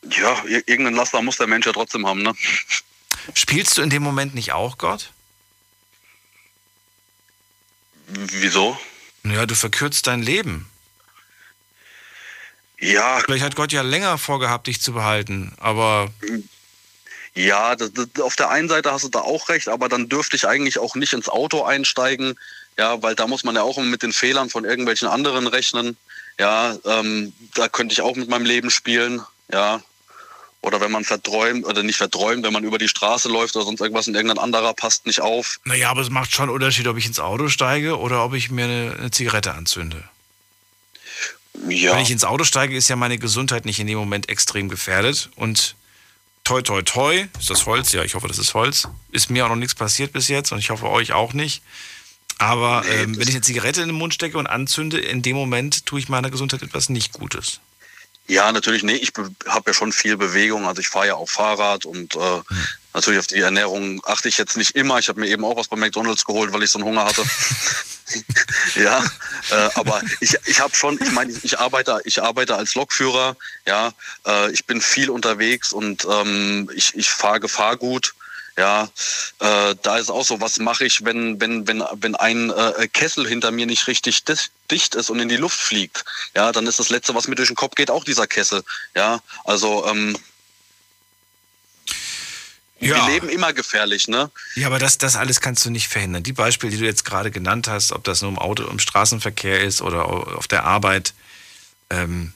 Ja, ir- irgendeinen Laster muss der Mensch ja trotzdem haben, ne? Spielst du in dem Moment nicht auch Gott? Wieso? Ja, du verkürzt dein Leben. Ja. Vielleicht hat Gott ja länger vorgehabt, dich zu behalten, aber Ja, das, das, auf der einen Seite hast du da auch recht, aber dann dürfte ich eigentlich auch nicht ins Auto einsteigen, ja, weil da muss man ja auch mit den Fehlern von irgendwelchen anderen rechnen. Ja, ähm, da könnte ich auch mit meinem Leben spielen, ja. Oder wenn man verträumt, oder nicht verträumt, wenn man über die Straße läuft oder sonst irgendwas und irgendein anderer passt nicht auf. naja, aber es macht schon einen Unterschied, ob ich ins Auto steige oder ob ich mir eine, eine Zigarette anzünde. Ja. Wenn ich ins Auto steige, ist ja meine Gesundheit nicht in dem Moment extrem gefährdet und toi toi toi, ist das Holz? Ja, ich hoffe, das ist Holz. Ist mir auch noch nichts passiert bis jetzt und ich hoffe euch auch nicht. Aber ähm, wenn ich eine Zigarette in den Mund stecke und anzünde, in dem Moment tue ich meiner Gesundheit etwas nicht Gutes. Ja, natürlich, nee, ich habe ja schon viel Bewegung, also ich fahre ja auch Fahrrad und äh, natürlich auf die Ernährung achte ich jetzt nicht immer. Ich habe mir eben auch was bei McDonalds geholt, weil ich so einen Hunger hatte. [laughs] ja, äh, aber ich, ich habe schon, ich meine, ich arbeite, ich arbeite als Lokführer, ja, äh, ich bin viel unterwegs und ähm, ich, ich fahre Gefahrgut. Ja, äh, da ist auch so, was mache ich, wenn, wenn, wenn, wenn ein äh, Kessel hinter mir nicht richtig dicht ist und in die Luft fliegt. Ja, dann ist das Letzte, was mir durch den Kopf geht, auch dieser Kessel. Ja, also ähm, Ja. wir leben immer gefährlich, ne? Ja, aber das, das alles kannst du nicht verhindern. Die Beispiele, die du jetzt gerade genannt hast, ob das nur im Auto, im Straßenverkehr ist oder auf der Arbeit, ähm,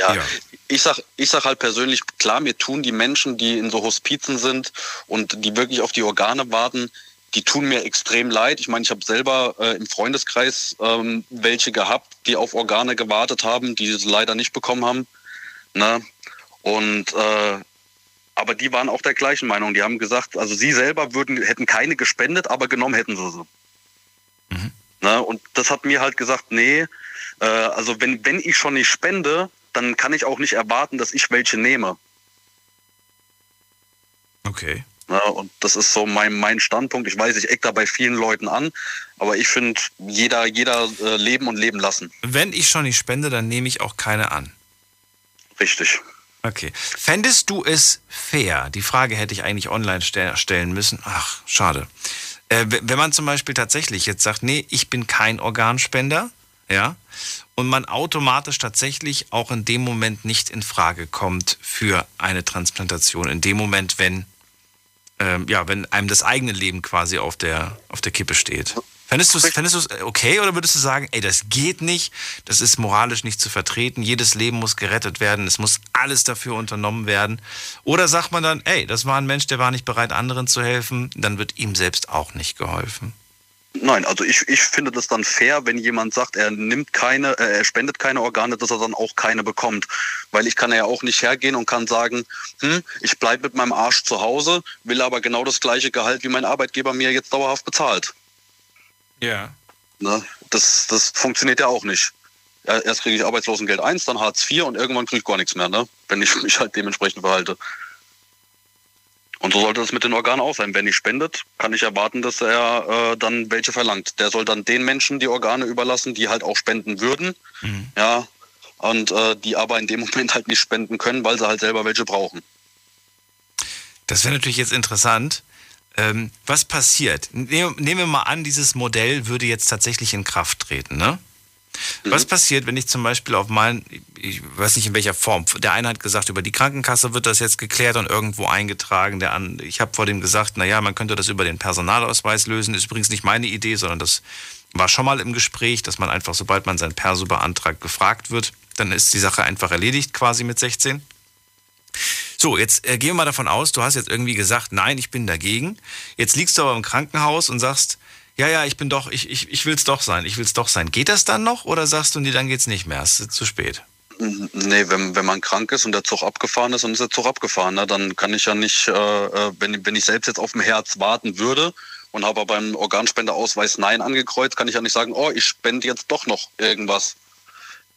Ja, Ja. ich sag, ich sag halt persönlich, klar, mir tun die Menschen, die in so Hospizen sind und die wirklich auf die Organe warten, die tun mir extrem leid. Ich meine, ich habe selber äh, im Freundeskreis ähm, welche gehabt, die auf Organe gewartet haben, die sie leider nicht bekommen haben. Ne? Und äh, aber die waren auch der gleichen Meinung. Die haben gesagt, also sie selber würden, hätten keine gespendet, aber genommen hätten sie sie. Ne? Und das hat mir halt gesagt, nee, äh, also wenn, wenn ich schon nicht spende, dann kann ich auch nicht erwarten, dass ich welche nehme. okay. Ja, und das ist so mein, mein Standpunkt. Ich weiß, ich eck da bei vielen Leuten an, aber ich finde, jeder, jeder äh, leben und leben lassen. Wenn ich schon nicht spende, dann nehme ich auch keine an. Richtig. Okay. Fändest du es fair? Die Frage hätte ich eigentlich online ste stellen müssen. Ach, schade. Äh, wenn man zum Beispiel tatsächlich jetzt sagt, nee, ich bin kein Organspender, ja, und man automatisch tatsächlich auch in dem Moment nicht in Frage kommt für eine Transplantation. In dem Moment, wenn, ähm, ja, wenn einem das eigene Leben quasi auf der, auf der Kippe steht. Fändest du es du's okay oder würdest du sagen, ey, das geht nicht, das ist moralisch nicht zu vertreten, jedes Leben muss gerettet werden, es muss alles dafür unternommen werden? Oder sagt man dann, ey, das war ein Mensch, der war nicht bereit, anderen zu helfen, dann wird ihm selbst auch nicht geholfen? Nein, also ich, ich finde das dann fair, wenn jemand sagt, er nimmt keine, äh, er spendet keine Organe, dass er dann auch keine bekommt. Weil ich kann ja auch nicht hergehen und kann sagen, hm, ich bleibe mit meinem Arsch zu Hause, will aber genau das gleiche Gehalt, wie mein Arbeitgeber mir jetzt dauerhaft bezahlt. Ja. Ne? Das, das funktioniert ja auch nicht. Erst kriege ich Arbeitslosengeld 1, dann Hartz IV und irgendwann kriege ich gar nichts mehr, ne? wenn ich [laughs] mich halt dementsprechend verhalte. Und so sollte es mit den Organen auch sein. Wenn ich spendet, kann ich erwarten, dass er äh, dann welche verlangt. Der soll dann den Menschen die Organe überlassen, die halt auch spenden würden. Ja. Und äh, die aber in dem [laughs] Moment halt nicht spenden können, weil sie halt selber welche brauchen. Das wäre natürlich jetzt interessant. Ähm, was passiert? Nehmen wir mal an, dieses Modell würde jetzt tatsächlich in Kraft treten, ne? Was passiert, wenn ich zum Beispiel auf meinen, ich weiß nicht in welcher Form, der eine hat gesagt, über die Krankenkasse wird das jetzt geklärt und irgendwo eingetragen. Der an, ich habe vor dem gesagt, naja, man könnte das über den Personalausweis lösen. Ist übrigens nicht meine Idee, sondern das war schon mal im Gespräch, dass man einfach, sobald man sein Perso beantragt, gefragt wird, dann ist die Sache einfach erledigt quasi mit 16. So, jetzt äh, gehen wir mal davon aus, du hast jetzt irgendwie gesagt, nein, ich bin dagegen. Jetzt liegst du aber im Krankenhaus und sagst, ja, ja, ich bin doch, ich, ich, ich will es doch sein, ich will es doch sein. Geht das dann noch oder sagst du, nee, dann geht's nicht mehr, es ist zu spät? Nee, wenn, wenn man krank ist und der Zug abgefahren ist, dann ist der Zug abgefahren. Ne? Dann kann ich ja nicht, äh, äh, wenn, wenn ich selbst jetzt auf dem Herz warten würde und habe beim Organspendeausweis Nein angekreuzt, kann ich ja nicht sagen, oh, ich spende jetzt doch noch irgendwas.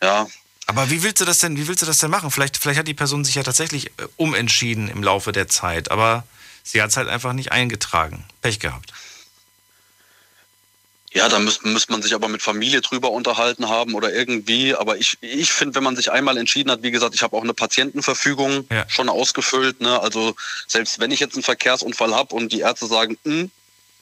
Ja, Aber wie willst du das denn, wie willst du das denn machen? Vielleicht, vielleicht hat die Person sich ja tatsächlich äh, umentschieden im Laufe der Zeit, aber sie hat es halt einfach nicht eingetragen. Pech gehabt. Ja, da müsste müsste man sich aber mit Familie drüber unterhalten haben oder irgendwie. Aber ich, ich finde, wenn man sich einmal entschieden hat, wie gesagt, ich habe auch eine Patientenverfügung schon ausgefüllt. Ne? Also selbst wenn ich jetzt einen Verkehrsunfall habe und die Ärzte sagen, "Hm,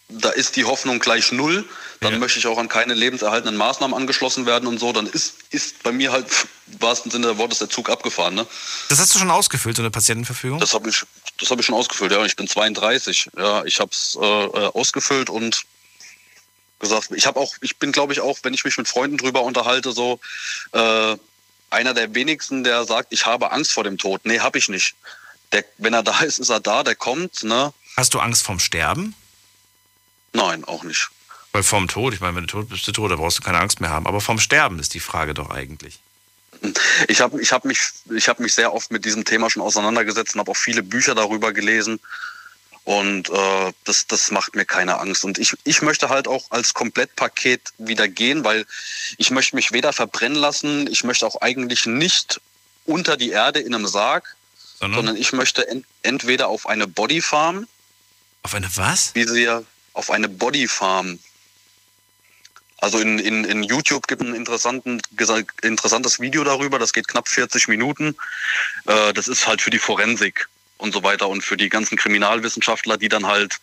da ist die Hoffnung gleich null, dann möchte ich auch an keine lebenserhaltenden Maßnahmen angeschlossen werden und so, dann ist, ist bei mir halt im wahrsten Sinne des Wortes der Zug abgefahren. Ne? Das hast du schon ausgefüllt, so eine Patientenverfügung? Das habe ich, das habe ich schon ausgefüllt, ja. Ich bin 32. Ja, ich habe es äh, äh, ausgefüllt und gesagt, ich habe auch, ich bin, glaube ich, auch, wenn ich mich mit Freunden drüber unterhalte, so äh, einer der wenigsten, der sagt, ich habe Angst vor dem Tod. Nee, habe ich nicht. Der, wenn er da ist, ist er da, der kommt. Ne? Hast du Angst vorm Sterben? Nein, auch nicht. Weil vorm Tod, ich meine, wenn du tot bist, bist du tot, da brauchst du keine Angst mehr haben. Aber vorm Sterben ist die Frage doch eigentlich. Ich habe ich hab mich, ich hab mich sehr oft mit diesem Thema schon auseinandergesetzt und habe auch viele Bücher darüber gelesen. Und äh, das, das macht mir keine Angst. Und ich, ich möchte halt auch als Komplettpaket wieder gehen, weil ich möchte mich weder verbrennen lassen, ich möchte auch eigentlich nicht unter die Erde in einem Sarg, sondern, ich möchte ent, entweder auf eine Bodyfarm. Auf eine was? Wie sie ja auf eine Bodyfarm. Also in, in, in YouTube gibt es ein interessanten, interessantes Video darüber, das geht knapp 40 Minuten. Äh, das ist halt für die Forensik und so weiter und für die ganzen Kriminalwissenschaftler, die dann halt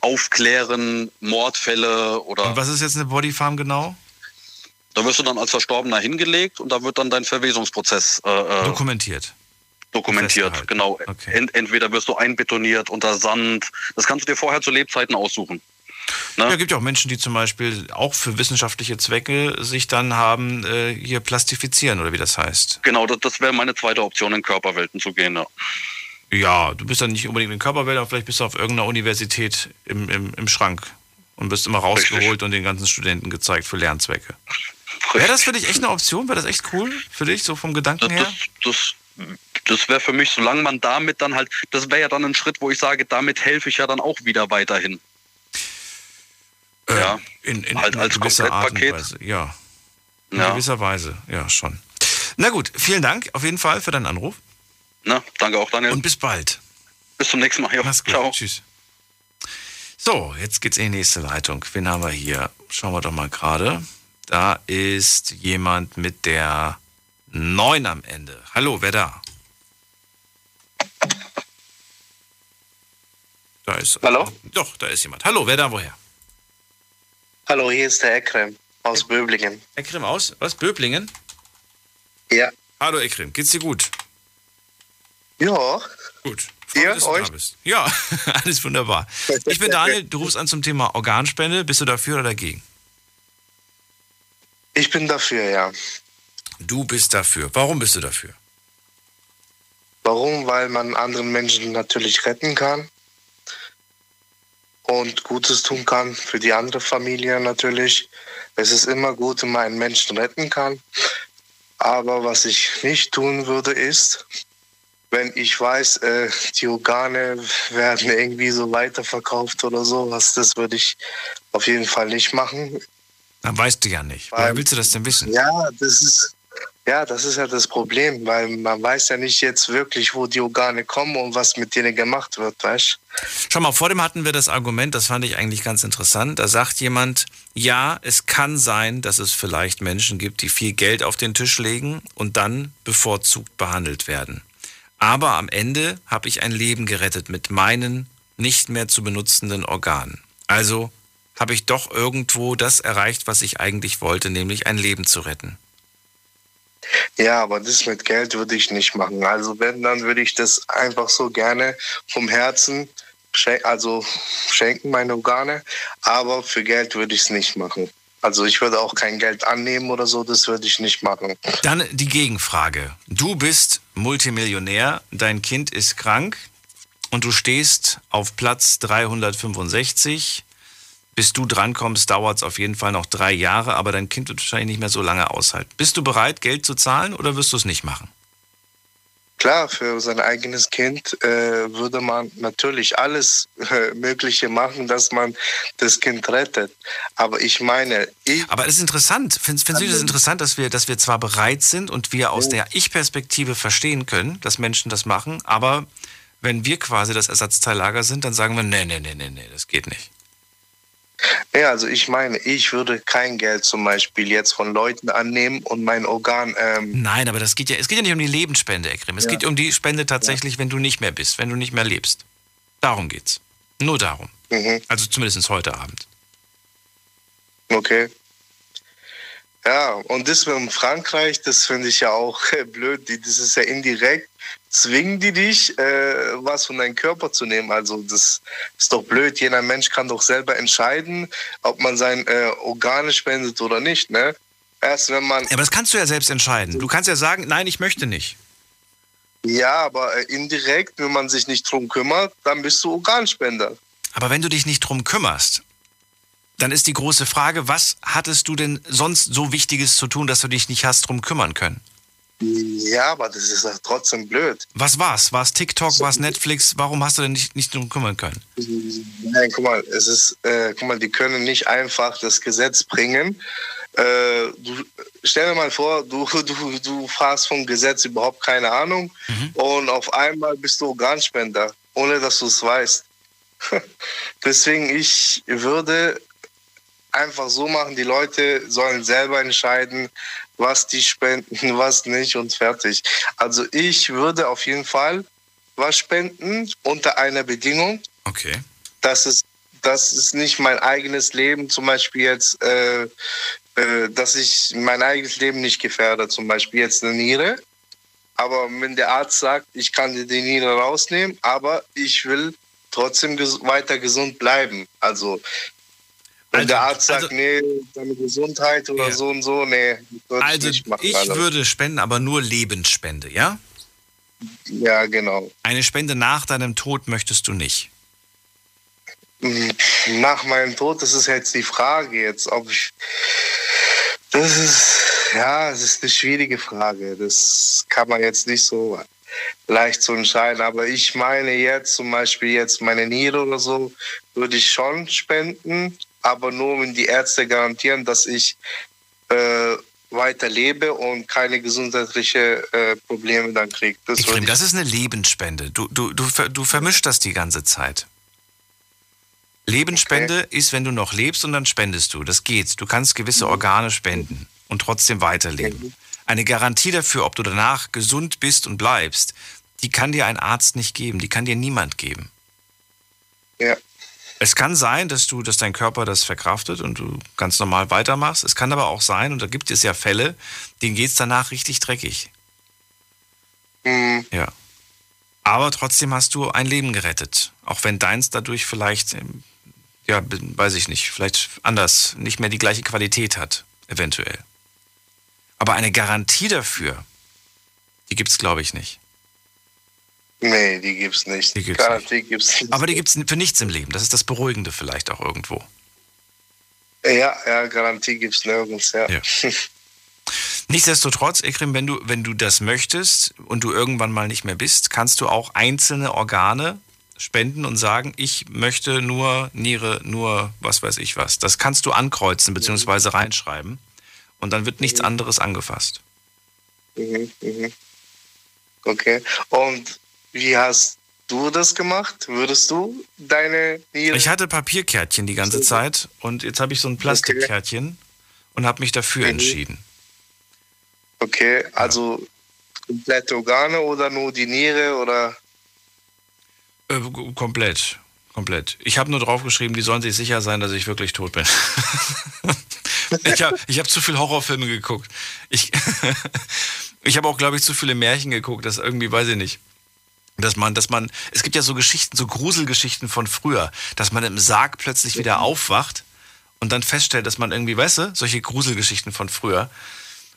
aufklären, Mordfälle oder. Und was ist jetzt eine Bodyfarm genau? Da wirst du dann als Verstorbener hingelegt und da wird dann dein Verwesungsprozess äh, äh, Dokumentiert. dokumentiert. Genau. Ent, entweder wirst du einbetoniert unter Sand. Das kannst du dir vorher zu Lebzeiten aussuchen. Ne? Ja, gibt ja auch Menschen, die zum Beispiel auch für wissenschaftliche Zwecke sich dann haben äh, hier plastifizieren oder wie das heißt. Genau, das, das wäre meine zweite Option, in Körperwelten zu gehen. Ja. Ja, du bist dann nicht unbedingt in Körperwelt, aber vielleicht bist du auf irgendeiner Universität im, im, im Schrank und bist immer rausgeholt und den ganzen Studenten gezeigt für Lernzwecke. Wäre das für dich echt eine Option? Wäre das echt cool für dich, so vom Gedanken her? Das, das wäre für mich, solange man damit dann halt, das wäre ja dann ein Schritt, wo ich sage, damit helfe ich ja dann auch wieder weiterhin. ja, in, in, halt in als gewisser Art und Komplettpaket. Weise. Ja. In Ja. gewisser Weise, ja, schon. Na gut, vielen Dank auf jeden Fall für deinen Anruf. Na, danke auch, Daniel. Und bis bald. Bis zum nächsten Mal. Ja, Mach's gut. ciao. Tschüss. So, jetzt geht's in die nächste Leitung. Wen haben wir hier? Schauen wir doch mal gerade. Da ist jemand mit der 9 am Ende. Hallo, wer da? Da ist. Hallo? Doch, da ist jemand. Hallo, wer da, woher? Hallo, hier ist der Ekrem aus Böblingen. Ekrem aus? Was? Böblingen? Ja. Hallo, Ekrem. Geht's dir gut? Ja. Gut. Freut dass da bist. Ja, [laughs] alles wunderbar. Ich bin [laughs] Daniel, du rufst an zum Thema Organspende. Bist du dafür oder dagegen? Ich bin dafür, ja. Du bist dafür. Warum bist du dafür? Warum? Weil man anderen Menschen natürlich retten kann und Gutes tun kann für die andere Familie natürlich. Es ist immer gut, wenn man einen Menschen retten kann. Aber was ich nicht tun würde, ist, wenn ich weiß, äh, die Organe werden irgendwie so weiterverkauft oder sowas, das würde ich auf jeden Fall nicht machen. Dann weißt du ja nicht. Woher willst du das denn wissen? Ja, das ist, ja, das ist ja das Problem, weil man weiß ja nicht jetzt wirklich, wo die Organe kommen und was mit denen gemacht wird, weißt Schau mal, vor dem hatten wir das Argument, das fand ich eigentlich ganz interessant. Da sagt jemand, ja, es kann sein, dass es vielleicht Menschen gibt, die viel Geld auf den Tisch legen und dann bevorzugt behandelt werden. Aber am Ende habe ich ein Leben gerettet mit meinen nicht mehr zu benutzenden Organen. Also habe ich doch irgendwo das erreicht, was ich eigentlich wollte, nämlich ein Leben zu retten. Ja, aber das mit Geld würde ich nicht machen. Also wenn, dann würde ich das einfach so gerne vom Herzen schen also schenken, meine Organe. Aber für Geld würde ich es nicht machen. Also ich würde auch kein Geld annehmen oder so, das würde ich nicht machen. Dann die Gegenfrage. Du bist Multimillionär, dein Kind ist krank und du stehst auf Platz 365 bis du drankommst, dauert es auf jeden Fall noch drei Jahre, aber dein Kind wird wahrscheinlich nicht mehr so lange aushalten. Bist du bereit, Geld zu zahlen oder wirst du es nicht machen? Klar, für sein eigenes Kind äh, würde man natürlich alles äh, Mögliche machen, dass man das Kind rettet. Aber ich meine, ich. Aber es ist interessant. Findest, findest du das interessant, dass wir, dass wir zwar bereit sind und wir aus der Ich-Perspektive verstehen können, dass Menschen das machen, aber wenn wir quasi das Ersatzteillager sind, dann sagen wir, nee, nee, nee, nee, nee, das geht nicht. Ja, also ich meine, ich würde kein Geld zum Beispiel jetzt von Leuten annehmen und mein Organ. Ähm Nein, aber das geht ja, es geht ja nicht um die Lebensspende, Ekrim. Es ja. geht um die Spende tatsächlich, ja. wenn du nicht mehr bist, wenn du nicht mehr lebst. Darum geht's. Nur darum. Mhm. Also zumindest heute Abend. Okay. Ja, und das mit Frankreich, das finde ich ja auch blöd. Das ist ja indirekt zwingen die dich, äh, was von deinem Körper zu nehmen. Also das ist doch blöd. Jeder Mensch kann doch selber entscheiden, ob man sein äh, Organe spendet oder nicht. Ne? Erst wenn man. Ja, aber das kannst du ja selbst entscheiden. Du kannst ja sagen, nein, ich möchte nicht. Ja, aber äh, indirekt, wenn man sich nicht drum kümmert, dann bist du Organspender. Aber wenn du dich nicht drum kümmerst, dann ist die große Frage, was hattest du denn sonst so Wichtiges zu tun, dass du dich nicht hast drum kümmern können? Ja, aber das ist trotzdem blöd. Was war's? War es TikTok, war es Netflix? Warum hast du denn nicht, nicht darum kümmern können? Nein, guck mal, es ist, äh, guck mal, die können nicht einfach das Gesetz bringen. Äh, du, stell dir mal vor, du, [laughs] du, du hast vom Gesetz überhaupt keine Ahnung mhm. und auf einmal bist du Organspender, ohne dass du es weißt. [laughs] Deswegen, ich würde einfach so machen, die Leute sollen selber entscheiden, was die spenden, [laughs] was nicht und fertig. Also ich würde auf jeden Fall was spenden unter einer Bedingung. Okay. Dass es, dass es nicht mein eigenes Leben zum Beispiel jetzt, äh, äh, dass ich mein eigenes Leben nicht gefährde, zum Beispiel jetzt eine Niere. Aber wenn der Arzt sagt, ich kann dir die Niere rausnehmen, aber ich will trotzdem ges weiter gesund bleiben. Also wenn also, der Arzt sagt, also, nee, deine Gesundheit oder ja. so und so, nee, also ich machen. Ich würde spenden, aber nur Lebensspende, ja? Ja, genau. Eine Spende nach deinem Tod möchtest du nicht? Hm, nach meinem Tod, das ist jetzt die Frage jetzt, ob ich. Das ist, ja, das ist eine schwierige Frage. Das kann man jetzt nicht so leicht zu entscheiden. Aber ich meine jetzt zum Beispiel jetzt meine Niere oder so, würde ich schon spenden aber nur wenn die Ärzte garantieren, dass ich äh, weiter lebe und keine gesundheitlichen äh, Probleme dann kriege. Das, das ist eine Lebensspende. Du, du, du, du vermischst das die ganze Zeit. Lebensspende okay. ist, wenn du noch lebst und dann spendest du. Das geht. Du kannst gewisse Organe spenden und trotzdem weiterleben. Eine Garantie dafür, ob du danach gesund bist und bleibst, die kann dir ein Arzt nicht geben. Die kann dir niemand geben. Ja. Es kann sein, dass du, dass dein Körper das verkraftet und du ganz normal weitermachst. Es kann aber auch sein, und da gibt es ja Fälle, denen geht es danach richtig dreckig. Mhm. Ja. Aber trotzdem hast du ein Leben gerettet. Auch wenn deins dadurch vielleicht, ähm, ja, weiß ich nicht, vielleicht anders, nicht mehr die gleiche Qualität hat, eventuell. Aber eine Garantie dafür, die gibt es, glaube ich, nicht. Nee, die gibt's nicht. Die gibt's Garantie nicht. gibt's nicht. Aber die gibt es für nichts im Leben. Das ist das Beruhigende vielleicht auch irgendwo. Ja, ja, Garantie gibt's nirgends, ja. Ja. Nichtsdestotrotz, Ekrim, wenn du, wenn du das möchtest und du irgendwann mal nicht mehr bist, kannst du auch einzelne Organe spenden und sagen, ich möchte nur Niere, nur was weiß ich was. Das kannst du ankreuzen bzw. reinschreiben und dann wird nichts anderes angefasst. Mhm, mhm. Okay. Und wie hast du das gemacht? Würdest du deine Niere... Ich hatte Papierkärtchen die ganze Zeit und jetzt habe ich so ein Plastikkärtchen und habe mich dafür Mhm. entschieden. Okay, also komplette Organe oder nur die Niere oder... Äh, komplett. Komplett. Ich habe nur draufgeschrieben, die sollen sich sicher sein, dass ich wirklich tot bin. [laughs] ich habe ich hab zu viel Horrorfilme geguckt. Ich, [laughs] ich habe auch, glaube ich, zu viele Märchen geguckt, das irgendwie, weiß ich nicht. Dass man, dass man, es gibt ja so Geschichten, so Gruselgeschichten von früher, dass man im Sarg plötzlich wieder aufwacht und dann feststellt, dass man irgendwie, weißt du, solche Gruselgeschichten von früher.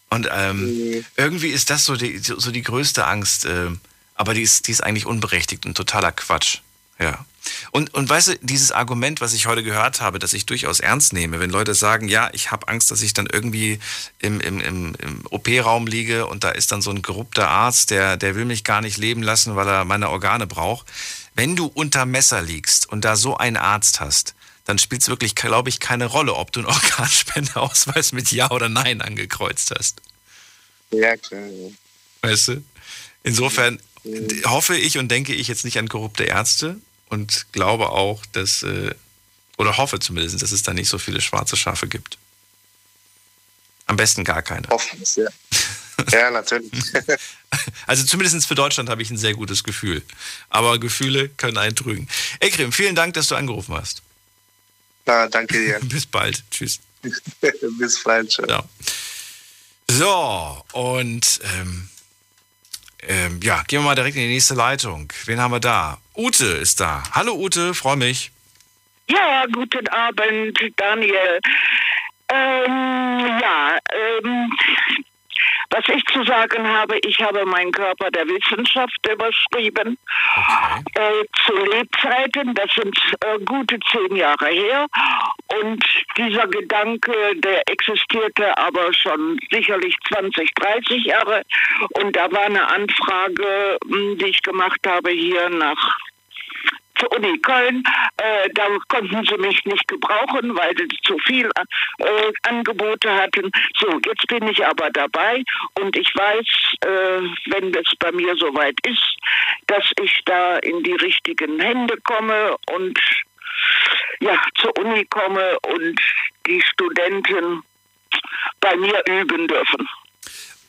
Und ähm, irgendwie ist das so die, so die größte Angst, ähm, aber die ist, die ist eigentlich unberechtigt und totaler Quatsch. Ja. Und, und weißt du, dieses Argument, was ich heute gehört habe, das ich durchaus ernst nehme, wenn Leute sagen, ja, ich habe Angst, dass ich dann irgendwie im, im, im, im OP-Raum liege und da ist dann so ein korrupter Arzt, der, der will mich gar nicht leben lassen, weil er meine Organe braucht. Wenn du unter Messer liegst und da so einen Arzt hast, dann spielt es wirklich, glaube ich, keine Rolle, ob du einen [laughs] Organspendeausweis mit Ja oder Nein angekreuzt hast. Ja, klar. Weißt du? Insofern hoffe ich und denke ich jetzt nicht an korrupte Ärzte und glaube auch, dass, äh, oder hoffe zumindest, dass es da nicht so viele schwarze Schafe gibt. Am besten gar keine. Hoffen ja. [laughs] Ja, natürlich. [laughs] Also zumindest für Deutschland habe ich ein sehr gutes Gefühl. Aber Gefühle können einen trügen. Ekrim, vielen Dank, dass du angerufen hast. Na, danke dir. [laughs] Bis bald. Tschüss. Bis bald. Ja. So, und ähm, ähm, ja, gehen wir mal direkt in die nächste Leitung. Wen haben wir da? Ute ist da. Hallo Ute, freue mich. Ja, guten Abend, Daniel. Ähm, ja, ähm, was ich zu sagen habe, ich habe meinen Körper der Wissenschaft überschrieben. Äh, zu Lebzeiten, das sind äh, gute zehn Jahre her. Und dieser Gedanke, der existierte aber schon sicherlich 20, 30 Jahre. Und da war eine Anfrage, mh, die ich gemacht habe hier nach zur Uni Köln. Äh, da konnten sie mich nicht gebrauchen, weil sie zu viel äh, Angebote hatten. So, jetzt bin ich aber dabei und ich weiß, äh, wenn es bei mir soweit ist, dass ich da in die richtigen Hände komme und ja, zur Uni komme und die Studenten bei mir üben dürfen.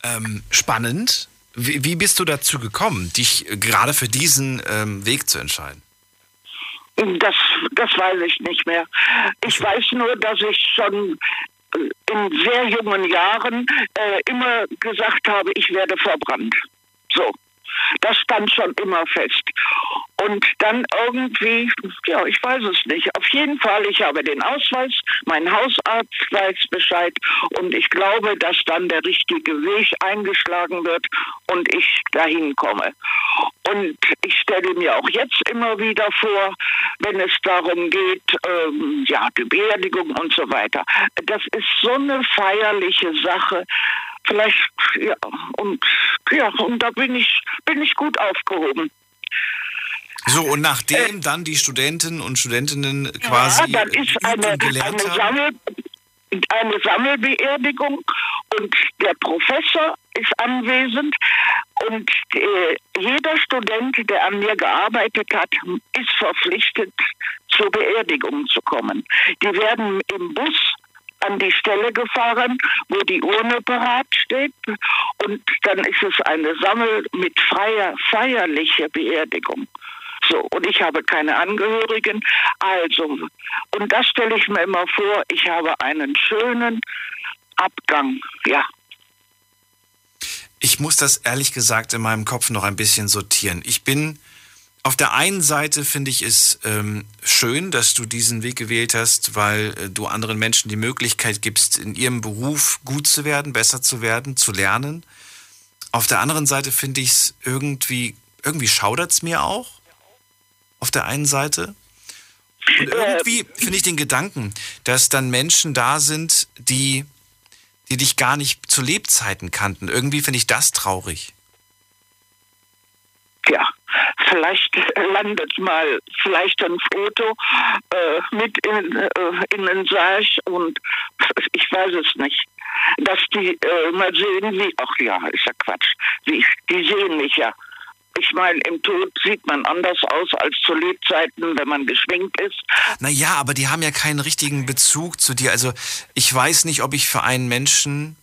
Ähm, spannend. Wie, wie bist du dazu gekommen, dich gerade für diesen ähm, Weg zu entscheiden? Das, das weiß ich nicht mehr. Ich weiß nur, dass ich schon äh, in sehr jungen Jahren äh, immer gesagt habe, ich werde verbrannt. So. Das stand schon immer fest. Und dann irgendwie, ja, ich weiß es nicht. Auf jeden Fall, ich habe den Ausweis, mein Hausarzt weiß Bescheid und ich glaube, dass dann der richtige Weg eingeschlagen wird und ich dahin komme. Und ich stelle mir auch jetzt immer wieder vor, wenn es darum geht, ähm, ja, die Beerdigung und so weiter. Das ist so eine feierliche Sache. Vielleicht, ja, und ja, und da bin ich, bin ich gut aufgehoben. So, und nachdem dann die Studenten und Studentinnen quasi ja, dann ist eine, eine, haben. Sammel, eine Sammelbeerdigung und der Professor ist anwesend und äh, jeder Student, der an mir gearbeitet hat, ist verpflichtet, zur Beerdigung zu kommen. Die werden im Bus an die Stelle gefahren, wo die Urne parat steht. Und dann ist es eine Sammel mit freier, feierlicher Beerdigung. So, und ich habe keine Angehörigen. Also, und das stelle ich mir immer vor, ich habe einen schönen Abgang, ja. Ich muss das ehrlich gesagt in meinem Kopf noch ein bisschen sortieren. Ich bin auf der einen Seite finde ich es ähm, schön, dass du diesen Weg gewählt hast, weil äh, du anderen Menschen die Möglichkeit gibst, in ihrem Beruf gut zu werden, besser zu werden, zu lernen. Auf der anderen Seite finde ich es irgendwie, irgendwie schaudert es mir auch. Auf der einen Seite. Und irgendwie finde ich den Gedanken, dass dann Menschen da sind, die, die dich gar nicht zu Lebzeiten kannten. Irgendwie finde ich das traurig. Ja, vielleicht [laughs] landet mal vielleicht ein Foto äh, mit in, äh, in den Sarg und [laughs] ich weiß es nicht. Dass die äh, mal sehen, wie, ach ja, ist ja Quatsch, wie, die sehen mich ja. Ich meine, im Tod sieht man anders aus als zu Lebzeiten, wenn man geschminkt ist. Naja, aber die haben ja keinen richtigen Bezug zu dir. Also ich weiß nicht, ob ich für einen Menschen,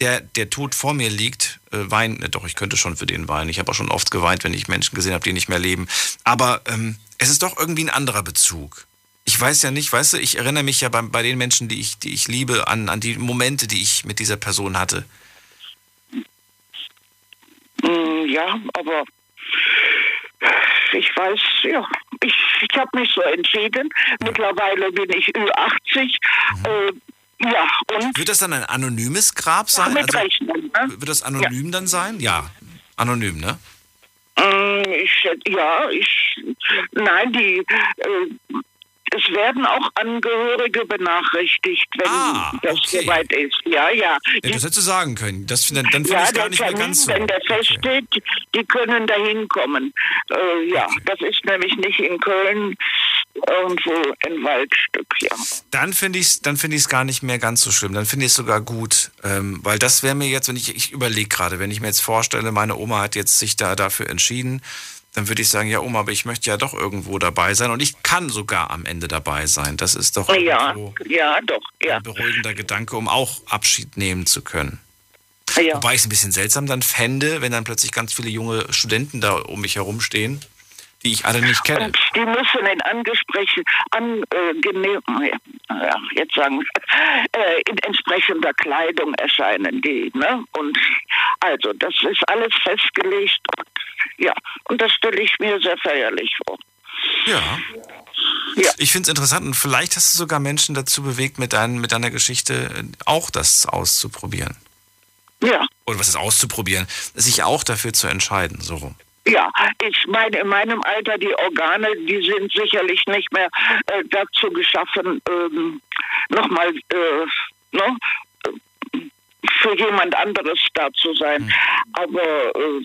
der, der tot vor mir liegt, weinen. Äh, doch, ich könnte schon für den weinen. Ich habe auch schon oft geweint, wenn ich Menschen gesehen habe, die nicht mehr leben. Aber ähm, es ist doch irgendwie ein anderer Bezug. Ich weiß ja nicht, weißt du, ich erinnere mich ja bei, bei den Menschen, die ich, die ich liebe, an, an die Momente, die ich mit dieser Person hatte. Mm, Ja, aber ich weiß, ja, ich, ich habe mich so entschieden. Mittlerweile bin ich Ü80. Äh, ja, und Wird das dann ein anonymes Grab sein? mit Also, Rechnen. Ne? wird das anonym dann sein? Ja, anonym, ne? Mm, Ich, ja, ich, nein, die, äh, es werden auch Angehörige benachrichtigt, wenn Ah, das soweit ist. Ja, ja. Ja, das hättest du sagen können. Das, dann dann finde ja, ich es gar nicht mehr Termin, ganz so. wenn der feststeht, die können da hinkommen. Äh, ja, das ist nämlich nicht in Köln, irgendwo ein Waldstück, ja. Dann finde ich es dann finde ich es gar nicht mehr ganz so schlimm. Dann finde ich es sogar gut, ähm, weil das wäre mir jetzt, wenn ich ich überlege gerade, wenn ich mir jetzt vorstelle, meine Oma hat jetzt sich da dafür entschieden, dann würde ich sagen, ja Oma, aber ich möchte ja doch irgendwo dabei sein und ich kann sogar am Ende dabei sein. Das ist doch Ja, ja, doch, ja. ein beruhigender Gedanke, um auch Abschied nehmen zu können. Ja. Wobei ich es ein bisschen seltsam dann fände, wenn dann plötzlich ganz viele junge Studenten da um mich herumstehen, die ich alle nicht kenne. Und die müssen in angesprechen, angenehm, ja, jetzt sagen wir, äh, in entsprechender Kleidung erscheinen die, ne? Und also das ist alles festgelegt und ja, und das stelle ich mir sehr feierlich vor. Ja. Ich finde es interessant und vielleicht hast du sogar Menschen dazu bewegt, mit, dein, mit deiner Geschichte äh, auch das auszuprobieren. Ja. Oder was ist auszuprobieren? Sich auch dafür zu entscheiden, so rum. Ja, ich meine, in meinem Alter, die Organe, die sind sicherlich nicht mehr äh, dazu geschaffen, ähm, nochmal äh, ne, äh, für jemand anderes da zu sein. Aber äh,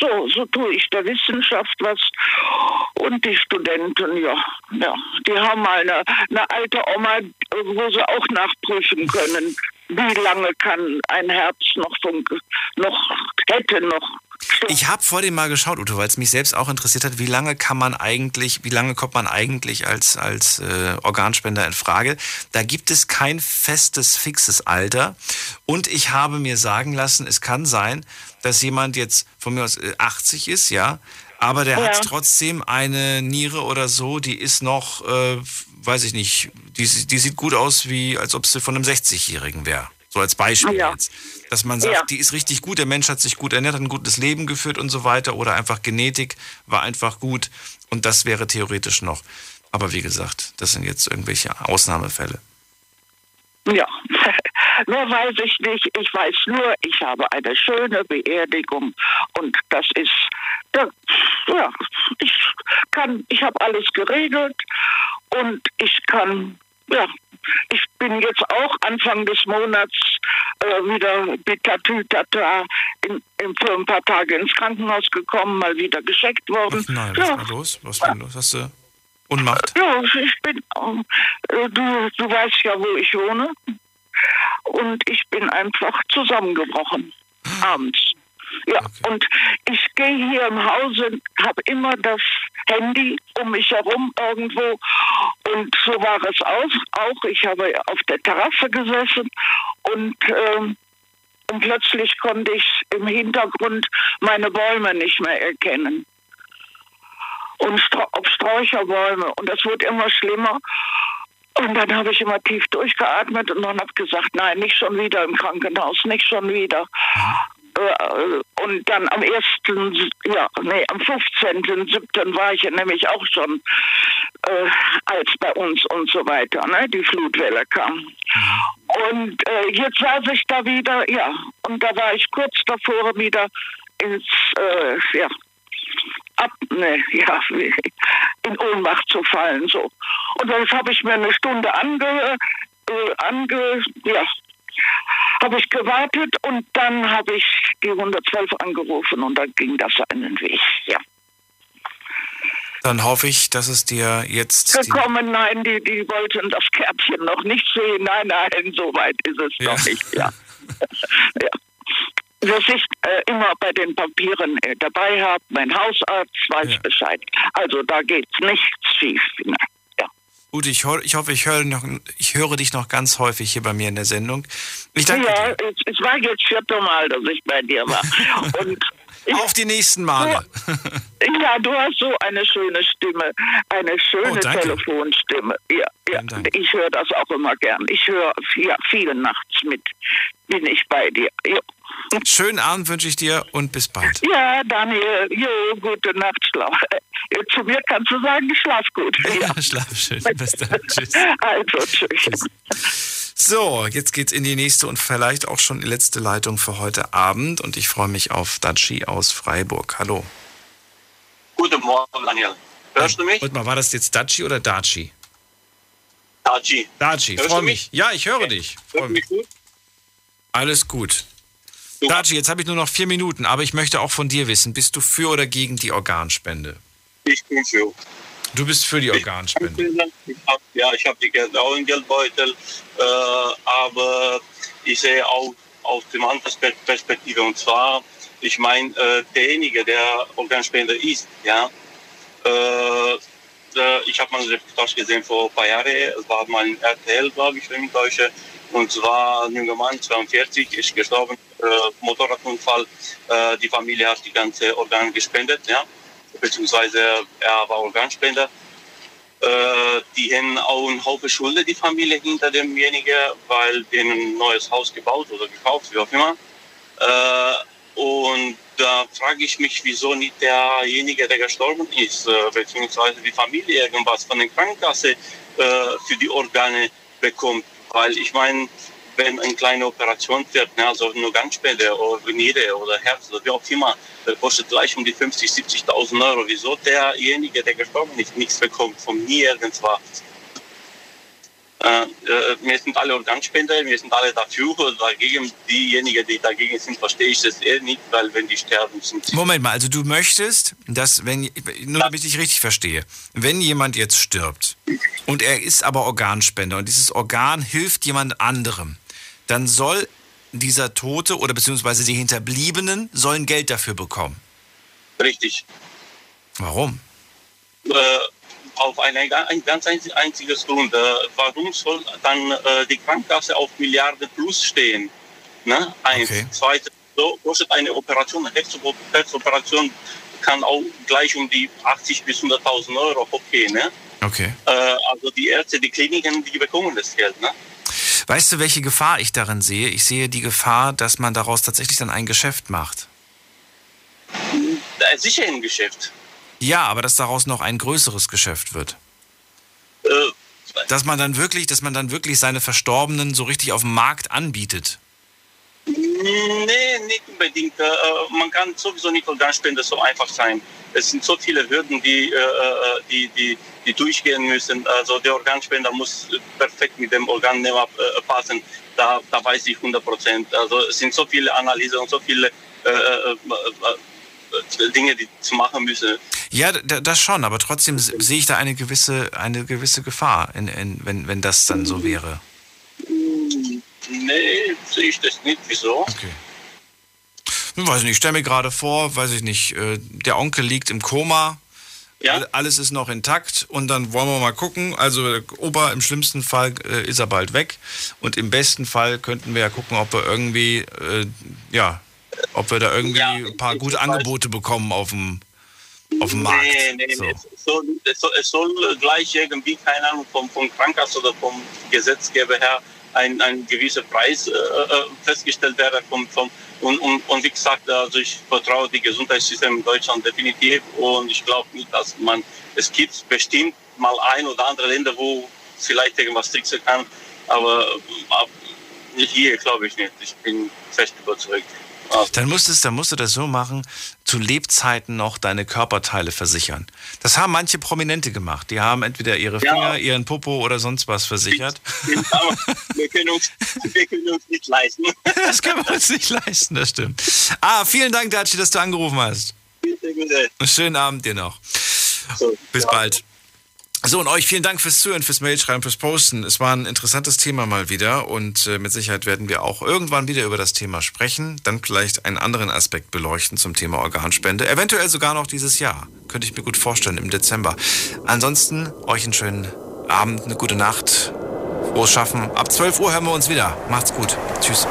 so, so tue ich der Wissenschaft was. Und die Studenten, ja, ja die haben mal eine, eine alte Oma, wo sie auch nachprüfen können, wie lange kann ein Herz noch noch hätte noch Ich habe vor dem mal geschaut, Uto, weil es mich selbst auch interessiert hat, wie lange kann man eigentlich, wie lange kommt man eigentlich als, als äh, Organspender in Frage? Da gibt es kein festes, fixes Alter. Und ich habe mir sagen lassen, es kann sein, dass jemand jetzt von mir aus äh, 80 ist, ja, aber der Ja. hat trotzdem eine Niere oder so, die ist noch, äh, weiß ich nicht, die, die sieht gut aus, wie als ob sie von einem 60-Jährigen wäre. So als Beispiel Ja. jetzt. Dass man sagt, Ja. die ist richtig gut, der Mensch hat sich gut ernährt, hat ein gutes Leben geführt und so weiter. Oder einfach Genetik war einfach gut. Und das wäre theoretisch noch. Aber wie gesagt, das sind jetzt irgendwelche Ausnahmefälle. Ja, [laughs] mehr weiß ich nicht. Ich weiß nur, ich habe eine schöne Beerdigung und das ist, ja, ja ich kann, ich habe alles geregelt und ich kann, ja, ich bin jetzt auch Anfang des Monats äh, wieder mit Tatütata in, in, für ein paar Tage ins Krankenhaus gekommen, mal wieder gescheckt worden. Nein, was ja, war los? Was war los? Hast du Unmacht? ja, ich bin, äh, du, du weißt ja, wo ich wohne. Und ich bin einfach zusammengebrochen. Abends. Ja, und ich gehe hier im Hause, habe immer das Handy um mich herum irgendwo. Und so war es auch. auch. Ich habe auf der Terrasse gesessen und, ähm, und plötzlich konnte ich im Hintergrund meine Bäume nicht mehr erkennen und Stra Sträucherbäume. Und das wurde immer schlimmer. Und dann habe ich immer tief durchgeatmet und dann habe gesagt, nein, nicht schon wieder im Krankenhaus, nicht schon wieder. Äh, und dann am 1., ja, nee, am 15.07. war ich ja nämlich auch schon, äh, als bei uns und so weiter, ne, die Flutwelle kam. Und äh, jetzt saß ich da wieder, ja, und da war ich kurz davor wieder ins, äh, ja, ab, ne, ja, [laughs] in Ohnmacht zu fallen, so. Und das habe ich mir eine Stunde ange, äh, ange, ja, habe ich gewartet und dann habe ich die 112 angerufen und dann ging das einen Weg, ja. Dann hoffe ich, dass es dir jetzt. Gekommen, nein, die, die wollten das Kärtchen noch nicht sehen. Nein, nein, so weit ist es Ja. noch nicht, ja. [laughs] ja. Dass ich äh, immer bei den Papieren äh, dabei habe, mein Hausarzt weiß Bescheid. Also da geht's nichts schief. Ne? Gut, ich, ho ich hoffe, ich höre, noch, ich höre dich noch ganz häufig hier bei mir in der Sendung. Ich danke ja, dir. es, es war jetzt vierte Mal, dass ich bei dir war. [laughs] Und Auf die nächsten Male. Ja, du hast so eine schöne Stimme, eine schöne Oh. Telefonstimme. Ja, ja. ich höre das auch immer gern. Ich höre ja, viel nachts mit. Bin ich bei dir. Ja, Schönen Abend wünsche ich dir und bis bald. ja Daniel, jo, gute Nacht, schlaf. Äh, Zu mir kannst du sagen, schlaf gut. [laughs] Ja. Schlaf schön. Bis dann. Tschüss. Also, tschüss. So, jetzt geht's in die nächste und vielleicht auch schon die letzte Leitung für heute Abend. Und ich freue mich auf Daci aus Freiburg. Hallo. Guten Morgen, Daniel. Hörst du mich? Und mal, war das jetzt Daci oder Daci? Daci. Daci, freue mich. Ja, ich höre dich. Freu mich. Alles gut. Daci, jetzt habe ich nur noch vier Minuten, aber ich möchte auch von dir wissen, bist du für oder gegen die Organspende? Ich bin für. Du bist für die Organspende. Ja, ich habe die Geld auch im Geldbeutel, äh, aber ich sehe auch aus dem anderen Pers- Perspektive und zwar, ich meine, äh, derjenige, der Organspender ist, ja, äh, ich habe mal eine Reportage gesehen vor ein paar Jahren, es war mal ein RTL, glaube ich, wenn ich täusche, und zwar ein junger Mann, 42, ist gestorben, äh, Motorradunfall, äh, die Familie hat die ganze Organe gespendet, ja, beziehungsweise er war Organspender. Äh, die haben auch einen Haufen Schulden, die Familie hinter demjenigen, weil denen ein neues Haus gebaut oder gekauft, wie auch immer. Äh, und da frage ich mich, wieso nicht derjenige, der gestorben ist, äh, beziehungsweise die Familie irgendwas von der Krankenkasse für die Organe bekommt. Weil ich meine, wenn eine kleine Operation wird, ne, also nur Gangspende oder Niere oder Herz oder wie auch immer, kostet gleich um die 50.000, 70.000 Euro. Wieso derjenige, der gestorben ist, nichts bekommt von nirgends was? Äh, äh, wir sind alle Organspender, wir sind alle dafür oder dagegen. Diejenigen, die dagegen sind, verstehe ich das eher nicht, weil wenn die sterben, sind sie. Moment mal, also du möchtest, dass wenn, nur damit ich richtig verstehe, wenn jemand jetzt stirbt und er ist aber Organspender und dieses Organ hilft jemand anderem, dann soll dieser Tote oder beziehungsweise die Hinterbliebenen sollen Geld dafür bekommen. Richtig. Warum? Äh, auf eine, ein ganz einzi- einziges Grund. Äh, warum soll dann äh, die Krankenkasse auf Milliarden plus stehen? Ne? Eins. Zweitens, so kostet eine Operation, eine Herzo- Herzoperation kann auch gleich um die 80 bis 100.000 Euro hochgehen. Ne? Okay. Äh, also die Ärzte, die Kliniken, die bekommen das Geld. Ne? Weißt du, welche Gefahr ich darin sehe? Ich sehe die Gefahr, dass man daraus tatsächlich dann ein Geschäft macht. Sicher im Geschäft. Ja, aber dass daraus noch ein größeres Geschäft wird. Äh, Dass man dann wirklich, dass man dann wirklich seine Verstorbenen so richtig auf dem Markt anbietet. Nee, nicht unbedingt. Äh, man kann sowieso nicht Organspender so einfach sein. Es sind so viele Hürden, die, äh, die, die, die durchgehen müssen. Also der Organspender muss perfekt mit dem Organnehmer äh, passen. Da, da weiß ich 100 Prozent. Also es sind so viele Analysen und so viele äh, äh, äh, Dinge, die zu machen müssen. Ja, das schon, aber trotzdem se- sehe ich da eine gewisse, eine gewisse Gefahr, in, in, wenn, wenn das dann so wäre. Nee, sehe ich das nicht. Wieso? Ich weiß nicht, ich stelle mir gerade vor, weiß ich nicht, äh, der Onkel liegt im Koma, all- alles ist noch intakt und dann wollen wir mal gucken. Also Opa im schlimmsten Fall äh, ist er bald weg und im besten Fall könnten wir ja gucken, ob wir irgendwie, äh, ja, ob wir da irgendwie ein paar gute Angebote bekommen auf dem, auf dem Markt. Nee, nee, So. nee. Es, soll, es, soll, es soll gleich irgendwie, keine Ahnung, vom, vom Krankenkasse oder vom Gesetzgeber her ein, ein gewisser Preis äh, äh, festgestellt werden vom, vom, Und, und, und wie gesagt, also ich vertraue dem Gesundheitssystem in Deutschland definitiv und ich glaube nicht, dass man, es gibt bestimmt mal ein oder andere Länder, wo vielleicht irgendwas tricksen kann, aber nicht hier, glaube ich nicht. Ich bin fest überzeugt. Dann musst, du, dann musst du das so machen, zu Lebzeiten noch deine Körperteile versichern. Das haben manche Prominente gemacht. Die haben entweder ihre Finger, ja. ihren Popo oder sonst was versichert. wir, können uns, wir können uns nicht leisten. Das können wir uns nicht leisten, das stimmt. Ah, vielen Dank, Daci, dass du angerufen hast. Bitte, bitte. Schönen Abend dir noch. So, Bis bald. So, und euch vielen Dank fürs Zuhören, fürs Mailschreiben, fürs Posten. Es war ein interessantes Thema mal wieder und äh, mit Sicherheit werden wir auch irgendwann wieder über das Thema sprechen, dann vielleicht einen anderen Aspekt beleuchten zum Thema Organspende. Eventuell sogar noch dieses Jahr. Könnte ich mir gut vorstellen, im Dezember. Ansonsten euch einen schönen Abend, eine gute Nacht, frohes Schaffen. Ab 12 Uhr hören wir uns wieder. Macht's gut. Tschüss.